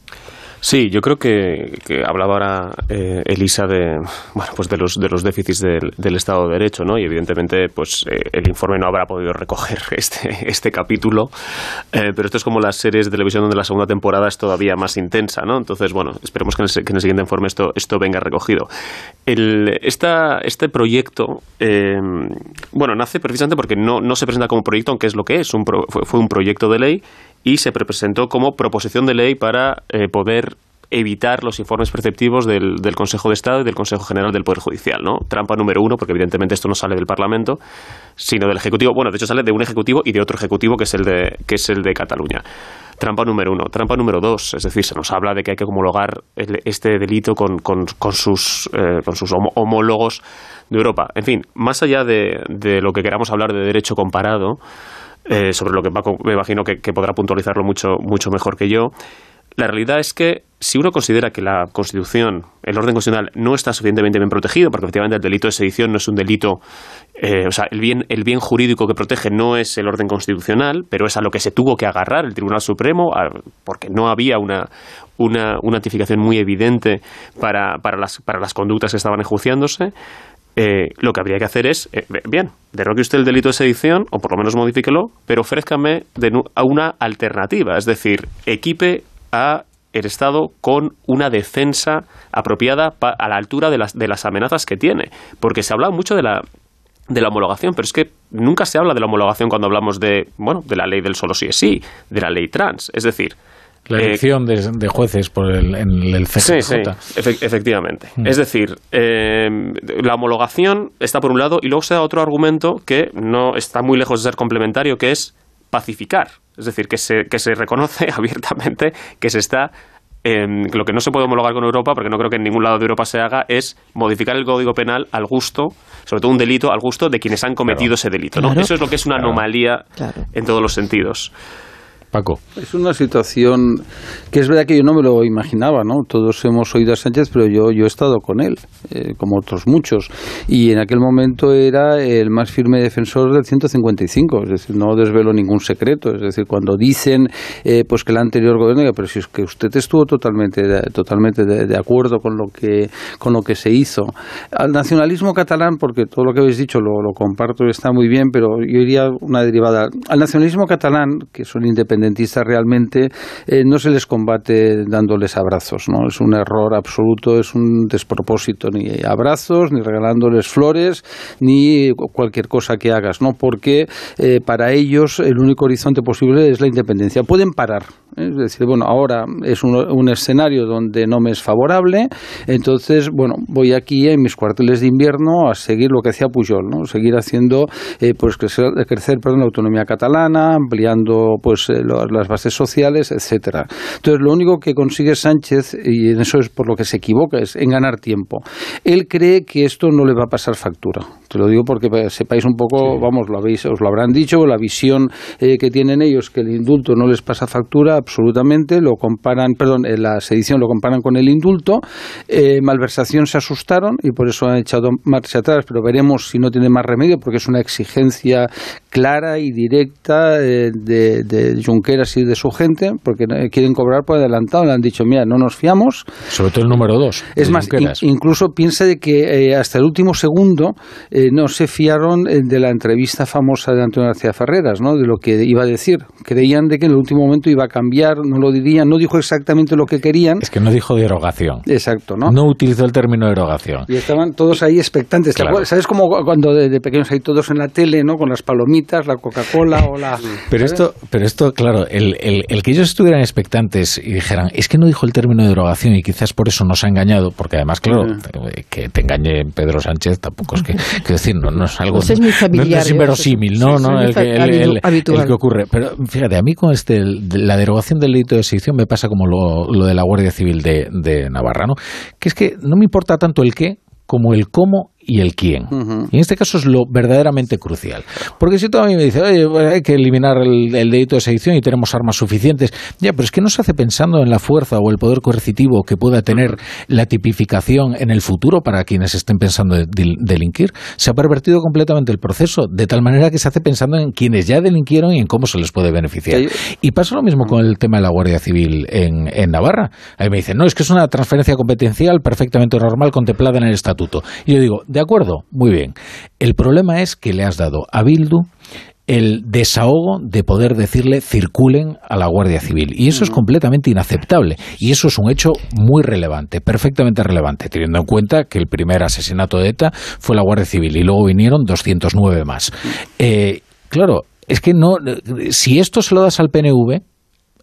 Sí, yo creo que, hablaba ahora eh, Elisa de, bueno, pues de los, de los déficits del, Estado de Derecho, ¿no? Y evidentemente, pues eh, el informe no habrá podido recoger este, este capítulo, eh, pero esto es como las series de televisión donde la segunda temporada es todavía más intensa, ¿no? Entonces, bueno, esperemos que en el, que en el siguiente informe esto, esto venga recogido. El, esta, este proyecto, bueno, nace precisamente porque no, no se presenta como proyecto, aunque es lo que es, un fue un proyecto de ley y se presentó como proposición de ley para eh, poder evitar los informes perceptivos del, Consejo de Estado y del Consejo General del Poder Judicial, ¿no? Trampa número uno, porque evidentemente esto no sale del Parlamento, sino del Ejecutivo. Bueno, de hecho sale de un Ejecutivo y de otro Ejecutivo que es el de, que es el de Cataluña. Trampa número uno. Trampa número dos, es decir, se nos habla de que hay que homologar este delito con, con, sus, eh, con sus homólogos de Europa. En fin, más allá de, de lo que queramos hablar de derecho comparado, eh, sobre lo que me imagino que, podrá puntualizarlo mucho, mucho mejor que yo. La realidad es que si uno considera que la Constitución, el orden constitucional, no está suficientemente bien protegido, porque efectivamente el delito de sedición no es un delito, eh, o sea, el bien, el bien jurídico que protege no es el orden constitucional, pero es a lo que se tuvo que agarrar el Tribunal Supremo, porque no había una, una, una muy evidente para, para, las, para las conductas que estaban enjuiciándose. Eh, lo que habría que hacer es, eh, bien, derroque usted el delito de sedición, o por lo menos modifíquelo, pero ofrézcame a una alternativa, es decir, equipe a el Estado con una defensa apropiada a la altura de las, de las amenazas que tiene. Porque se habla mucho de la, de la homologación, pero es que nunca se habla de la homologación cuando hablamos de, bueno, de la ley del solo sí es sí, de la ley trans. Es decir, la eh, elección de, jueces por el, en el. Sí, sí, efectivamente. Mm. Es decir, eh, la homologación está por un lado y luego se da otro argumento que no está muy lejos de ser complementario, que es pacificar. Es decir, que se, que se reconoce abiertamente que se está lo que no se puede homologar con Europa, porque no creo que en ningún lado de Europa se haga, es modificar el Código Penal al gusto, sobre todo un delito, al gusto de quienes han cometido ese delito. ¿no? Eso es lo que es una anomalía en todos los sentidos. Paco. Es una situación que es verdad que yo no me lo imaginaba, ¿no? Todos hemos oído a Sánchez, pero yo, yo he estado con él, eh, como otros muchos, y en aquel momento era el más firme defensor del 155, es decir, no desvelo ningún secreto, es decir, cuando dicen eh, pues que el anterior gobierno, pero si es que usted estuvo totalmente, de, totalmente de, acuerdo con lo que con lo que se hizo. Al nacionalismo catalán, porque todo lo que habéis dicho lo, lo comparto está muy bien, pero yo iría una derivada. Al nacionalismo catalán, que son independientes, independentistas realmente eh, no se les combate dándoles abrazos, ¿no? Es un error absoluto, es un despropósito, ni abrazos, ni regalándoles flores, ni cualquier cosa que hagas, ¿no? Porque eh, para ellos el único horizonte posible es la independencia. Pueden parar. Es decir, bueno, ahora es un, un, escenario donde no me es favorable, entonces, bueno, voy aquí en mis cuarteles de invierno a seguir lo que hacía Pujol, ¿no? Seguir haciendo, pues crecer, crecer perdón, la autonomía catalana, ampliando, pues, las bases sociales, etcétera. Entonces, lo único que consigue Sánchez, y en eso es por lo que se equivoca, es en ganar tiempo. Él cree que esto no le va a pasar factura, Te lo digo porque sepáis un poco, vamos, lo habéis, os lo habrán dicho, la visión eh, que tienen ellos, que el indulto no les pasa factura absolutamente, lo comparan, perdón, en la sedición lo comparan con el indulto, eh, malversación se asustaron y por eso han echado marcha atrás, pero veremos si no tiene más remedio porque es una exigencia clara y directa eh, de, de Junqueras y de su gente, porque quieren cobrar por adelantado, le han dicho, mira, no nos fiamos. Sobre todo el número dos. Es más, incluso piensa de que hasta el último segundo eh, no se fiaron eh, de la entrevista famosa de Antonio García Ferreras, ¿no? de lo que iba a decir. Creían de que en el último momento iba a cambiar, no lo dirían, no dijo exactamente lo que querían. Es que no dijo derogación. Exacto, ¿no? No utilizó el término derogación. Y estaban todos ahí expectantes. ¿Sabes como cuando de, pequeños hay todos en la tele, ¿no? Con las palomitas, la Coca-Cola o la... Pero esto, pero esto claro, el, el, que ellos estuvieran expectantes y dijeran, es que no dijo el término derogación y quizás por eso nos ha engañado, porque además, claro, que te engañe Pedro Sánchez tampoco es que Quiero decir, no, es algo. Pues es muy familiar, no, inverosímil, no, no, el, que ocurre. Pero fíjate, a mí con este, la derogación del delito de sedición me pasa como lo, lo de la Guardia Civil de, de Navarra, ¿no? Que es que no me importa tanto el qué como el cómo y el quién. Y en este caso es lo verdaderamente crucial. Porque si tú a mí me dices, oye, hay que eliminar el, delito de sedición y tenemos armas suficientes, ya, pero es que no se hace pensando en la fuerza o el poder coercitivo que pueda tener la tipificación en el futuro para quienes estén pensando en delinquir. Se ha pervertido completamente el proceso, de tal manera que se hace pensando en quienes ya delinquieron y en cómo se les puede beneficiar. Y pasa lo mismo con el tema de la Guardia Civil en, en Navarra. Ahí me dicen, no, es que es una transferencia competencial perfectamente normal contemplada en el estatuto. Y yo digo, ¿De acuerdo? Muy bien. El problema es que le has dado a Bildu el desahogo de poder decirle circulen a la Guardia Civil. Y eso es completamente inaceptable. Y eso es un hecho muy relevante, perfectamente relevante, teniendo en cuenta que el primer asesinato de ETA fue la Guardia Civil y luego vinieron 209 más. Eh, claro, es que no, si esto se lo das al PNV,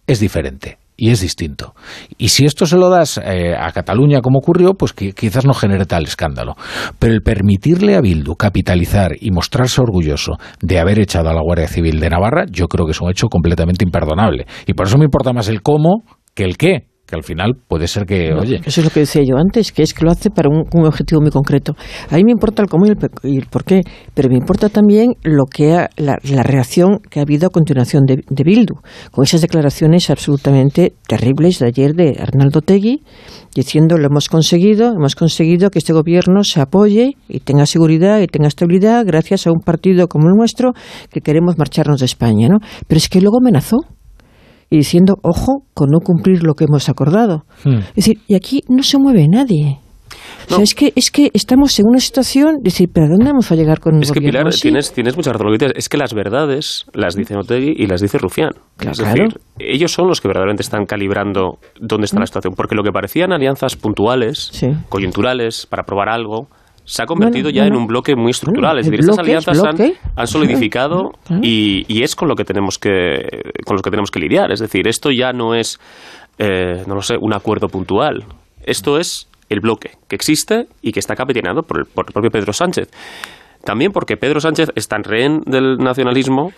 es diferente y es distinto. Y si esto se lo das eh, a Cataluña como ocurrió, pues quizás no genere tal escándalo. Pero el permitirle a Bildu capitalizar y mostrarse orgulloso de haber echado a la Guardia Civil de Navarra, yo creo que es un hecho completamente imperdonable. Y por eso me importa más el cómo que el qué que al final puede ser que, oye... Eso es lo que decía yo antes, que es que lo hace para un, objetivo muy concreto. A mí me importa el cómo y el, por qué, pero me importa también lo que ha, la, reacción que ha habido a continuación de, Bildu, con esas declaraciones absolutamente terribles de ayer de Arnaldo Tegui, diciendo lo hemos conseguido, hemos conseguido que este gobierno se apoye y tenga seguridad y tenga estabilidad gracias a un partido como el nuestro que queremos marcharnos de España, ¿no? Pero es que luego amenazó y diciendo, ojo, con no cumplir lo que hemos acordado. Hmm. Es decir, y aquí no se mueve nadie. O sea, es que, es que estamos en una situación, decir, ¿pero dónde vamos a llegar con un Es que, Pilar, tienes, tienes mucha razón. Es que las verdades las dice Otegui y las dice Rufián. es decir, ellos son los que verdaderamente están calibrando dónde está la hmm. situación. Porque lo que parecían alianzas puntuales, coyunturales, para probar algo, se ha convertido ya en un bloque muy estructural. es decir, estas alianzas han, solidificado y, es con lo que tenemos que con los que tenemos que lidiar. Es decir, esto ya no es, eh, no lo sé, un acuerdo puntual. Esto es el bloque que existe y que está capitanado por el, por el propio Pedro Sánchez. También porque Pedro Sánchez es tan rehén del nacionalismo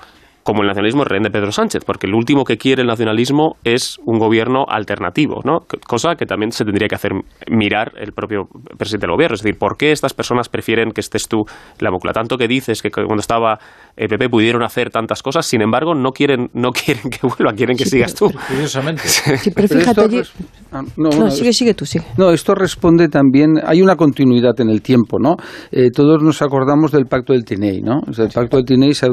como el nacionalismo es rehén de Pedro Sánchez, porque el último que quiere el nacionalismo es un gobierno alternativo, ¿no? Cosa que también se tendría que hacer mirar el propio presidente del gobierno. Es decir, ¿por qué estas personas prefieren que estés tú en la búsqueda? Tanto que dices que cuando estaba el PP pudieron hacer tantas cosas, sin embargo, no quieren, no quieren que vuelva, quieren que sigas tú. Curiosamente. Sí, pero fíjate, ah, no, sigue, sigue tú, sigue. No, esto responde también, hay una continuidad en el tiempo, ¿no? Eh, todos nos acordamos del pacto del Tinei, ¿no? el pacto del Tinei se,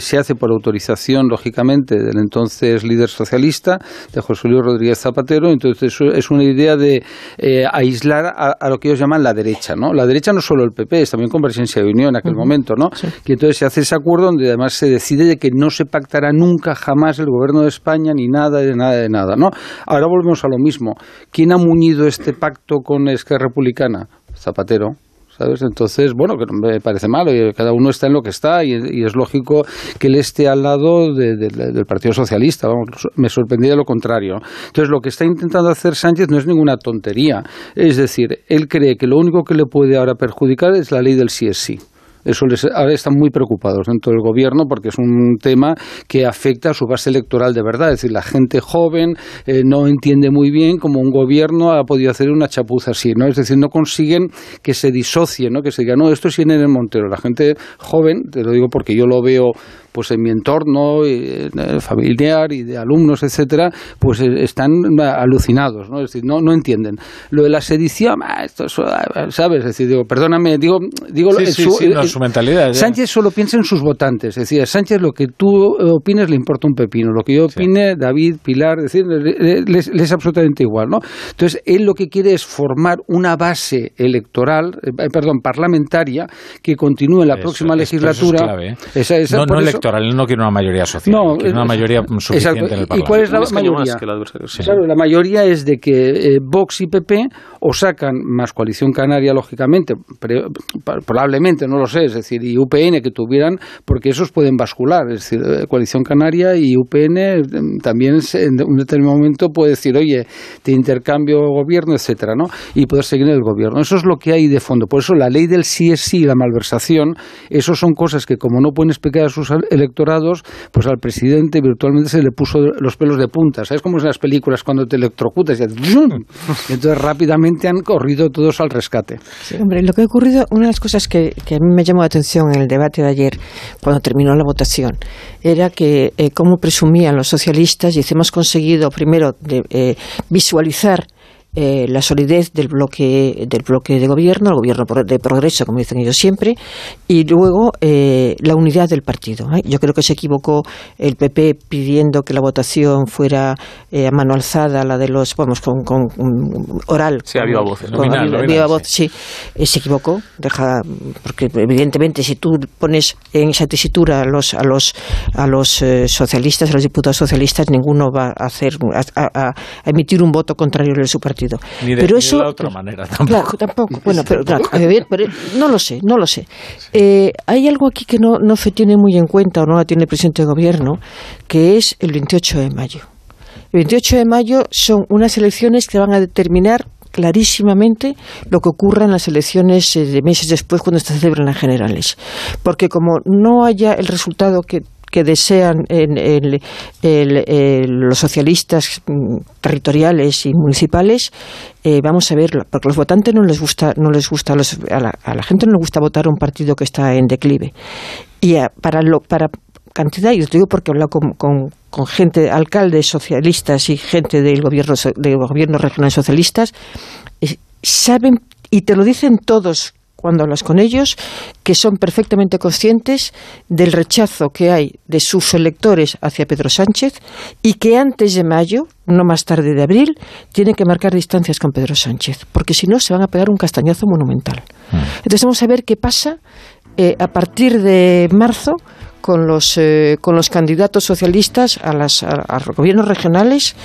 se hace por autorización lógicamente, del entonces líder socialista, de José Luis Rodríguez Zapatero. Entonces, es una idea de eh, aislar a, lo que ellos llaman la derecha, ¿no? La derecha no solo el PP, es también Convergencia de Unión en aquel momento, ¿no? Y entonces se hace ese acuerdo donde además se decide de que no se pactará nunca jamás el gobierno de España ni nada de nada de nada, ¿no? Ahora volvemos a lo mismo. ¿Quién ha muñido este pacto con Esquerra Republicana? Zapatero. Entonces, bueno, que no me parece malo, cada uno está en lo que está y, es lógico que él esté al lado del Partido Socialista, vamos, me sorprendía lo contrario. Entonces, lo que está intentando hacer Sánchez no es ninguna tontería, es decir, él cree que lo único que le puede ahora perjudicar es la ley del sí es sí. Eso les, ahora están muy preocupados dentro del gobierno porque es un tema que afecta a su base electoral de verdad. Es decir, la gente joven eh, no entiende muy bien cómo un gobierno ha podido hacer una chapuza así, ¿no? Es decir, no consiguen que se disocie, ¿no? Que se diga, no, esto es en el Montero. La gente joven, te lo digo porque yo lo veo pues en mi entorno eh, familiar y de alumnos, etcétera, pues eh, están alucinados, ¿no? Es decir, no, no entienden. Lo de la sedición, ah, esto, ah, ¿sabes? Es decir, digo, perdóname, digo, digo su, mentalidad. Sánchez solo piensa en sus votantes, es decir, a Sánchez lo que tú opines le importa un pepino, lo que yo opine, David, Pilar, es decir, le, es absolutamente igual, ¿no? Entonces, él lo que quiere es formar una base electoral, eh, perdón, parlamentaria que continúe en la próxima legislatura. esa, esa, no, él no quiere una mayoría social, no, quiere una mayoría suficiente en el Parlamento. ¿Y cuál es la mayoría? Claro, la mayoría es de que eh, Vox y PP o sacan más coalición canaria, lógicamente, probablemente, no lo sé, es decir, y UPN que tuvieran, porque esos pueden bascular, es decir, eh, coalición canaria y UPN eh, también en un determinado momento puede decir, oye, te intercambio gobierno, etcétera, ¿no? Y poder seguir en el gobierno. Eso es lo que hay de fondo. Por eso la ley del sí es sí, la malversación, eso son cosas que como no pueden explicar a sus electorados, pues al presidente virtualmente se le puso los pelos de punta. ¿Sabes cómo es en las películas cuando te electrocutas? Y entonces rápidamente han corrido todos al rescate. hombre, lo que ha ocurrido, una de las cosas que, a mí me llamó la atención en el debate de ayer, cuando terminó la votación, era que eh, cómo presumían los socialistas, y hemos conseguido primero de, eh, visualizar eh, la solidez del bloque del bloque de gobierno, el gobierno de progreso, como dicen ellos siempre, y luego eh, la unidad del partido. ¿eh? Yo creo que se equivocó el PP pidiendo que la votación fuera a mano alzada, la de los, vamos, con, con oral. Sí, había voz. voz, sí. se equivocó, deja, porque evidentemente si tú pones en esa tesitura a los a los a los socialistas, a los diputados socialistas, ninguno va a hacer a, emitir un voto contrario a su partido pero eso, de la otra manera tampoco. tampoco. Bueno, pero, claro, no lo sé, no lo sé. Eh, hay algo aquí que no, no se tiene muy en cuenta o no la tiene el presidente de gobierno, que es el 28 de mayo. El 28 de mayo son unas elecciones que van a determinar clarísimamente lo que ocurra en las elecciones eh, de meses después cuando se celebran las generales. Porque como no haya el resultado que que desean los socialistas mm, territoriales y municipales, eh, vamos a ver, porque a los votantes no les gusta, no les gusta, a, la, gente no le gusta votar a un partido que está en declive. Y para, lo, para cantidad, y os digo porque he hablado con, con, gente, alcaldes socialistas y gente del gobierno, del gobierno regional socialistas, saben, y te lo dicen todos cuando hablas con ellos, que son perfectamente conscientes del rechazo que hay de sus electores hacia Pedro Sánchez y que antes de mayo, no más tarde de abril, tienen que marcar distancias con Pedro Sánchez, porque si no se van a pegar un castañazo monumental. Mm. Entonces vamos a ver qué pasa eh, a partir de marzo con los, eh, con los candidatos socialistas a, las, los gobiernos regionales,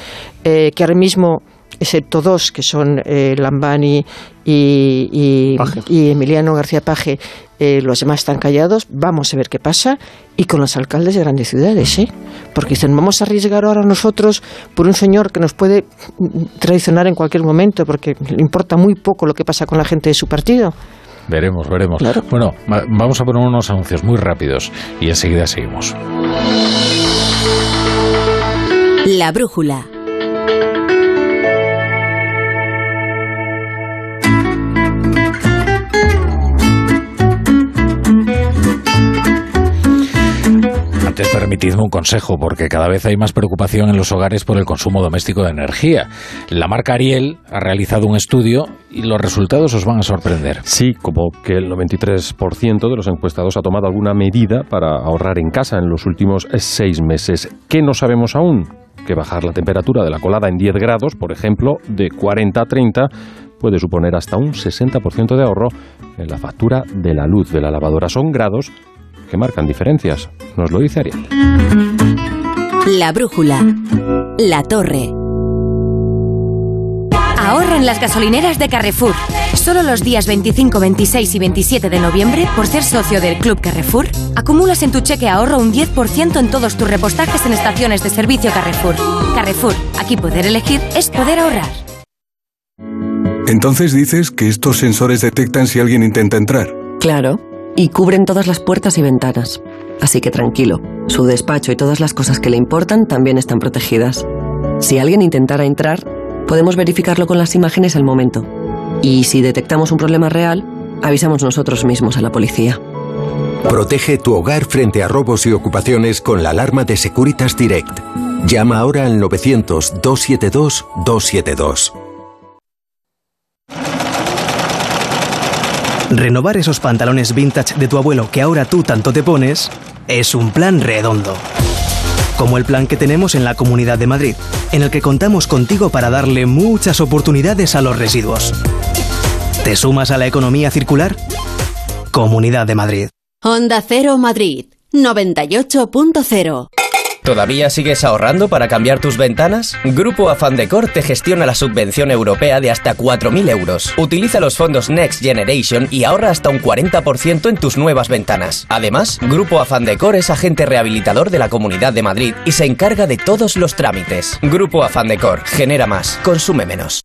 eh, que ahora mismo excepto dos, que son eh, Lambani y, Emiliano García Paje, eh, los demás están callados, vamos a ver qué pasa, y con los alcaldes de grandes ciudades, ¿eh? Porque dicen, vamos a arriesgar ahora nosotros por un señor que nos puede traicionar en cualquier momento, porque le importa muy poco lo que pasa con la gente de su partido. Veremos, veremos. Bueno, vamos a poner unos anuncios muy rápidos y enseguida seguimos. La brújula Antes permitidme un consejo, porque cada vez hay más preocupación en los hogares por el consumo doméstico de energía. La marca Ariel ha realizado un estudio y los resultados os van a sorprender. Sí, como que el 93% de los encuestados ha tomado alguna medida para ahorrar en casa en los últimos seis meses. ¿Qué no sabemos aún? Que bajar la temperatura de la colada en 10 grados, por ejemplo, de 40 a 30, puede suponer hasta un 60% de ahorro en la factura de la luz de la lavadora. Son grados que marcan diferencias. Nos lo dice Ariel. La brújula. La torre. Ahorra en las gasolineras de Carrefour. Solo los días 25, 26 y 27 de noviembre, por ser socio del Club Carrefour, acumulas en tu cheque ahorro un 10% en todos tus repostajes en estaciones de servicio Carrefour. Carrefour, aquí poder elegir es poder ahorrar. Entonces dices que estos sensores detectan si alguien intenta entrar. Claro. Y cubren todas las puertas y ventanas. Así que tranquilo, su despacho y todas las cosas que le importan también están protegidas. Si alguien intentara entrar, podemos verificarlo con las imágenes al momento. Y si detectamos un problema real, avisamos nosotros mismos a la policía. Protege tu hogar frente a robos y ocupaciones con la alarma de Securitas Direct. Llama ahora al 900-272-272. Renovar esos pantalones vintage de tu abuelo que ahora tú tanto te pones es un plan redondo. Como el plan que tenemos en la Comunidad de Madrid, en el que contamos contigo para darle muchas oportunidades a los residuos. ¿Te sumas a la economía circular? Comunidad de Madrid. Honda Cero Madrid 98.0 ¿Todavía sigues ahorrando para cambiar tus ventanas? Grupo Afan Decor te gestiona la subvención europea de hasta 4.000 euros. Utiliza los fondos Next Generation y ahorra hasta un 40% en tus nuevas ventanas. Además, Grupo Afan Decor es agente rehabilitador de la Comunidad de Madrid y se encarga de todos los trámites. Grupo Afan Decor genera más, consume menos.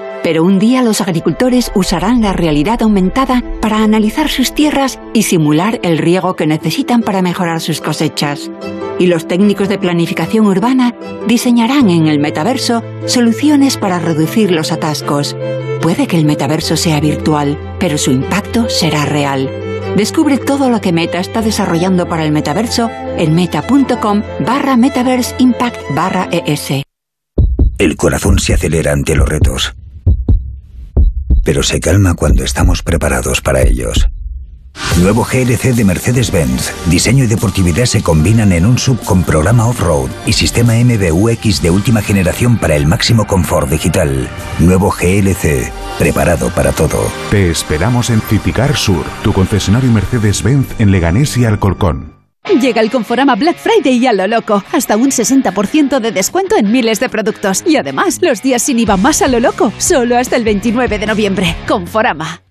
Pero un día los agricultores usarán la realidad aumentada para analizar sus tierras y simular el riego que necesitan para mejorar sus cosechas. Y los técnicos de planificación urbana diseñarán en el metaverso soluciones para reducir los atascos. Puede que el metaverso sea virtual, pero su impacto será real. Descubre todo lo que Meta está desarrollando para el metaverso en meta.com barra metaverse impact barra ES. El corazón se acelera ante los retos pero se calma cuando estamos preparados para ellos. Nuevo GLC de Mercedes-Benz. Diseño y deportividad se combinan en un sub con programa off-road y sistema MBUX de última generación para el máximo confort digital. Nuevo GLC, preparado para todo. Te esperamos en Citicar Sur, tu concesionario Mercedes-Benz en Leganés y Alcorcón. Llega el Conforama Black Friday y a lo loco. Hasta un 60% de descuento en miles de productos. Y además, los días sin IVA más a lo loco. Solo hasta el 29 de noviembre. Conforama.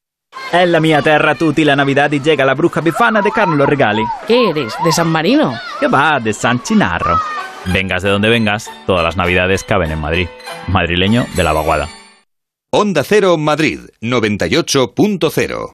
È la mia terra tutti la Navidad y llega la bruja bifana de Carlos Regali. ¿Qué eres? ¿De San Marino? Que va, de San Chinarro. Vengas de donde vengas, todas las Navidades caben en Madrid. Madrileño de la vaguada. Onda Cero Madrid 98.0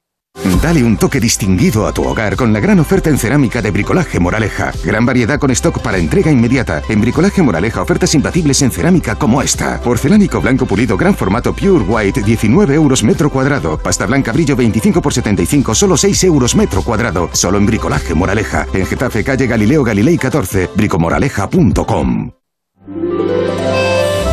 Dale un toque distinguido a tu hogar con la gran oferta en cerámica de Bricolaje Moraleja. Gran variedad con stock para entrega inmediata. En Bricolaje Moraleja ofertas imbatibles en cerámica como esta. Porcelánico blanco pulido gran formato Pure White 19 euros metro cuadrado. Pasta blanca brillo 25 por 75 solo 6 euros metro cuadrado. Solo en Bricolaje Moraleja. En Getafe calle Galileo Galilei 14. bricomoraleja.com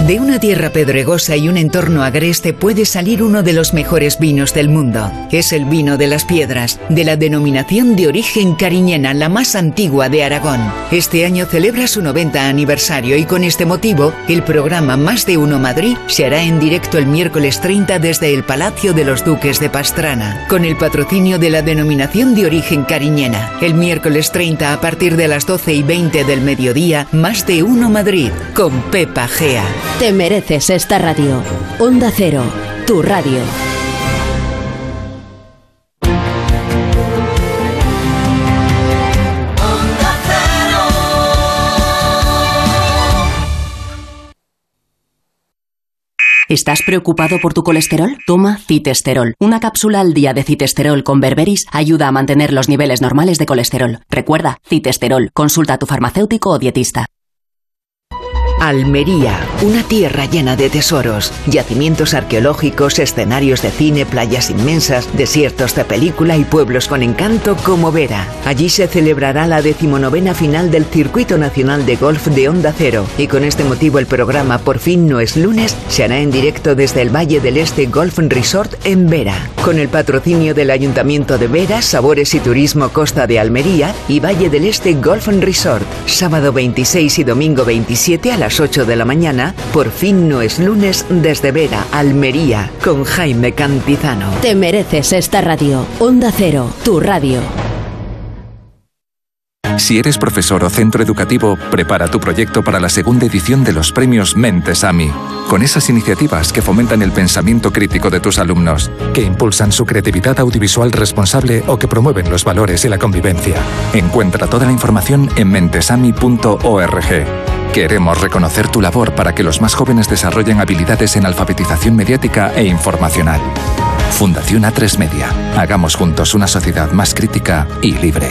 De una tierra pedregosa y un entorno agreste puede salir uno de los mejores vinos del mundo. Es el vino de las piedras, de la denominación de origen cariñena, la más antigua de Aragón. Este año celebra su 90 aniversario y con este motivo, el programa Más de Uno Madrid se hará en directo el miércoles 30 desde el Palacio de los Duques de Pastrana, con el patrocinio de la denominación de origen cariñena. El miércoles 30 a partir de las 12 y 20 del mediodía, Más de Uno Madrid, con Pepa Gea. Te mereces esta radio. Onda Cero, tu radio. ¿Estás preocupado por tu colesterol? Toma citesterol. Una cápsula al día de citesterol con berberis ayuda a mantener los niveles normales de colesterol. Recuerda, citesterol. Consulta a tu farmacéutico o dietista. Almería, una tierra llena de tesoros, yacimientos arqueológicos, escenarios de cine, playas inmensas, desiertos de película y pueblos con encanto como Vera. Allí se celebrará la decimonovena final del Circuito Nacional de Golf de Onda Cero. Y con este motivo el programa Por fin no es lunes se hará en directo desde el Valle del Este Golf Resort en Vera, con el patrocinio del Ayuntamiento de Vera, Sabores y Turismo Costa de Almería y Valle del Este Golf Resort, sábado 26 y domingo 27 a las 8 de la mañana, por fin no es lunes desde Vera, Almería, con Jaime Cantizano. Te mereces esta radio. Onda Cero, tu radio. Si eres profesor o centro educativo, prepara tu proyecto para la segunda edición de los premios Mentes AMI, con esas iniciativas que fomentan el pensamiento crítico de tus alumnos, que impulsan su creatividad audiovisual responsable o que promueven los valores y la convivencia. Encuentra toda la información en mentesami.org. Queremos reconocer tu labor para que los más jóvenes desarrollen habilidades en alfabetización mediática e informacional. Fundación A3 Media. Hagamos juntos una sociedad más crítica y libre.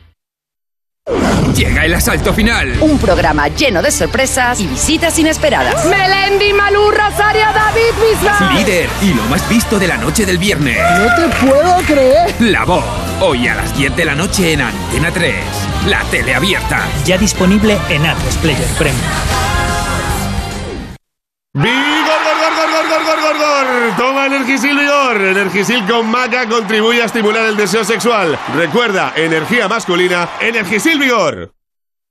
Llega el asalto final. Un programa lleno de sorpresas y visitas inesperadas. Melendi, Malú, Rosario, David Bisbal. Líder y lo más visto de la noche del viernes. No te puedo creer. La voz. Hoy a las 10 de la noche en Antena 3. La tele abierta. Ya disponible en Atlas Player Premium. ¡Vigor, gor, gor, gor, gor, gor, gor, gor! Toma Energisil Vigor. Energisil con maca contribuye a estimular el deseo sexual. Recuerda, energía masculina, Energisil Vigor.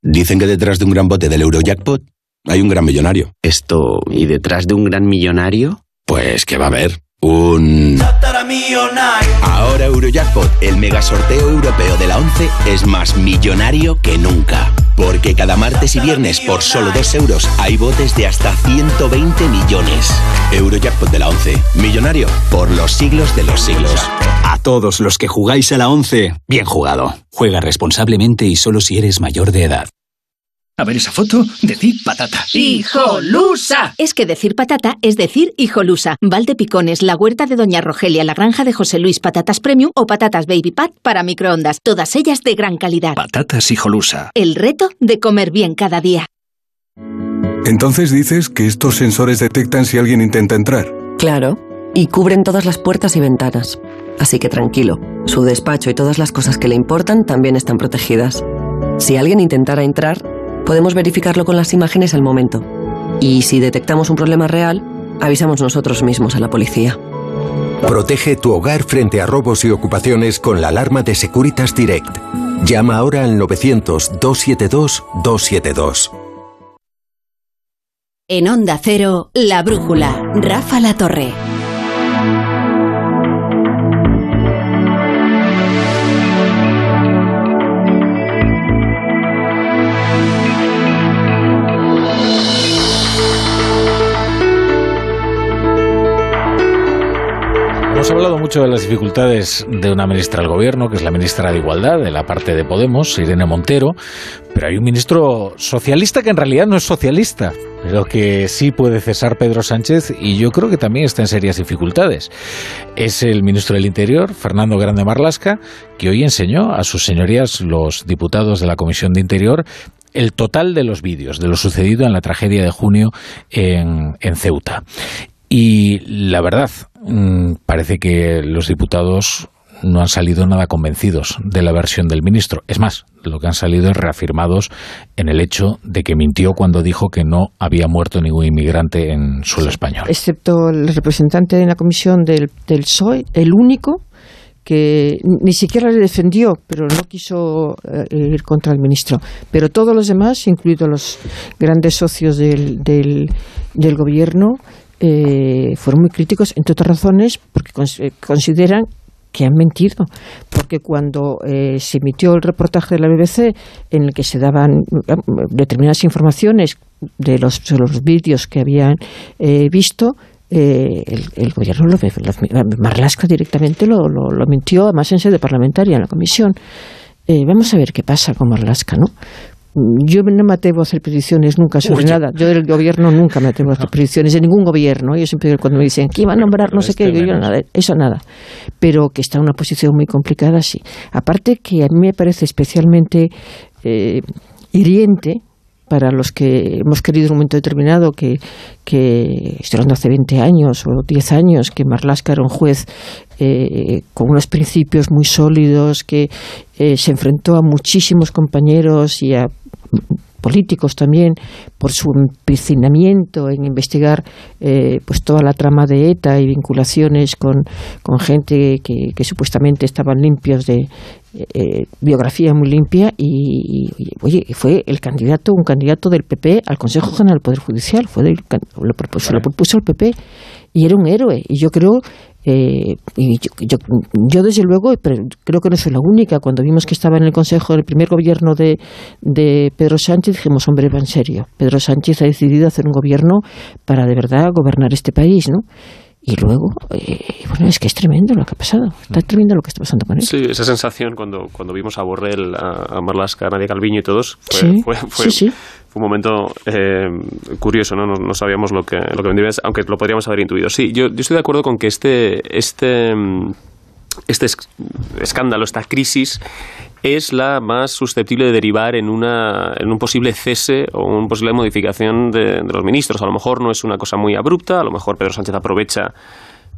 Dicen que detrás de un gran bote del Eurojackpot hay un gran millonario. Esto, ¿y detrás de un gran millonario? Pues que va a haber un... Ahora Eurojackpot, el mega sorteo europeo de la 11, es más millonario que nunca. Porque cada martes y viernes por solo 2 euros hay botes de hasta 120 millones. Eurojackpot de la 11, millonario por los siglos de los siglos. A todos los que jugáis a la 11, bien jugado. Juega responsablemente y solo si eres mayor de edad. A ver esa foto, decir patata. ¡Hijolusa! Es que decir patata es decir hijolusa. Valde Picones, la huerta de Doña Rogelia, la granja de José Luis, patatas premium o patatas baby pat para microondas. Todas ellas de gran calidad. Patatas hijolusa. El reto de comer bien cada día. Entonces dices que estos sensores detectan si alguien intenta entrar. Claro, y cubren todas las puertas y ventanas. Así que tranquilo, su despacho y todas las cosas que le importan también están protegidas. Si alguien intentara entrar, podemos verificarlo con las imágenes al momento. Y si detectamos un problema real, avisamos nosotros mismos a la policía. Protege tu hogar frente a robos y ocupaciones con la alarma de Securitas Direct. Llama ahora al 900-272-272. En Onda Cero, La Brújula, Rafa La Torre. Hemos hablado mucho de las dificultades de una ministra del gobierno, que es la ministra de Igualdad, de la parte de Podemos, Irene Montero, pero hay un ministro socialista que en realidad no es socialista, pero que sí puede cesar Pedro Sánchez y yo creo que también está en serias dificultades. Es el ministro del Interior, Fernando Grande Marlasca, que hoy enseñó a sus señorías, los diputados de la Comisión de Interior, el total de los vídeos de lo sucedido en la tragedia de junio en, en Ceuta. Y la verdad, parece que los diputados no han salido nada convencidos de la versión del ministro. Es más, lo que han salido es reafirmados en el hecho de que mintió cuando dijo que no había muerto ningún inmigrante en suelo español. Excepto el representante en la comisión del, del PSOE, el único que ni siquiera le defendió, pero no quiso eh, ir contra el ministro. Pero todos los demás, incluidos los grandes socios del, del, del gobierno, eh, fueron muy críticos, entre otras razones, porque cons- consideran que han mentido, porque cuando eh, se emitió el reportaje de la BBC en el que se daban eh, determinadas informaciones de los, de los vídeos que habían eh, visto, eh, el, gobierno, lo, Marlasca directamente lo, lo, mintió, además en sede parlamentaria, en la comisión. Eh, vamos a ver qué pasa con Marlasca, ¿no? Yo no me atrevo a hacer predicciones nunca sobre nada. Yo del gobierno nunca me atrevo a hacer predicciones de ningún gobierno. Yo siempre cuando me dicen que iba a nombrar no sé qué, yo nada, eso nada. Pero que está en una posición muy complicada, sí. Aparte que a mí me parece especialmente eh, hiriente para los que hemos querido en un momento determinado que, que estoy hablando hace 20 años o 10 años, que Marlaska era un juez eh, con unos principios muy sólidos, que eh, se enfrentó a muchísimos compañeros y a políticos también por su empecinamiento en investigar eh, pues toda la trama de ETA y vinculaciones con, con gente que, que, supuestamente estaban limpios de eh, biografía muy limpia y, oye fue el candidato un candidato del PP al Consejo General del Poder Judicial fue del, lo, propuso, lo propuso el PP y era un héroe. Y yo creo eh, y yo, yo, desde luego, pero creo que no soy la única, cuando vimos que estaba en el Consejo del primer gobierno de, de Pedro Sánchez, dijimos, hombre, va en serio. Pedro Sánchez ha decidido hacer un gobierno para de verdad gobernar este país, ¿no? Y luego, eh, bueno, es que es tremendo lo que ha pasado. Está tremendo lo que está pasando con él. Sí, esa sensación cuando, cuando vimos a Borrell, a, a Marlaska, a Nadia Calviño y todos, fue, fue, fue, fue, un momento eh, curioso, ¿no? ¿no? sabíamos lo que, lo que aunque lo podríamos haber intuido. Sí, yo, yo estoy de acuerdo con que este, este, este escándalo, esta crisis, es la más susceptible de derivar en, una, en un posible cese o una posible modificación de, los ministros. A lo mejor no es una cosa muy abrupta, a lo mejor Pedro Sánchez aprovecha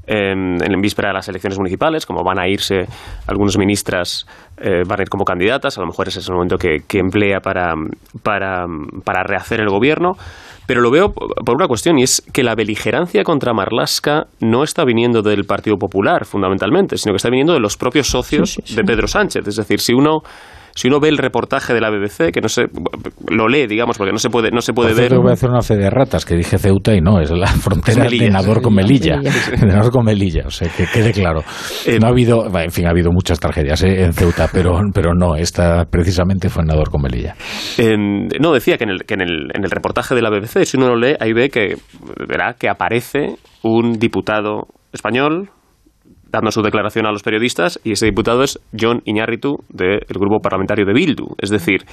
en, en víspera de las elecciones municipales, como van a irse algunos ministras, eh, van a ir como candidatas, a lo mejor ese es el momento que, que emplea para, para, para rehacer el gobierno. Pero lo veo por una cuestión, y es que la beligerancia contra Marlasca no está viniendo del Partido Popular, fundamentalmente, sino que está viniendo de los propios socios de Pedro Sánchez. Es decir, si uno si uno ve el reportaje de la BBC, que no se lo lee, digamos, porque no se puede, no se puede ver. voy a hacer una fe de ratas, que dije Ceuta y no, es la frontera de Nador con Melilla. De Nador con Melilla, o sea, que quede claro. Eh, no ha habido, en fin, ha habido muchas tragedias ¿eh? en Ceuta, pero, pero no, esta precisamente fue en Nador con Melilla. no, decía que, en el, que en, el, en el reportaje de la BBC, si uno lo lee, ahí ve que, verá que aparece un diputado español, dando su declaración a los periodistas y ese diputado es John Iñárritu del grupo parlamentario de Bildu. Es decir,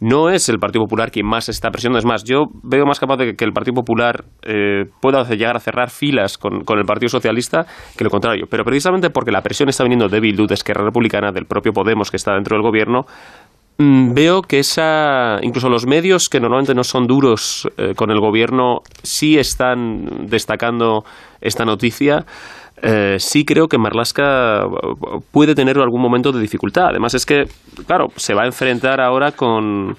no es el Partido Popular quien más está presionando. Es más, yo veo más capaz de que el Partido Popular eh, pueda llegar a cerrar filas con, el Partido Socialista que lo contrario. Pero precisamente porque la presión está viniendo de Bildu, de Esquerra Republicana, del propio Podemos que está dentro del gobierno, mm, veo que esa incluso los medios que normalmente no son duros eh, con el gobierno sí están destacando esta noticia eh, sí creo que Marlaska puede tener algún momento de dificultad. Además es que, claro, se va a enfrentar ahora con...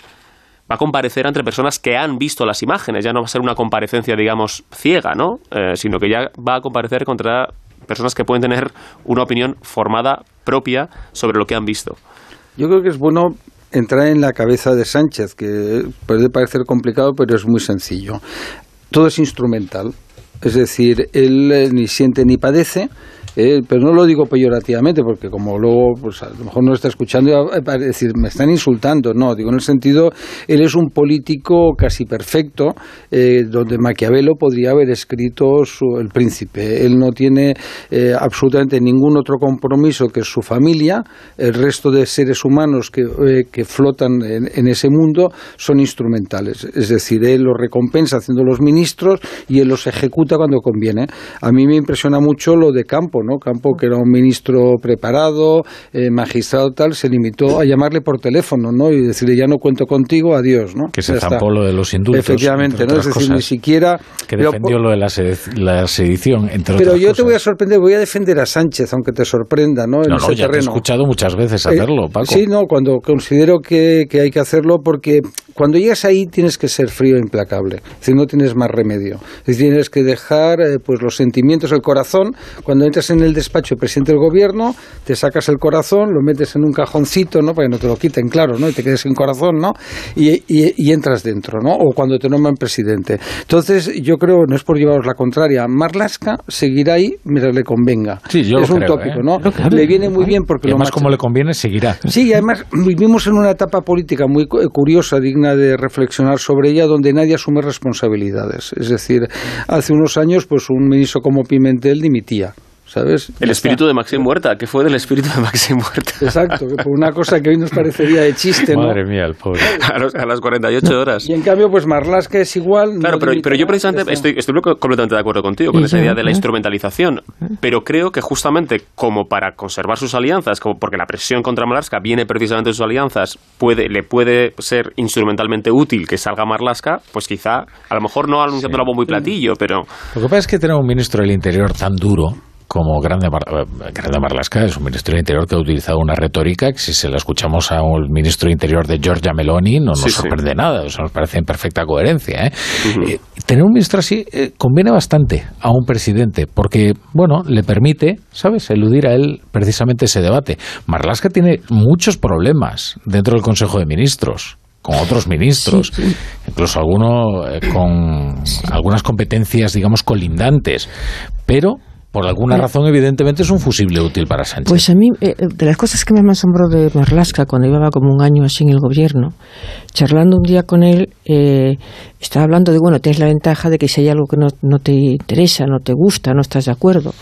Va a comparecer entre personas que han visto las imágenes. Ya no va a ser una comparecencia, digamos, ciega, ¿no? Eh, sino que ya va a comparecer contra personas que pueden tener una opinión formada propia sobre lo que han visto. Yo creo que es bueno entrar en la cabeza de Sánchez, que puede parecer complicado, pero es muy sencillo. Todo es instrumental. Es decir, él eh, ni siente ni padece, eh, pero no lo digo peyorativamente, porque como luego pues, a lo mejor no está escuchando y va a decir, me están insultando. No, digo en el sentido, él es un político casi perfecto, eh, donde Maquiavelo podría haber escrito El Príncipe. Él no tiene eh, absolutamente ningún otro compromiso que su familia, el resto de seres humanos que, que flotan en, en, ese mundo son instrumentales. Es decir, él los recompensa haciendo los ministros y él los ejecuta cuando conviene. A mí me impresiona mucho lo de Campo, Campo, que era un ministro preparado, eh, magistrado tal, se limitó a llamarle por teléfono, ¿no? Y decirle, ya no cuento contigo, adiós, ¿no? Que se zampó lo de los indultos. Efectivamente, ¿no? Es decir, ni siquiera... Que defendió lo de la, sedición, entre Pero yo te voy a sorprender, voy a defender a Sánchez, aunque te sorprenda, ¿no? En no, no, ya te he escuchado muchas veces eh, hacerlo, Paco. sí, no, cuando considero que, que hay que hacerlo porque cuando llegas ahí tienes que ser frío e implacable, es decir, no tienes más remedio. Es decir, tienes que dejar eh, pues los sentimientos, el corazón. Cuando entras en el despacho del presidente del gobierno, te sacas el corazón, lo metes en un cajoncito, ¿no? Para que no te lo quiten, claro, ¿no? Y te quedes sin corazón, ¿no? Y, y, entras dentro, ¿no? O cuando te nombran presidente. Entonces, yo creo, no es por llevaros la contraria, Marlaska seguirá ahí mientras le convenga. Sí, yo es un tópico, ¿eh? ¿no? le viene muy bien porque y además, como le conviene, seguirá. Sí, y además vivimos en una etapa política muy curiosa, digna de reflexionar sobre ella, donde nadie asume responsabilidades. Es decir, hace unos años, pues un ministro como Pimentel dimitía. ¿Sabes? El espíritu de Maxim Muerta, ¿qué fue del espíritu de Maxim Muerta? Exacto, que por una cosa que hoy nos parecería de chiste, ¿no? Madre mía, el pobre. A, los- a las 48 horas. Y en cambio, pues Marlaska es igual. no Claro, pero, limita pero yo precisamente estoy, estoy completamente de acuerdo contigo con esa idea de la instrumentalización, pero creo que justamente como para conservar sus alianzas, como porque la presión contra Marlaska viene precisamente de sus alianzas, puede, le puede ser instrumentalmente útil que salga Marlaska, pues quizá, a lo mejor no anunciando la bombo y platillo, pero Lo que pasa es que tener un ministro del Interior tan duro como Grande, Mar- eh, Grande Marlaska es un ministro del Interior que ha utilizado una retórica que si se la escuchamos a un ministro del Interior de Giorgia Meloni no nos Sí, sí. sorprende nada, o sea, nos parece en perfecta coherencia. ¿eh? Eh, tener un ministro así eh, conviene bastante a un presidente porque, bueno, le permite, ¿sabes?, eludir a él precisamente ese debate. Marlaska tiene muchos problemas dentro del Consejo de Ministros con otros ministros, incluso alguno eh, con algunas competencias, digamos, colindantes, pero por alguna razón, evidentemente, es un fusible útil para Sánchez. Pues a mí, eh, de las cosas que me asombró de Marlaska cuando llevaba como un año así en el gobierno, charlando un día con él, eh, estaba hablando de, bueno, tienes la ventaja de que si hay algo que no, no te interesa, no te gusta, no estás de acuerdo,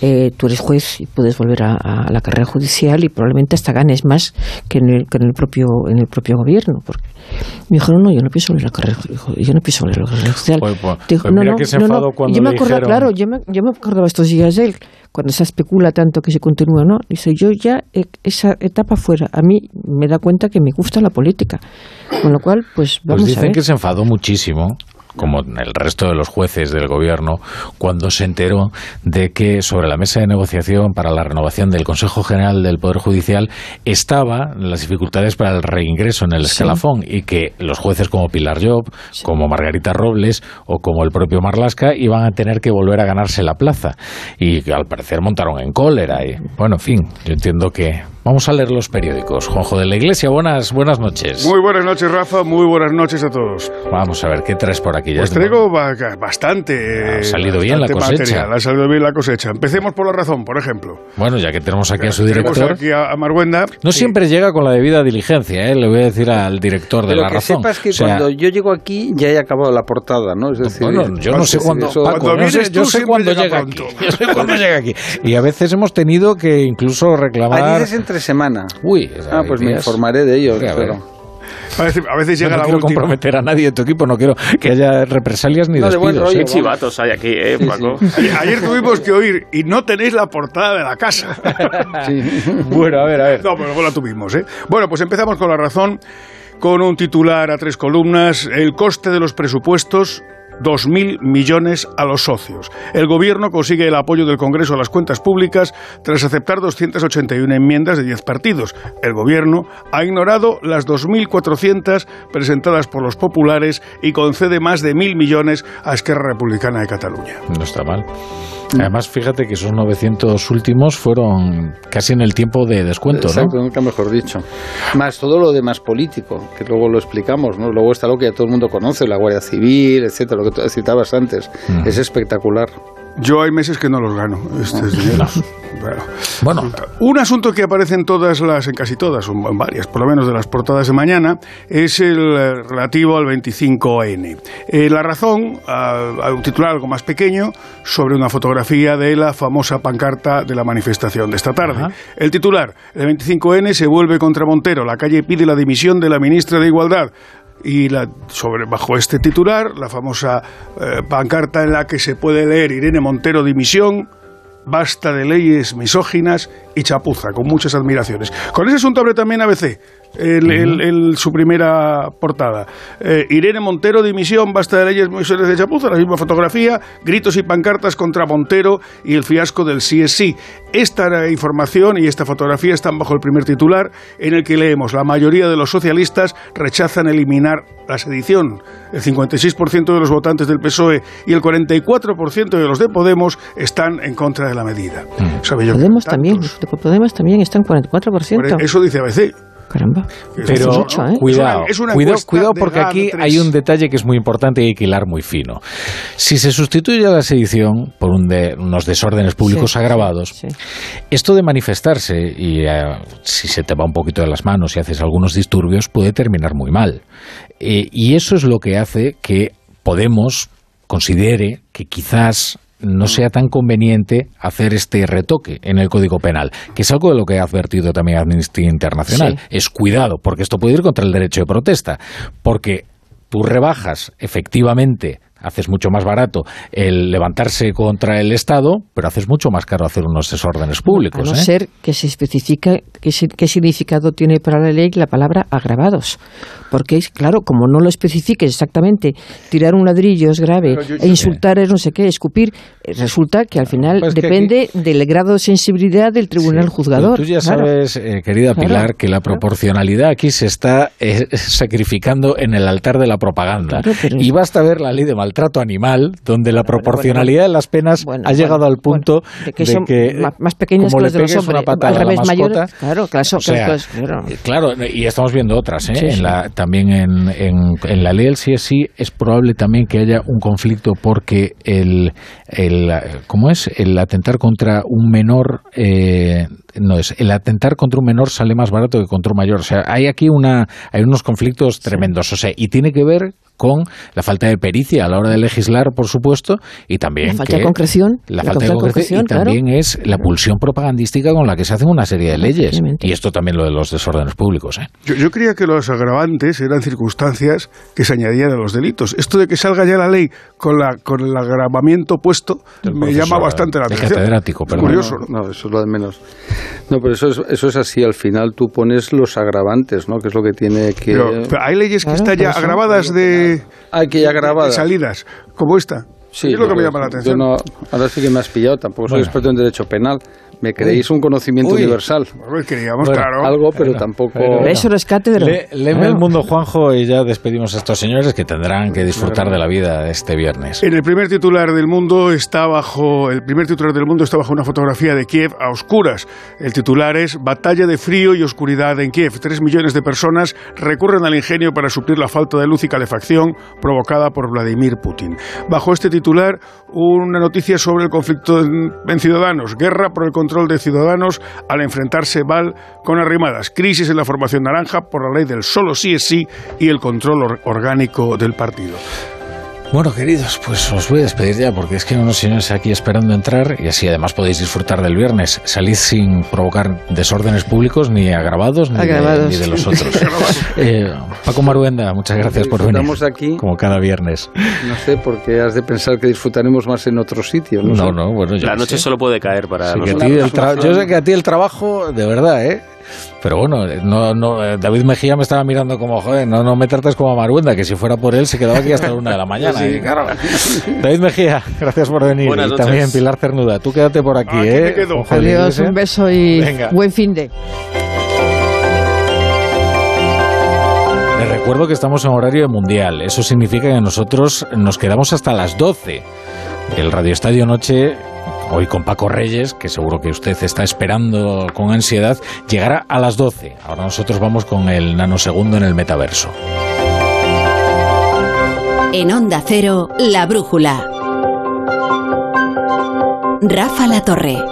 eh, tú eres juez y puedes volver a, a la carrera judicial y probablemente hasta ganes más que en el, que en el propio en el propio gobierno. Porque me dijo, no, no, yo no pienso volver a la carrera, yo no pienso volver a la carrera judicial. Pues, pues, Dijo, pues mira que se enfadó cuando yo me acordaba, dijeron- claro, yo me, yo me acordaba estos días de él, cuando se especula tanto que se continúa, ¿no? Dice, yo ya esa etapa fuera, a mí me da cuenta que me gusta la política. Con lo cual, pues vamos Pues a dicen ver. que se enfadó muchísimo como el resto de los jueces del gobierno, cuando se enteró de que sobre la mesa de negociación para la renovación del Consejo General del Poder Judicial estaban las dificultades para el reingreso en el escalafón y que los jueces como Pilar Job, como Margarita Robles o como el propio Marlasca iban a tener que volver a ganarse la plaza. Y que al parecer montaron en cólera y bueno, en fin, yo entiendo que vamos a leer los periódicos. Juanjo de la Iglesia, buenas buenas noches. Muy buenas noches, Rafa. Muy buenas noches a todos. Vamos a ver qué traes por aquí. Ya Pues es- traigo ba- bastante. Ha salido bien la cosecha. material, ha salido bien la cosecha. Empecemos por la razón, por ejemplo. Bueno, ya que tenemos aquí a su Tenemos director. aquí a, a Marguenda. No siempre llega con la debida diligencia, ¿eh? le voy a decir al director de Pero la que razón. sepas que O sea, cuando yo llego aquí ya he acabado la portada, ¿no? Es decir, bueno, yo no sé cuándo, yo sé cuándo llega aquí. Yo sé cuándo llega aquí. Y a veces hemos tenido que incluso reclamar. Entre semana. Uy, Ah, pues me informaré de ello. Sí, a veces, a veces llega no la quiero última. comprometer a nadie de tu equipo, no quiero que haya represalias ni No, de buen despidos. rollo, ¿eh? Qué chivatos hay aquí, ¿eh, Paco? Ayer, ayer tuvimos que oír y no tenéis la portada de la casa. Bueno, a ver, a ver. No, pero luego la tuvimos, ¿eh? Bueno, pues empezamos con la razón, con un titular a tres columnas, el coste de los presupuestos. 2.000 millones a los socios. El Gobierno consigue el apoyo del Congreso a las cuentas públicas tras aceptar 281 enmiendas de 10 partidos. El Gobierno ha ignorado las 2.400 presentadas por los populares y concede más de 1.000 millones a Esquerra Republicana de Cataluña. No está mal. Además, fíjate que esos 900 últimos fueron casi en el tiempo de descuento, Exacto, ¿no? nunca mejor dicho. Más todo lo demás político, que luego lo explicamos, ¿no? Luego está lo que ya todo el mundo conoce, la Guardia Civil, etcétera, lo que tú citabas antes. Mm. Es espectacular. Yo hay meses que no los gano. Estos dineros. Bueno. Bueno, Un asunto que aparece en todas las, en casi todas, o en varias, por lo menos de las portadas de mañana, es el eh, relativo al 25N. Eh, la razón, a, a un titular algo más pequeño, sobre una fotografía de la famosa pancarta de la manifestación de esta tarde. El titular, el 25N se vuelve contra Montero, la calle pide la dimisión de la ministra de Igualdad y la, sobre, bajo este titular, la famosa eh, pancarta en la que se puede leer Irene Montero dimisión, basta de leyes misóginas y chapuza, con muchas admiraciones. Con ese asunto abre también ABC, el, el- el- su primera portada. Eh, Irene Montero dimisión, basta de leyes misóginas de chapuza, la misma fotografía, gritos y pancartas contra Montero y el fiasco del sí es sí. Esta información y esta fotografía están bajo el primer titular, en el que leemos la mayoría de los socialistas rechazan eliminar la sedición. El 56% de los votantes del PSOE y el 44% de los de Podemos están en contra de la medida. Mm. ¿Sabe yo? Podemos también, de Podemos también está en 44%. Eso dice ABC. Caramba. Pero mucho, ¿eh? cuidado, Es una cuidado, porque aquí 3. hay un detalle que es muy importante y hay que hilar muy fino. Si se sustituye la sedición por un de- unos desórdenes públicos Sí, agravados, sí. esto de manifestarse y eh, si se te va un poquito de las manos y haces algunos disturbios puede terminar muy mal. Eh, y eso es lo que hace que Podemos considere que quizás no sea tan conveniente hacer este retoque en el Código Penal, que es algo de lo que ha advertido también Amnistía Internacional. Sí. Es cuidado, porque esto puede ir contra el derecho de protesta, porque tú rebajas efectivamente haces mucho más barato el levantarse contra el Estado, pero haces mucho más caro hacer unos desórdenes A públicos. no ¿eh? ser que se especifica qué, si- qué significado tiene para la ley la palabra agravados. Porque, es claro, como no lo especifiques exactamente, tirar un ladrillo es grave, e insultar es no sé qué, escupir, resulta que al final pues es depende del grado de sensibilidad del tribunal juzgador. Tú ya claro. sabes, eh, querida Claro, Pilar, que la proporcionalidad aquí se está eh, sacrificando en el altar de la propaganda. Pero- Y basta ver la ley de maltrato animal, donde la proporcionalidad de las penas Bueno, ha llegado al punto de que son más, más pequeñas como que le las de los una hombres, patada al a la revés mascota, mayores. Claro, claro, o sea, claro, claro. eh, Claro, y estamos viendo otras. ¿eh? Sí, En sí. la- también en, en- en la ley del CSI es probable también que haya un conflicto porque el, el ¿cómo es? El atentar contra un menor eh, no es el atentar contra un menor sale más barato que contra un mayor. O sea, hay aquí una hay unos conflictos tremendos. O sea, y tiene que ver con la falta de pericia a la hora de legislar, por supuesto, y también La falta que- de concreción, la la falta de concreción, y también es la pulsión propagandística con la que se hacen una serie de leyes. Y esto también lo de los desórdenes públicos. ¿eh? Yo, yo creía que los agravantes eran circunstancias que se añadían a los delitos. Esto de que salga ya la ley con, la, con el agravamiento puesto me profesor, llama bastante la atención. catedrático, Es perdón. curioso. No, no, eso es lo de menos. No, pero eso es, eso es así. Al final tú pones los agravantes, ¿no? Que es lo que tiene que. Pero, pero hay leyes que Claro, están ya agravadas de, Hay que ya de salidas, como esta. Sí, es lo que me llama la yo atención. no- ahora sí que me has pillado. Tampoco soy Bueno. experto en derecho penal. Me creéis un conocimiento Uy. universal. Pues creíamos, Bueno, claro. Algo, pero tampoco. pero- Eso no es cátedra. Le- léeme Claro. el mundo, Juanjo, y ya despedimos a estos señores que tendrán que disfrutar de la vida este viernes. En el primer titular del mundo está bajo el primer titular del mundo está bajo una fotografía de Kiev a oscuras. El titular es Batalla de frío y oscuridad en Kiev. Tres millones de personas recurren al ingenio para suplir la falta de luz y calefacción provocada por Vladimir Putin. Bajo este titular, una noticia sobre el conflicto en, en Ciudadanos. Guerra por el control de Ciudadanos al enfrentarse Val con arrimadas. Crisis en la formación naranja por la ley del solo sí es sí y el control or- orgánico del partido. Bueno, queridos, pues os voy a despedir ya porque es que hay unos señores aquí esperando entrar y así además podéis disfrutar del viernes. Salid sin provocar desórdenes públicos ni agravados ni, de- Agravados. ni De, los otros. Eh, Paco Maruenda, muchas gracias por venir. Disfrutamos aquí. Como cada viernes. No sé, porque has de pensar que disfrutaremos más en otro sitio. No, No, sé. no, bueno, yo La noche sé. solo puede caer para Sí, que a nosotros. ti el tra- yo sé que a ti el trabajo, de verdad, ¿eh? Pero bueno, no, no, eh, David Mejía me estaba mirando como, joder, no, no me trates como a Maruenda, que si fuera por él se quedaba aquí hasta la una de la mañana. Sí. y claro. David Mejía, gracias por venir. Buenas y noches. también Pilar Cernuda, tú quédate por aquí, Aquí ¿eh? quedo. Adiós, Iglesias. un beso y Venga. buen fin de. Les recuerdo que estamos en horario mundial. Eso significa que nosotros nos quedamos hasta las 12. El Radio Estadio Noche, hoy con Paco Reyes, que seguro que usted está esperando con ansiedad, llegará a las 12. Ahora nosotros vamos con el nanosegundo en el metaverso. En Onda Cero, La Brújula. Rafa La Torre.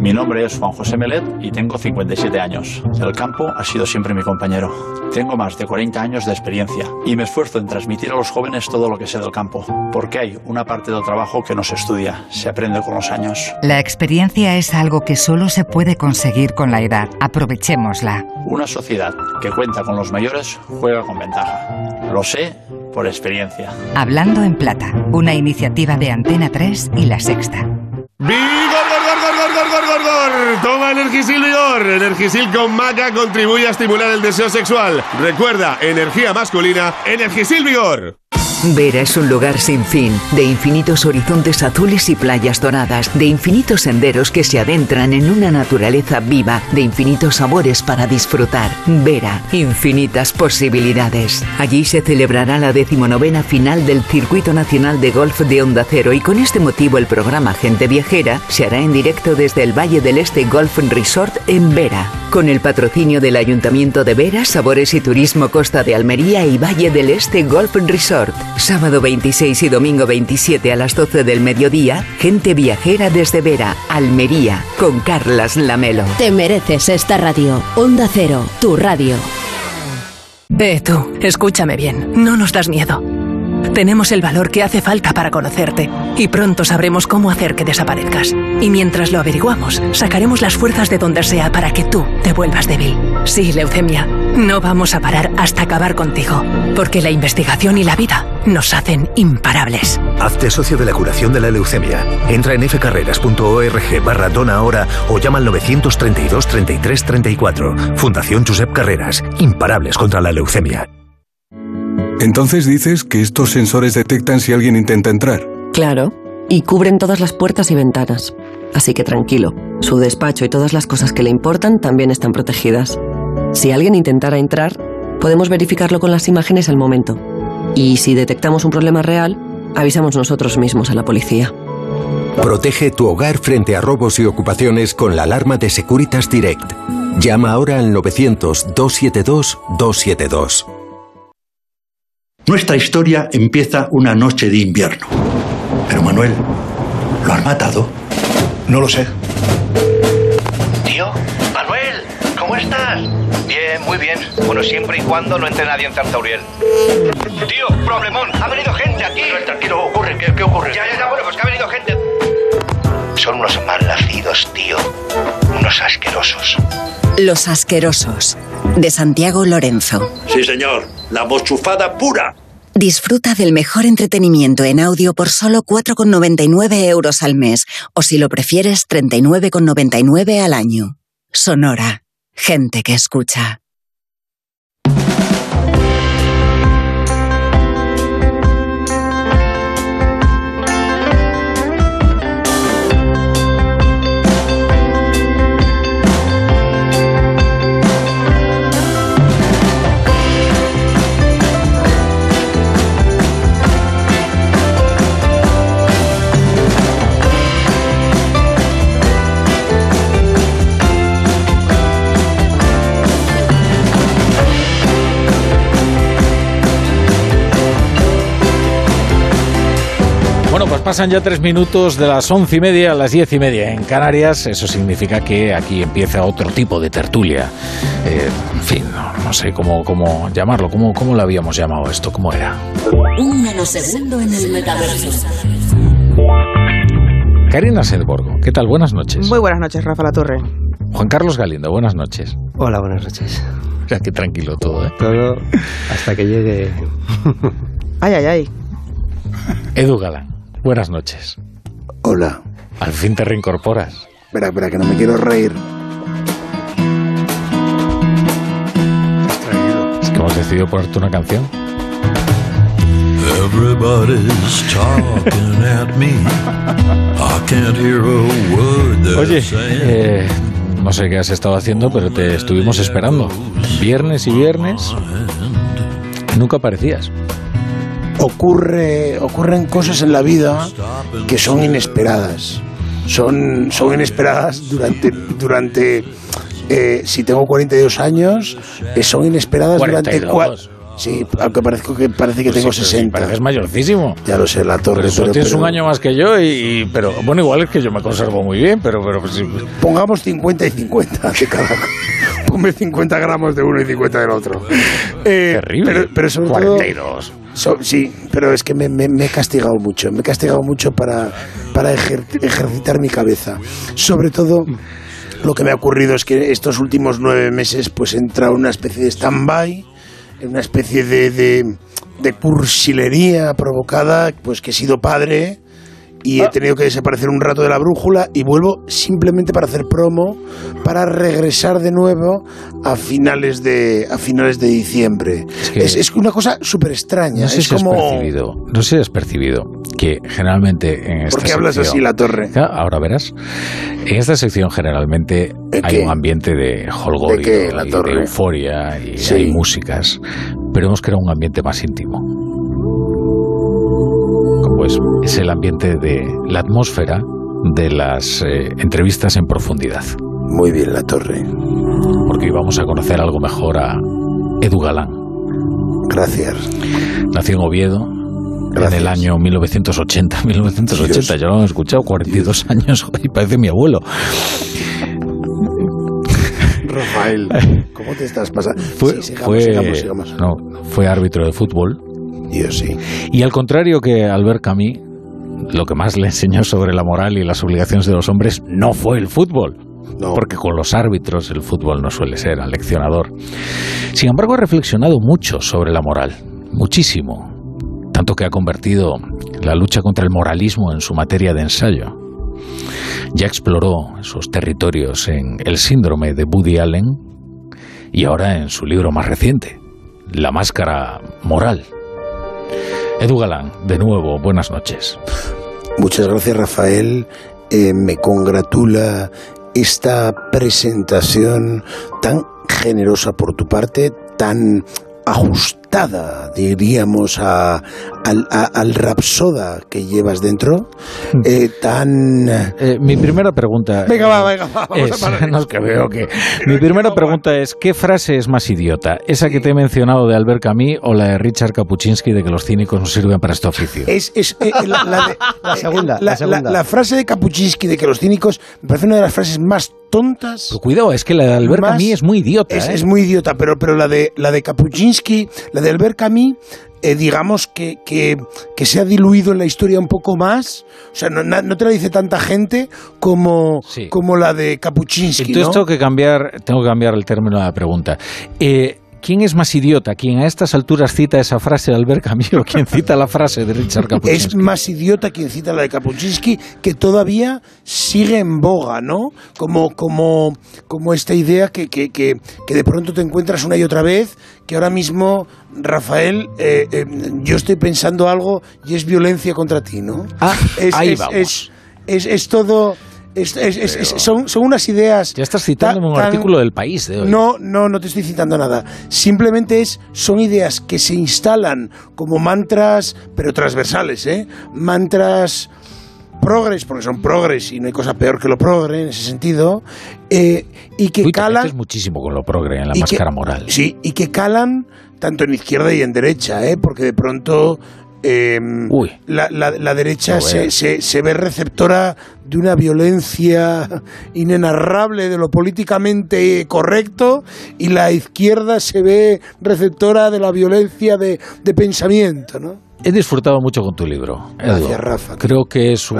Mi nombre es Juan José Melet y tengo 57 años. El campo ha sido siempre mi compañero. Tengo más de 40 años de experiencia y me esfuerzo en transmitir a los jóvenes todo lo que sé del campo, porque hay una parte del trabajo que no se estudia, se aprende con los años. La experiencia es algo que solo se puede conseguir con la edad. Aprovechémosla. Una sociedad que cuenta con los mayores juega con ventaja. Lo sé por experiencia. Hablando en Plata, una iniciativa de Antena 3 y La Sexta. ¡Vigor, gor, gor, gor, gor, gor, gor, gor! Toma Energisil Vigor. Energisil con maca contribuye a estimular el deseo sexual. Recuerda, energía masculina, Energisil Vigor. Vera es un lugar sin fin, de infinitos horizontes azules y playas doradas, de infinitos senderos que se adentran en una naturaleza viva, de infinitos sabores para disfrutar. Vera, infinitas posibilidades. Allí se celebrará la decimonovena final del Circuito Nacional de Golf de Onda Cero y con este motivo el programa Gente Viajera se hará en directo desde el Valle del Este Golf Resort en Vera, con el patrocinio del Ayuntamiento de Vera, Sabores y Turismo Costa de Almería y Valle del Este Golf Resort. Sábado 26 y domingo 27 a las 12 del mediodía, Gente Viajera desde Vera, Almería, con Carlas Lamelo. Te mereces esta radio. Onda Cero, tu radio. Eh, tú, escúchame bien, no nos das miedo. Tenemos el valor que hace falta para conocerte y pronto sabremos cómo hacer que desaparezcas. Y mientras lo averiguamos, sacaremos las fuerzas de donde sea para que tú te vuelvas débil. Sí, leucemia, no vamos a parar hasta acabar contigo, porque la investigación y la vida nos hacen imparables. Hazte socio de la curación de la leucemia. Entra en fcarreras.org barra dona ahora o llama al 932 33 34. Fundación Josep Carreras. Imparables contra la leucemia. Entonces dices que estos sensores detectan si alguien intenta entrar. Claro, y cubren todas las puertas y ventanas. Así que tranquilo, su despacho y todas las cosas que le importan también están protegidas. Si alguien intentara entrar, podemos verificarlo con las imágenes al momento. Y si detectamos un problema real, avisamos nosotros mismos a la policía. Protege tu hogar frente a robos y ocupaciones con la alarma de Securitas Direct. Llama ahora al 900-272-272. Nuestra historia empieza una noche de invierno. Pero Manuel, ¿lo han matado? No lo sé. Tío, Manuel, ¿cómo estás? Bien, muy bien. Bueno, siempre y cuando no entre nadie en Zarzauriel. Tío, problemón, ha venido gente aquí. No, tranquilo, ocurre, ¿qué, qué ocurre? Ya, ya, ya, bueno, pues que ha venido gente. Son unos malnacidos, tío. Unos asquerosos. Los asquerosos, de Santiago Lorenzo. Sí, señor. La mochufada pura. Disfruta del mejor entretenimiento en audio por solo 4,99 euros al mes, o si lo prefieres, 39,99 al año. Sonora. Gente que escucha. Bueno, pues pasan ya tres minutos de las once y media a las diez y media en Canarias. Eso significa que aquí empieza otro tipo de tertulia. Eh, en fin, no, no sé cómo, cómo llamarlo. ¿Cómo, ¿Cómo lo habíamos llamado esto? ¿Cómo era? Un nanosegundo en el metaverso. Karina Sedborgo, ¿qué tal? Buenas noches. Muy buenas noches, Rafa La Torre. Juan Carlos Galindo, buenas noches. Hola, buenas noches. O sea, qué tranquilo todo, ¿eh? Todo hasta que llegue. Ay, ay, ay. Edu Galán, buenas noches. Hola. Al fin te reincorporas. Espera, espera, que no me quiero reír. Es que hemos decidido ponerte una canción. Everybody's talking at me. I can't hear a word they're Oye, eh, no sé qué has estado haciendo, pero te estuvimos esperando. Viernes y viernes. Nunca aparecías. Ocurre, ocurren cosas en la vida que son inesperadas. Son, son inesperadas durante, durante eh, si tengo 42 años, eh, son inesperadas durante 42. cua- Sí, aunque parezco que parece que Pues tengo sí, pero sí, 60. pareces mayorcísimo. Ya lo sé, la torre. Pero pero- tienes pero- un año más que yo y, y- pero bueno igual es que yo me conservo muy bien pero pero pues, sí, Pongamos 50 y 50 de cada. Ponme 50 gramos de uno y 50 del otro. Eh, Terrible. Pero, pero sobre 42. todo. So- sí, pero es que me, me- he castigado mucho. Me he castigado mucho para, para ejer- ejercitar mi cabeza. Sobre todo. Lo que me ha ocurrido es que estos últimos nueve meses pues he entrado en una especie de stand-by, una especie de, de, de cursilería provocada, pues que he sido padre y he tenido que desaparecer un rato de la brújula y vuelvo simplemente para hacer promo para regresar de nuevo a finales de a finales de diciembre. Es, es, una cosa súper extraña. No sé es si como... has percibido, no sé si has percibido que generalmente en esta ¿Por qué hablas sección- así, La Torre? Ya, Ahora verás. En esta sección generalmente ¿De hay qué? un ambiente de holgorio, ¿De de euforia y Sí. hay músicas, pero hemos creado un ambiente más íntimo. Pues es el ambiente de la atmósfera de las eh, entrevistas en profundidad. Muy bien, La Torre. Porque hoy vamos a conocer algo mejor a Edu Galán. Gracias. Nació en Oviedo en el año 1980. 1980, ya lo han escuchado, 42 años y parece mi abuelo. Rafael, ¿cómo te estás pasando? Fue, Sí, sigamos, fue- sigamos, sigamos. no, fue árbitro de fútbol. Yo sí. Y al contrario que Albert Camus, lo que más le enseñó sobre la moral y las obligaciones de los hombres no fue el fútbol. Porque con los árbitros el fútbol no suele ser aleccionador. Sin embargo, ha reflexionado mucho sobre la moral. Muchísimo. Tanto que ha convertido la lucha contra el moralismo en su materia de ensayo. Ya exploró esos territorios en El síndrome de Woody Allen y ahora en su libro más reciente, La máscara moral. Edu Galán, de nuevo, buenas noches. Muchas gracias, Rafael. Eh, me congratula esta presentación tan generosa por tu parte, tan ajustada, diríamos, a, al, a- al rapsoda que llevas dentro, eh, tan... Eh, mi primera pregunta. Venga, va, venga, va, vamos es- a parar. no, es que veo que. Mi primera pregunta es: ¿qué frase es más idiota? ¿Esa que te he mencionado de Albert Camus o la de Richard Kapuczynski de que los cínicos no sirven para este oficio? Es, es, eh, la, la de- La segunda, la- segunda. la frase de Kapuczynski de que los cínicos me parece una de las frases más tontas. Pero cuidado, es que la de Albert Camus es muy idiota. Es, ¿eh? es muy idiota, pero, pero la de la de Kapuczynski, la de Albert Camus, eh, digamos que, que, que se ha diluido en la historia un poco más. O sea, no, no te la dice tanta gente como, Sí. como la de Kapuczynski. Entonces ¿no? tengo que cambiar, tengo que cambiar el término de la pregunta. Eh, ¿Quién es más idiota? ¿Quién a estas alturas cita esa frase de Albert Camus o quien cita la frase de Richard Es Kapuczynski? más idiota quien cita la de Kapuczynski, que todavía sigue en boga, ¿no? Como, como, como esta idea que, que, que, que de pronto te encuentras una y otra vez, que ahora mismo, Rafael, eh, eh, yo estoy pensando algo y es violencia contra ti, ¿no? Ah, es, ahí es, vamos. es, es, es todo... es- es- es- es- son, son unas ideas... Ya estás citándome un artículo del país de hoy. no, no, no te estoy citando nada. Simplemente es, son ideas que se instalan como mantras, pero transversales, ¿eh? Mantras progres, porque son progres y no hay cosa peor que lo progre en ese sentido, eh, y que Uy, calan... muchísimo con lo progre en la máscara que- moral. Sí, y que calan tanto en izquierda y en derecha, ¿eh? Porque de pronto... eh, la, la- la derecha se, se- se ve receptora de una violencia inenarrable de lo políticamente correcto y la izquierda se ve receptora de la violencia de, de pensamiento, ¿no? He disfrutado mucho con tu libro. Edu. Gracias, Rafa. Creo que es un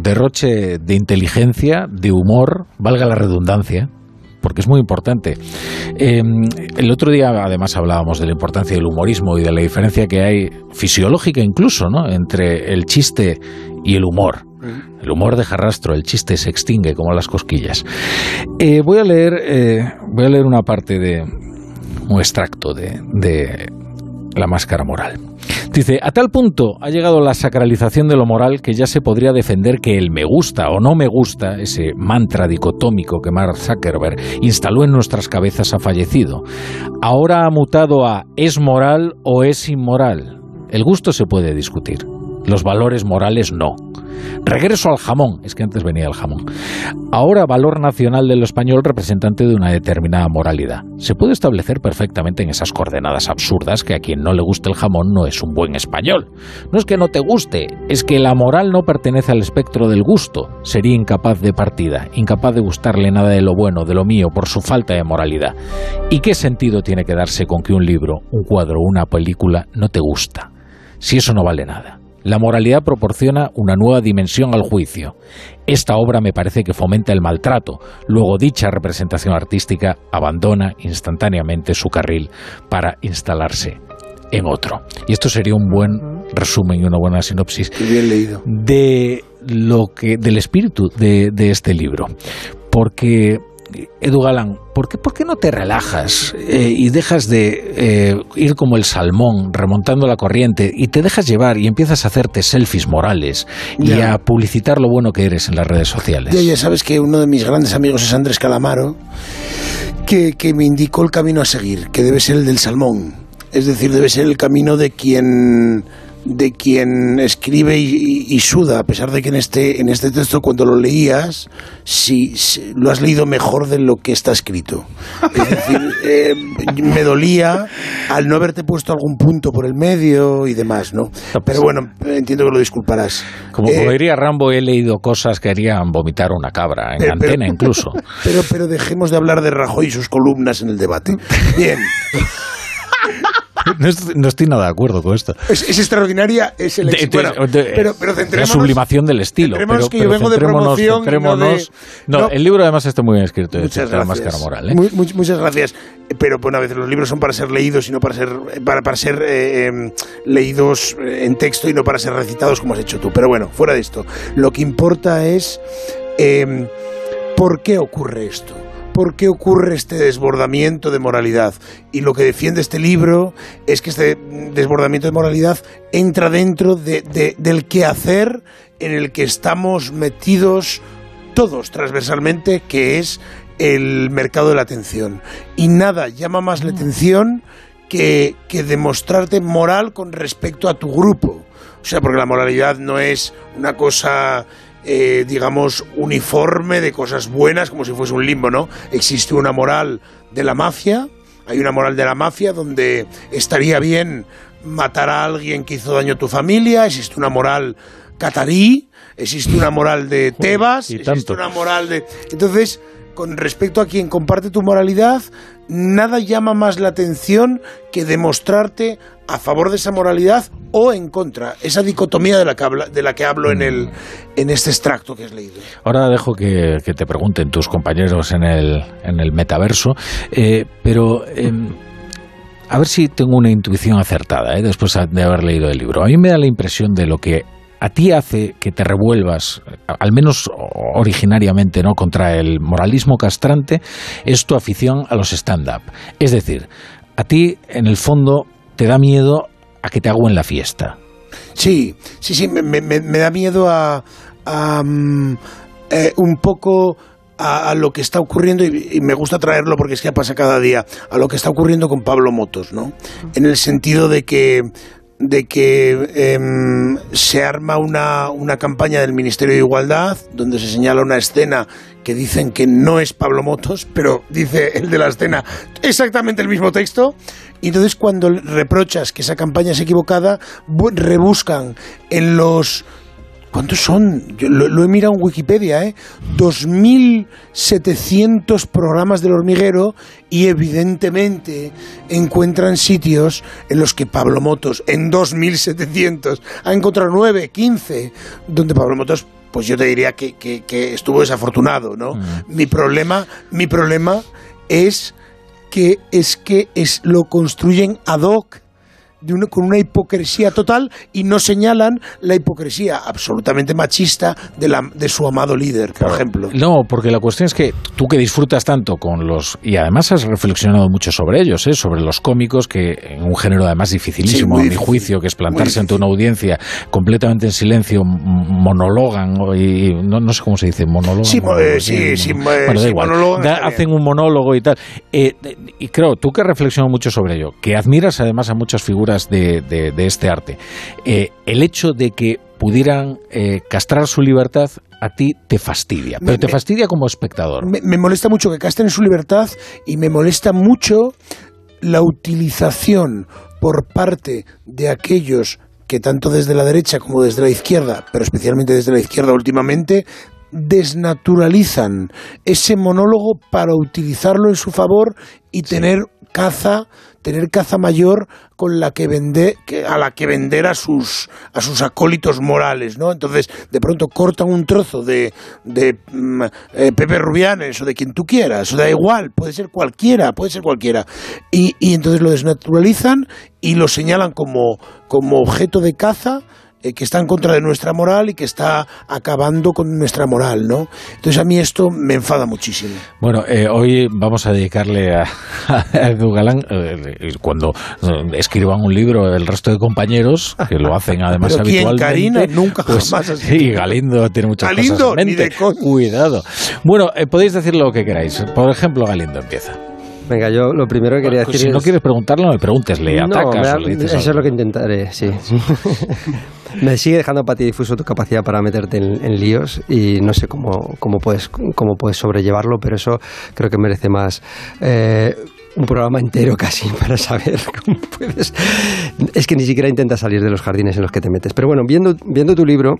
derroche de inteligencia, de humor, valga la redundancia, porque es muy importante. Eh, el otro día, además, hablábamos de la importancia del humorismo y de la diferencia que hay, fisiológica incluso, ¿no? entre el chiste y el humor. El humor deja rastro, el chiste se extingue como las cosquillas. Eh, voy a leer, eh, voy a leer una parte de un extracto de, de la máscara moral. Dice, a tal punto ha llegado la sacralización de lo moral que ya se podría defender que el me gusta o no me gusta, ese mantra dicotómico que Mark Zuckerberg instaló en nuestras cabezas ha fallecido. Ahora ha mutado a es moral o es inmoral. El gusto se puede discutir, los valores morales no. Regreso al jamón, es que antes venía el jamón. Ahora valor nacional de lo español representante de una determinada moralidad. Se puede establecer perfectamente en esas coordenadas absurdas que a quien no le guste el jamón no es un buen español. No es que no te guste, es que la moral no pertenece al espectro del gusto. Sería incapaz de partida, incapaz de gustarle nada de lo bueno, de lo mío, por su falta de moralidad. ¿Y qué sentido tiene que darse con que un libro, un cuadro, una película no te gusta? Si eso no vale nada. La moralidad proporciona una nueva dimensión al juicio. Esta obra me parece que fomenta el maltrato. Luego dicha representación artística abandona instantáneamente su carril para instalarse en otro. Y esto sería un buen resumen y una buena sinopsis bien leído. de lo que del espíritu de, de este libro. Porque Edu Galán, ¿por qué, por qué no te relajas eh, y dejas de eh, ir como el salmón remontando la corriente y te dejas llevar y empiezas a hacerte selfies morales y a publicitar lo bueno que eres en las redes sociales? Ya, ya sabes que uno de mis grandes amigos es Andrés Calamaro, que, que me indicó el camino a seguir, que debe ser el del salmón. Es decir, debe ser el camino de quien de quien escribe y, y- suda, a pesar de que en este, en este texto cuando lo leías, sí, lo has leído mejor de lo que está escrito. Es decir, eh, me dolía al no haberte puesto algún punto por el medio y demás, ¿no? Pero bueno, entiendo que lo disculparás. Como, Eh, como diría Rambo, he leído cosas que harían vomitar una cabra, en pero- antena incluso. Pero, pero dejemos de hablar de Rajoy y sus columnas en el debate. Bien, No, est- no estoy nada de acuerdo con esto. es, es extraordinaria, es el De- de- Bueno, de- pero, pero la sublimación del estilo. Pero, que yo pero vengo de promoción no no, el libro además está muy bien escrito, Muchas gracias. moral. ¿eh? Muy- muchas gracias. Pero bueno, a veces los libros son para ser leídos y no para ser para, para ser eh, eh, leídos eh, en texto y no para ser recitados como has hecho tú. Pero bueno, fuera de esto, lo que importa es eh, por qué ocurre esto. ¿Por qué ocurre este desbordamiento de moralidad? Y lo que defiende este libro es que este desbordamiento de moralidad entra dentro de- de- del quehacer en el que estamos metidos todos transversalmente, que es el mercado de la atención. Y nada llama más la atención que, que demostrarte moral con respecto a tu grupo. O sea, porque la moralidad no es una cosa, eh, digamos, uniforme de cosas buenas, como si fuese un limbo, ¿no? Existe una moral de la mafia, hay una moral de la mafia donde estaría bien matar a alguien que hizo daño a tu familia, existe una moral catarí, existe una moral de Tebas, y existe tanto. una moral de... Entonces, con respecto a quien comparte tu moralidad, nada llama más la atención que demostrarte a favor de esa moralidad o en contra. Esa dicotomía de la que, habla- de la que hablo en, el, en este extracto que has leído. Ahora dejo que, te pregunten tus compañeros en el, en el metaverso, eh, pero em, a ver si tengo una intuición acertada eh, después de haber leído el libro. A mí me da la impresión de lo que a ti hace que te revuelvas, al menos originariamente, ¿no? contra el moralismo castrante, es tu afición a los stand-up. Es decir, a ti, en el fondo, te da miedo a que te hago en la fiesta. Sí, sí, sí, me, me- me da miedo a, a, mm, eh, un poco a, a lo que está ocurriendo y, y me gusta traerlo porque es que pasa cada día a lo que está ocurriendo con Pablo Motos, ¿no? En el sentido de que de que em, se arma una, una campaña del Ministerio de Igualdad donde se señala una escena que dicen que no es Pablo Motos, pero dice el de la escena exactamente el mismo texto. Y entonces cuando reprochas que esa campaña es equivocada, bu- rebuscan en los ¿Cuántos son? Yo lo, lo he mirado en Wikipedia, ¿eh? 2.700 programas del hormiguero y evidentemente encuentran sitios en los que Pablo Motos, en 2.700, ha encontrado 9, 15, donde Pablo Motos, pues yo te diría que, que- que estuvo desafortunado, ¿no? Mi problema, mi problema es que es que es, lo construyen ad hoc de una- con una hipocresía total y no señalan la hipocresía absolutamente machista de, la, de su amado líder, por ejemplo. No, porque la cuestión es que tú que disfrutas tanto con los... Y además has reflexionado mucho sobre ellos, ¿eh? sobre los cómicos, que en un género además dificilísimo, Sí, a mi difícil, juicio, que es plantarse ante una audiencia completamente en silencio, monologan, y no, no sé cómo se dice, monólogo. Sí, eh, sí, sí, eh, bueno, da igual. Da- hacen un monólogo y tal. Eh, y creo, tú que has reflexionado mucho sobre ello, que admiras además a muchas figuras de, de- de este arte, eh, el hecho de que pudieran eh, castrar su libertad a ti te fastidia, pero Me- te fastidia como espectador. Me, me molesta mucho que casten su libertad y me molesta mucho la utilización por parte de aquellos que tanto desde la derecha como desde la izquierda, pero especialmente desde la izquierda últimamente, desnaturalizan ese monólogo para utilizarlo en su favor y tener caza, tener caza mayor con la que vender, a la que vender a sus, a sus acólitos morales, ¿no? Entonces, de pronto cortan un trozo de, de mm, eh, Pepe Rubianes o de quien tú quieras, o da igual, puede ser cualquiera, puede ser cualquiera. Y, y entonces lo desnaturalizan y lo señalan como, como objeto de caza eh, que está en contra de nuestra moral y que está acabando con nuestra moral, ¿no? Entonces a mí esto me enfada muchísimo. Bueno, eh, hoy vamos a dedicarle a, a Edu Galán, eh, cuando eh, escriban un libro el resto de compañeros, que lo hacen además ¿Pero quién, habitualmente. Karina? Nunca pues, jamás has Sí. Galindo tiene muchas Galindo, cosas en ni de. Cuidado. Bueno, eh, podéis decir lo que queráis. Por ejemplo, Galindo empieza. Venga, yo lo primero que quería Pues decir si no es- quieres preguntarlo, me preguntes, le No, atacas da- o le dices eso es lo que intentaré, sí. me sigue dejando patidifuso tu capacidad para meterte en, líos y no sé cómo, cómo, puedes, cómo puedes sobrellevarlo, pero eso creo que merece más... eh, un programa entero casi para saber cómo puedes. Es que ni siquiera intentas salir de los jardines en los que te metes. Pero bueno, viendo, viendo tu libro,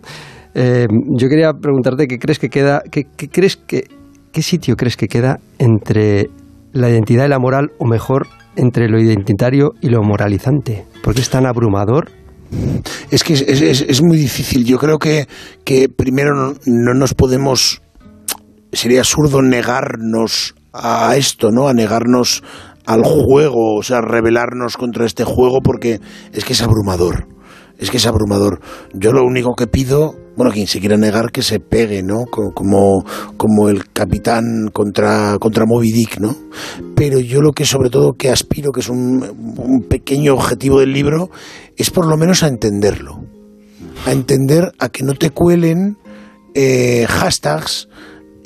eh, yo quería preguntarte qué crees que queda, qué, crees que, qué sitio crees que queda entre la identidad y la moral, o mejor, entre lo identitario y lo moralizante. ¿Por qué es tan abrumador? Es que es, es- es- muy difícil. Yo creo que, que primero no, no nos podemos. Sería absurdo negarnos a esto, ¿no? A negarnos al juego, o sea, rebelarnos contra este juego, porque es que es abrumador. Es que es abrumador. Yo lo único que pido, bueno, quien se quiera negar que se pegue, ¿no? Co- Como, como el capitán contra, contra Moby Dick, ¿no? Pero yo lo que sobre todo que aspiro, que es un, pequeño objetivo del libro, es por lo menos a entenderlo. A entender, a que no te cuelen eh, hashtags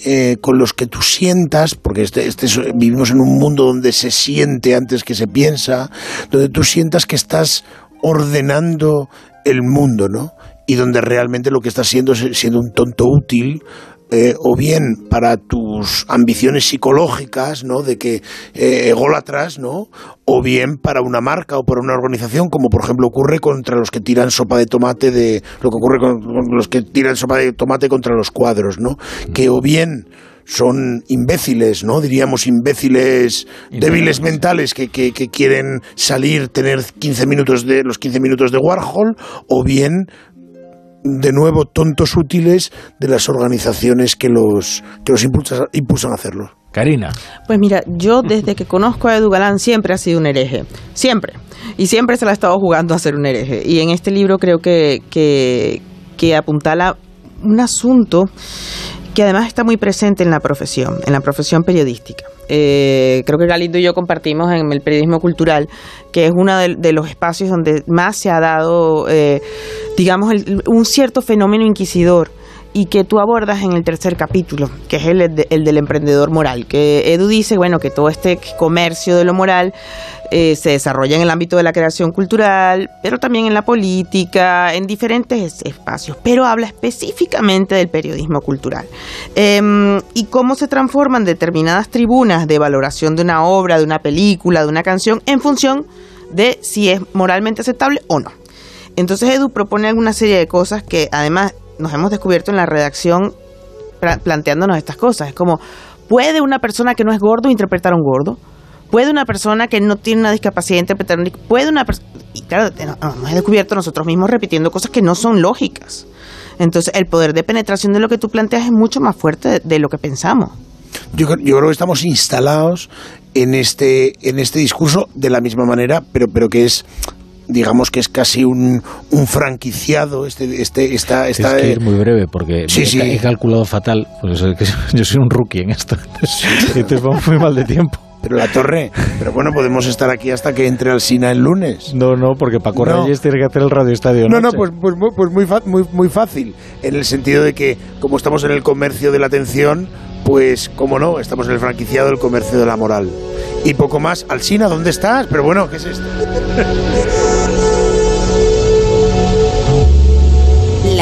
eh, con los que tú sientas, porque este, este es- vivimos en un mundo donde se siente antes que se piensa, donde tú sientas que estás ordenando el mundo, ¿no? Y donde realmente lo que estás siendo es siendo un tonto útil, eh, o bien para tus ambiciones psicológicas, ¿no? De que eh, ególatras, ¿no? O bien para una marca o para una organización, como por ejemplo ocurre contra los que tiran sopa de tomate de lo que ocurre con los que tiran sopa de tomate contra los cuadros, ¿no? Que o bien son imbéciles, ¿no? Diríamos imbéciles débiles mentales que, que, que quieren salir, tener 15 minutos de los 15 minutos de Warhol, o bien de nuevo tontos útiles de las organizaciones que los que los impulsa- impulsan a hacerlo. Karina. Pues mira, yo desde que conozco a Edu Galán siempre ha sido un hereje. Siempre. Y siempre se la ha estado jugando a ser un hereje. Y en este libro creo que, que, que apuntala un asunto que además está muy presente en la profesión, en la profesión periodística. Eh, creo que Galindo y yo compartimos en el periodismo cultural, que es uno de, los espacios donde más se ha dado, eh, digamos, el- un cierto fenómeno inquisidor y que tú abordas en el tercer capítulo, que es el, de- el del emprendedor moral, que Edu dice, bueno, que todo este comercio de lo moral eh, se desarrolla en el ámbito de la creación cultural, pero también en la política, en diferentes espacios, pero habla específicamente del periodismo cultural Em, y cómo se transforman determinadas tribunas de valoración de una obra, de una película, de una canción, en función de si es moralmente aceptable o no. Entonces Edu propone alguna serie de cosas que además nos hemos descubierto en la redacción planteándonos estas cosas. Es como, ¿puede una persona que no es gordo interpretar a un gordo? ¿Puede una persona que no tiene una discapacidad interpretar un ¿Puede una? Y claro, nos hemos descubierto nosotros mismos repitiendo cosas que no son lógicas. Entonces el poder de penetración de lo que tú planteas es mucho más fuerte de, de lo que pensamos. Yo, yo creo que estamos instalados en este, en este discurso de la misma manera, pero, pero que es digamos que es casi un, un franquiciado este, este, esta, esta, Tienes que eh, ir muy breve porque Sí, sí. he calculado fatal. Pues yo soy un rookie en esto. Entonces vamos muy mal de tiempo. Pero la torre, pero bueno, podemos estar aquí hasta que entre al Sina el lunes. No, no, porque Paco No. Reyes tiene que hacer el radio estadio. No, no, pues, pues, mu- pues muy, muy, muy fácil, en el sentido de que como estamos en el comercio de la atención, pues, como no, estamos en el franquiciado del comercio de la moral. Y poco más. Alsina, ¿dónde estás? Pero bueno, ¿qué es esto?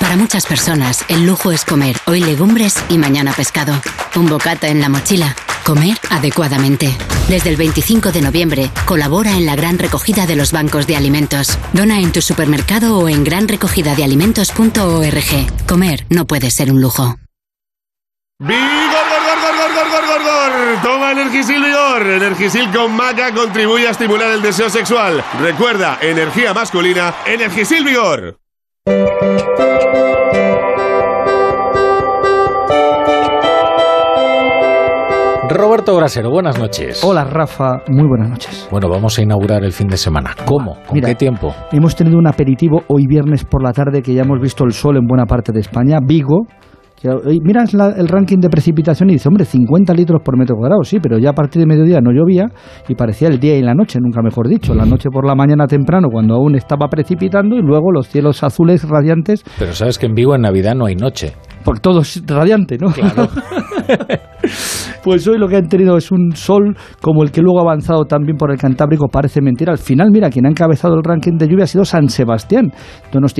Para muchas personas, el lujo es comer hoy legumbres y mañana pescado. Un bocata en la mochila. Comer adecuadamente. Desde el 25 de noviembre, colabora en la gran recogida de los bancos de alimentos. Dona en tu supermercado o en granrecogidadealimentos.org. Comer no puede ser un lujo. ¡Vigor, gor, gor, gor, gor, gor, gor, gor! Toma Energisil Vigor. Energisil con maca contribuye a estimular el deseo sexual. Recuerda, energía masculina, Energisil Vigor. Roberto Brasero, buenas noches. Hola Rafa, muy buenas noches. Bueno, vamos a inaugurar el fin de semana. ¿Cómo? ¿Con Mira, qué tiempo? Hemos tenido un aperitivo hoy viernes por la tarde que ya hemos visto el sol en buena parte de España. Vigo, la- el ranking de precipitación y dices, hombre, 50 litros por metro cuadrado, sí, pero ya a partir de mediodía no llovía y parecía el día y la noche, nunca mejor dicho. La noche por la mañana temprano cuando aún estaba precipitando y luego los cielos azules radiantes Pero sabes que en Vigo en Navidad no hay noche. por todo es radiante, ¿no? Claro. pues hoy lo que han tenido es un sol como el que luego ha avanzado también por el Cantábrico, parece mentira. Al final, mira, quien ha encabezado el ranking de lluvia ha sido San Sebastián.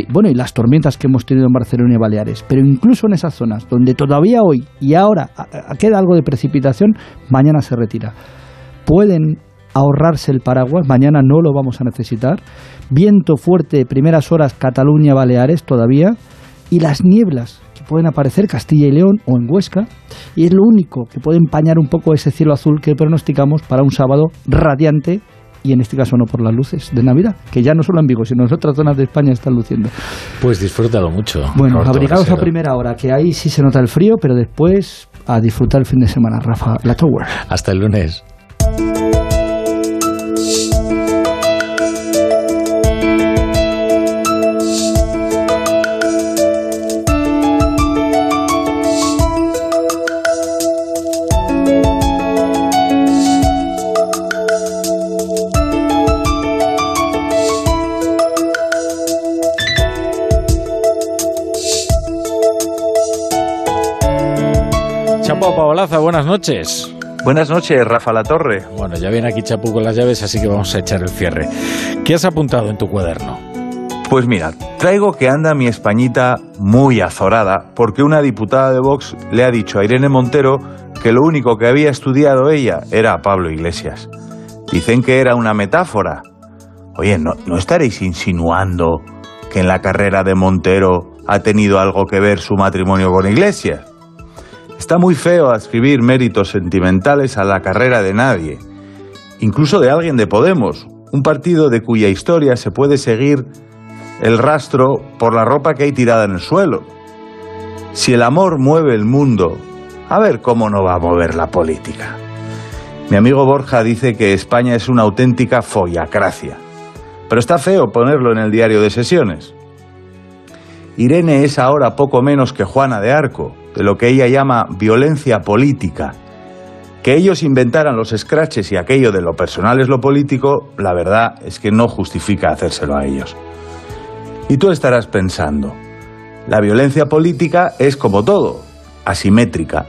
Bueno, y las tormentas que hemos tenido en Barcelona y Baleares. Pero incluso en esas zonas donde todavía hoy y ahora queda algo de precipitación, mañana se retira. Pueden ahorrarse el paraguas, mañana no lo vamos a necesitar. Viento fuerte, primeras horas Cataluña, Baleares todavía. Y las nieblas pueden aparecer Castilla y León o en Huesca. Y es lo único que puede empañar un poco ese cielo azul que pronosticamos para un sábado radiante. Y en este caso no por las luces de Navidad, que ya no solo en Vigo, sino en otras zonas de España están luciendo. Pues disfrútalo mucho. Bueno, abrigados a primera hora, que ahí sí se nota el frío, pero después a disfrutar el fin de semana, Rafa, la Tower. Hasta el lunes. Noches. Buenas noches, Rafa La Torre. Bueno, ya viene aquí Chapu con las llaves, así que vamos a echar el cierre. ¿Qué has apuntado en tu cuaderno? Pues mira, traigo que anda mi Españita muy azorada porque una diputada de Vox le ha dicho a Irene Montero que lo único que había estudiado ella era a Pablo Iglesias. Dicen que era una metáfora. Oye, ¿no, ¿no estaréis insinuando que en la carrera de Montero ha tenido algo que ver su matrimonio con Iglesias? Está muy feo adscribir méritos sentimentales a la carrera de nadie, incluso de alguien de Podemos, un partido de cuya historia se puede seguir el rastro por la ropa que hay tirada en el suelo. Si el amor mueve el mundo, a ver cómo no va a mover la política. Mi amigo Borja dice que España es una auténtica follacracia, pero está feo ponerlo en el diario de sesiones. Irene es ahora poco menos que Juana de Arco, de lo que ella llama violencia política. Que ellos inventaran los scratches y aquello de lo personal es lo político, la verdad es que no justifica hacérselo a ellos. Y tú estarás pensando, la violencia política es como todo, asimétrica.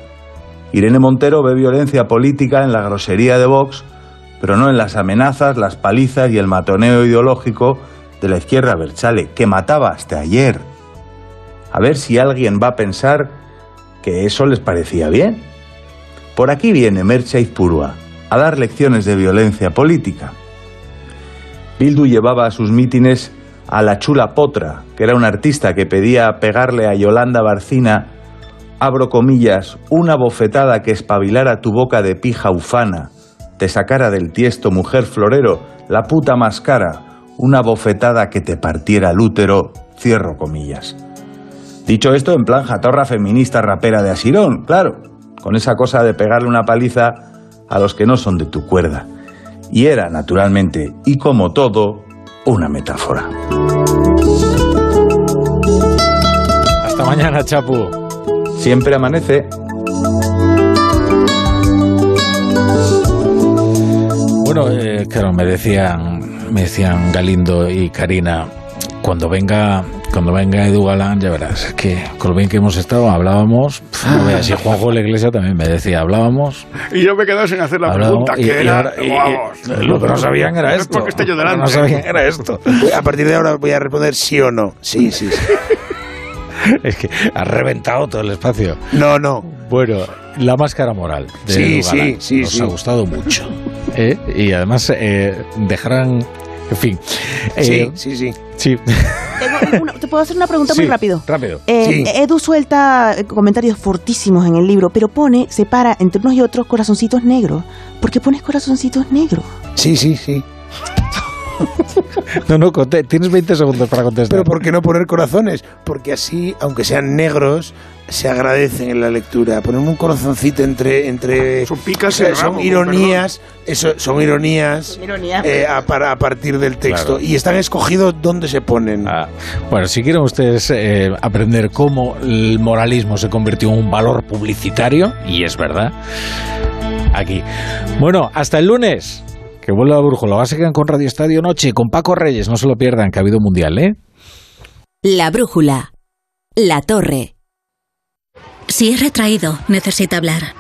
Irene Montero ve violencia política en la grosería de Vox, pero no en las amenazas, las palizas y el matoneo ideológico de la izquierda Berchale, que mataba hasta ayer. A ver si alguien va a pensar que eso les parecía bien. Por aquí viene Mercha Izpurua a dar lecciones de violencia política. Bildu llevaba a sus mítines a la chula Potra, que era un artista que pedía pegarle a Yolanda Barcina, abro comillas, una bofetada que espabilara tu boca de pija ufana, te sacara del tiesto mujer florero, la puta más cara, una bofetada que te partiera el útero, cierro comillas. Dicho esto en plan jatorra feminista rapera de Asirón, claro, con esa cosa de pegarle una paliza a los que no son de tu cuerda. Y era, naturalmente, y como todo, una metáfora. Hasta mañana, Chapu. Siempre amanece. Bueno, eh, claro, me decían, me decían Galindo y Karina, cuando venga cuando venga Edu Galán, ya verás, es que con lo bien que hemos estado, hablábamos, no veas, y Juanjo de la Iglesia también me decía, hablábamos, Y yo me he quedado sin hacer la pregunta, y- que y era... ahora- y- y- vamos. lo que no sabían era Es esto. porque estoy yo Lo que delante. No sabían era esto. A partir de ahora voy a responder sí o no. Sí, sí, sí. Es que has reventado todo el espacio. No, no. Bueno, la máscara moral de Sí, Edu Galán. sí, sí, Nos sí. ha gustado mucho. ¿eh? Y además eh, dejarán... En fin. Sí, eh, sí, sí. sí. Una- ¿Te puedo hacer una pregunta Sí, muy rápido? Rápido. Eh, Sí. Edu suelta comentarios fortísimos en el libro, pero pone, separa entre unos y otros corazoncitos negros. ¿Por qué pones corazoncitos negros? Sí, sí, sí. No, no, tienes 20 segundos para contestar. Pero ¿por qué no poner corazones? Porque así, aunque sean negros, se agradecen en la lectura. Poner un corazoncito entre... entre Son picas son ramo, ironías, eso, son ironías Ironías. eh, a, para- a partir del texto. Claro. Y están escogidos dónde se ponen. Ah, bueno, si quieren ustedes eh, aprender cómo el moralismo se convirtió en un valor publicitario, y es verdad, aquí. Bueno, hasta el lunes. Que vuelva la brújula. Ahora se quedan con Radio Estadio Noche, con Paco Reyes. No se lo pierdan, que ha habido mundial, ¿eh? La brújula. La torre. Si es retraído, necesita hablar.